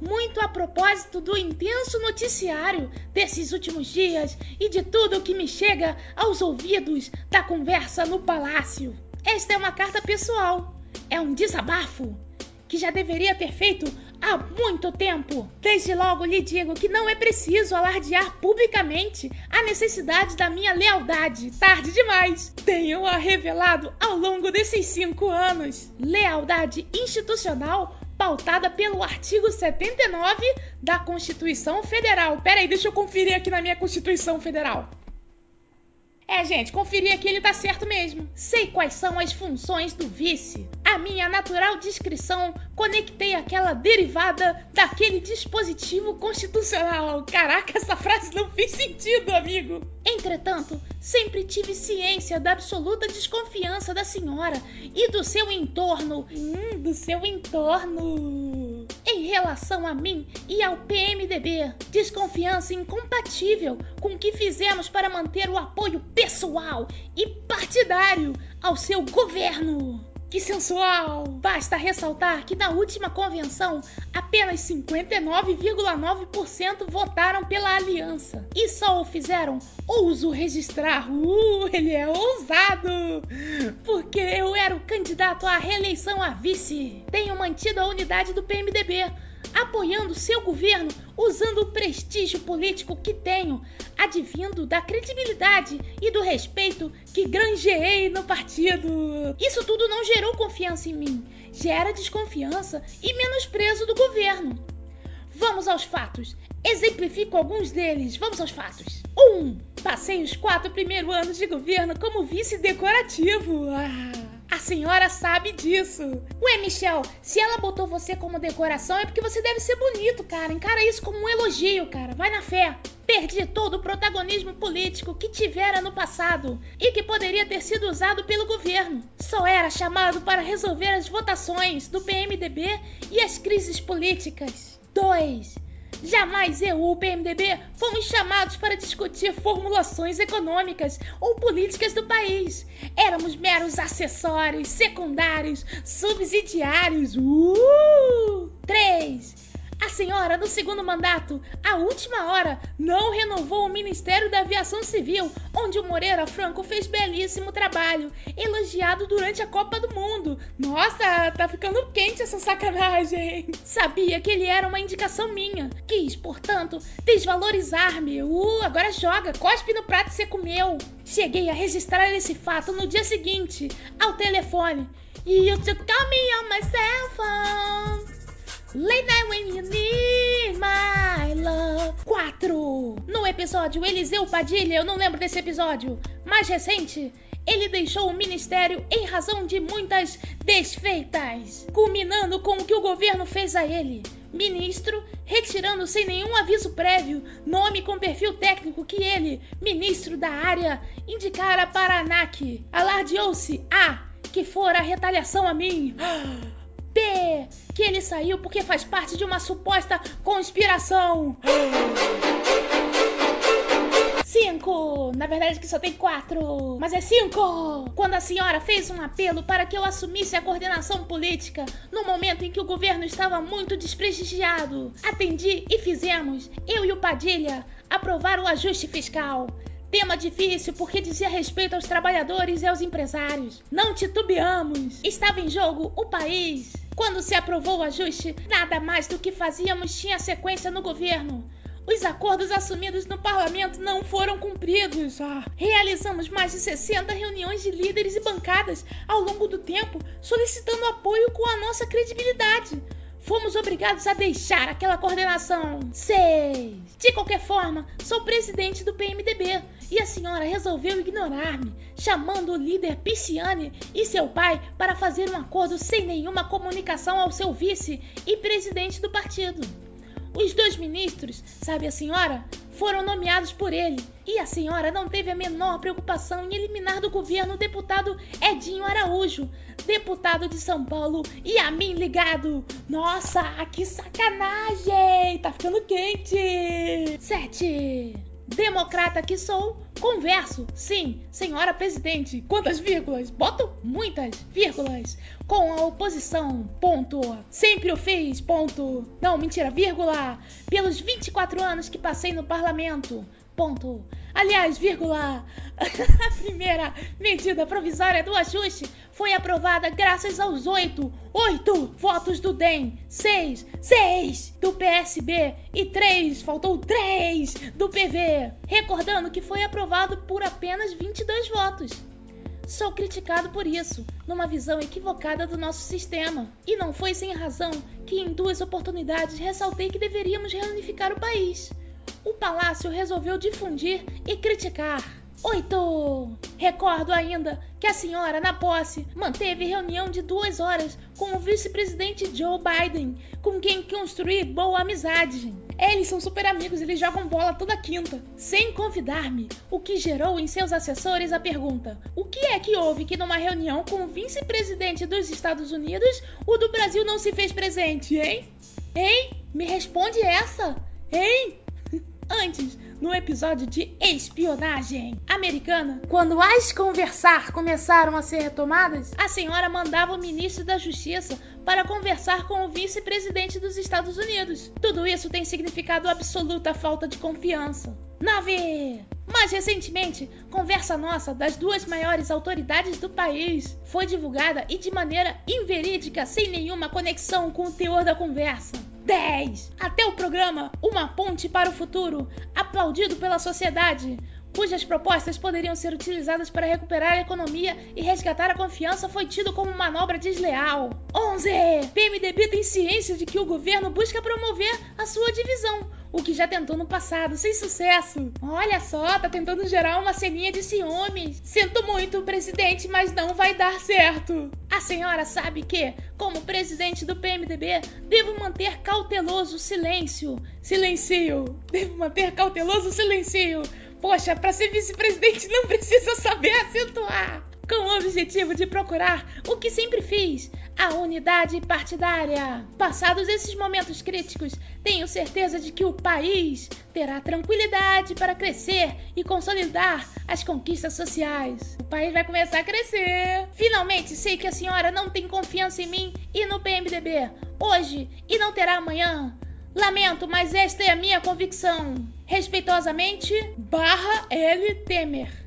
Muito a propósito do intenso noticiário desses últimos dias e de tudo o que me chega aos ouvidos da conversa no palácio. Esta é uma carta pessoal. É um desabafo que já deveria ter feito há muito tempo. Desde logo lhe digo que não é preciso alardear publicamente a necessidade da minha lealdade. Tarde demais. Tenho-a revelado ao longo desses cinco anos. Lealdade institucional pautada pelo artigo 79 da Constituição Federal. Peraí, deixa eu conferir aqui na minha Constituição Federal. É, gente, conferir aqui ele tá certo mesmo. Sei quais são as funções do vice. A minha natural descrição, conectei aquela derivada daquele dispositivo constitucional. Caraca, essa frase não fez sentido, amigo. Entretanto, sempre tive ciência da absoluta desconfiança da senhora e do seu entorno. Hum, do seu entorno. Em relação a mim e ao PMDB, desconfiança incompatível com o que fizemos para manter o apoio pessoal e partidário ao seu governo. Que sensual! Basta ressaltar que na última convenção, apenas 59,9% votaram pela aliança. E só o fizeram, ouso registrar, uh, ele é ousado! Porque eu era o candidato à reeleição a vice. Tenho mantido a unidade do PMDB, apoiando seu governo usando o prestígio político que tenho, advindo da credibilidade e do respeito que granjeei no partido. Isso tudo não gerou confiança em mim, gera desconfiança e menosprezo do governo. Vamos aos fatos. Exemplifico alguns deles. Vamos aos fatos. 1. Um, passei os quatro primeiros anos de governo como vice decorativo. Ah. A senhora sabe disso. Ué, Michel, se ela botou você como decoração é porque você deve ser bonito, cara. Encara isso como um elogio, cara. Vai na fé. Perdi todo o protagonismo político que tivera no passado e que poderia ter sido usado pelo governo. Só era chamado para resolver as votações do PMDB e as crises políticas. 2. Jamais eu ou o PMDB fomos chamados para discutir formulações econômicas ou políticas do país. Éramos meros acessórios, secundários, subsidiários. Uh! 3. A senhora, no segundo mandato, à última hora, não renovou o Ministério da Aviação Civil, onde o Moreira Franco fez belíssimo trabalho, elogiado durante a Copa do Mundo. Nossa, tá ficando quente essa sacanagem. Sabia que ele era uma indicação minha. Quis, portanto, desvalorizar-me. Uh, agora joga, cospe no prato que você comeu. Cheguei a registrar esse fato no dia seguinte, ao telefone. You should call me on my cell phone. Late night when you need my love. 4. No episódio Eliseu Padilha, eu não lembro desse episódio, mais recente, ele deixou o ministério em razão de muitas desfeitas, culminando com o que o governo fez a ele. Ministro, retirando sem nenhum aviso prévio nome com perfil técnico que ele, ministro da área, indicara para a ANAC. Alardeou-se A, que fora retaliação a mim. B, que ele saiu porque faz parte de uma suposta conspiração. 5! Na verdade que só tem quatro, mas é cinco! Quando a senhora fez um apelo para que eu assumisse a coordenação política no momento em que o governo estava muito desprestigiado, atendi e fizemos, eu e o Padilha, aprovar o ajuste fiscal. Tema difícil porque dizia respeito aos trabalhadores e aos empresários. Não titubeamos. Estava em jogo o país. Quando se aprovou o ajuste, nada mais do que fazíamos tinha sequência no governo. Os acordos assumidos no parlamento não foram cumpridos. Ah, realizamos mais de 60 reuniões de líderes e bancadas ao longo do tempo, solicitando apoio com a nossa credibilidade. Fomos obrigados a deixar aquela coordenação. 6. De qualquer forma, sou presidente do PMDB e a senhora resolveu ignorar-me, chamando o líder Pisciani e seu pai para fazer um acordo sem nenhuma comunicação ao seu vice e presidente do partido. Os dois ministros, sabe a senhora, foram nomeados por ele. E a senhora não teve a menor preocupação em eliminar do governo o deputado Edinho Araújo, deputado de São Paulo, e a mim ligado. Nossa, que sacanagem! Tá ficando quente! 7. Democrata que sou, converso, sim, senhora presidente. Quantas vírgulas? Boto muitas vírgulas. Com a oposição, ponto. Sempre o fiz, ponto. Não, mentira, vírgula. Pelos 24 anos que passei no parlamento, ponto. Aliás, vírgula, a primeira medida provisória do ajuste foi aprovada graças aos oito, oito votos do DEM, seis, seis do PSB e três, faltou três do PV. Recordando que foi aprovado por apenas 22 votos. Sou criticado por isso, numa visão equivocada do nosso sistema. E não foi sem razão que em duas oportunidades ressaltei que deveríamos reunificar o país o palácio resolveu difundir e criticar. 8. Recordo ainda que a senhora, na posse, manteve reunião de duas horas com o vice-presidente Joe Biden, com quem construí boa amizade. Eles são super amigos, eles jogam bola toda quinta, sem convidar-me, o que gerou em seus assessores a pergunta: o que é que houve que numa reunião com o vice-presidente dos Estados Unidos, o do Brasil não se fez presente, hein? Hein? Me responde essa? Hein? Antes, no episódio de espionagem americana, quando as conversar começaram a ser retomadas, a senhora mandava o ministro da Justiça para conversar com o vice-presidente dos Estados Unidos. Tudo isso tem significado absoluta falta de confiança. 9. Mais recentemente, conversa nossa das duas maiores autoridades do país foi divulgada e de maneira inverídica, sem nenhuma conexão com o teor da conversa. 10. Até o programa Uma Ponte para o Futuro, aplaudido pela sociedade, cujas propostas poderiam ser utilizadas para recuperar a economia e resgatar a confiança, foi tido como manobra desleal. 11. PMDB tem ciência de que o governo busca promover a sua divisão, o que já tentou no passado, sem sucesso. Olha só, tá tentando gerar uma ceninha de ciúmes. Sinto muito, presidente, mas não vai dar certo. A senhora sabe que, como presidente do PMDB, devo manter cauteloso silêncio. Silencio. Devo manter cauteloso silêncio. Poxa, para ser vice-presidente não precisa saber acentuar. Com o objetivo de procurar o que sempre fiz, a unidade partidária. Passados esses momentos críticos, tenho certeza de que o país terá tranquilidade para crescer e consolidar as conquistas sociais. O país vai começar a crescer. Finalmente, sei que a senhora não tem confiança em mim e no PMDB hoje e não terá amanhã. Lamento, mas esta é a minha convicção. Respeitosamente, barra L. Temer.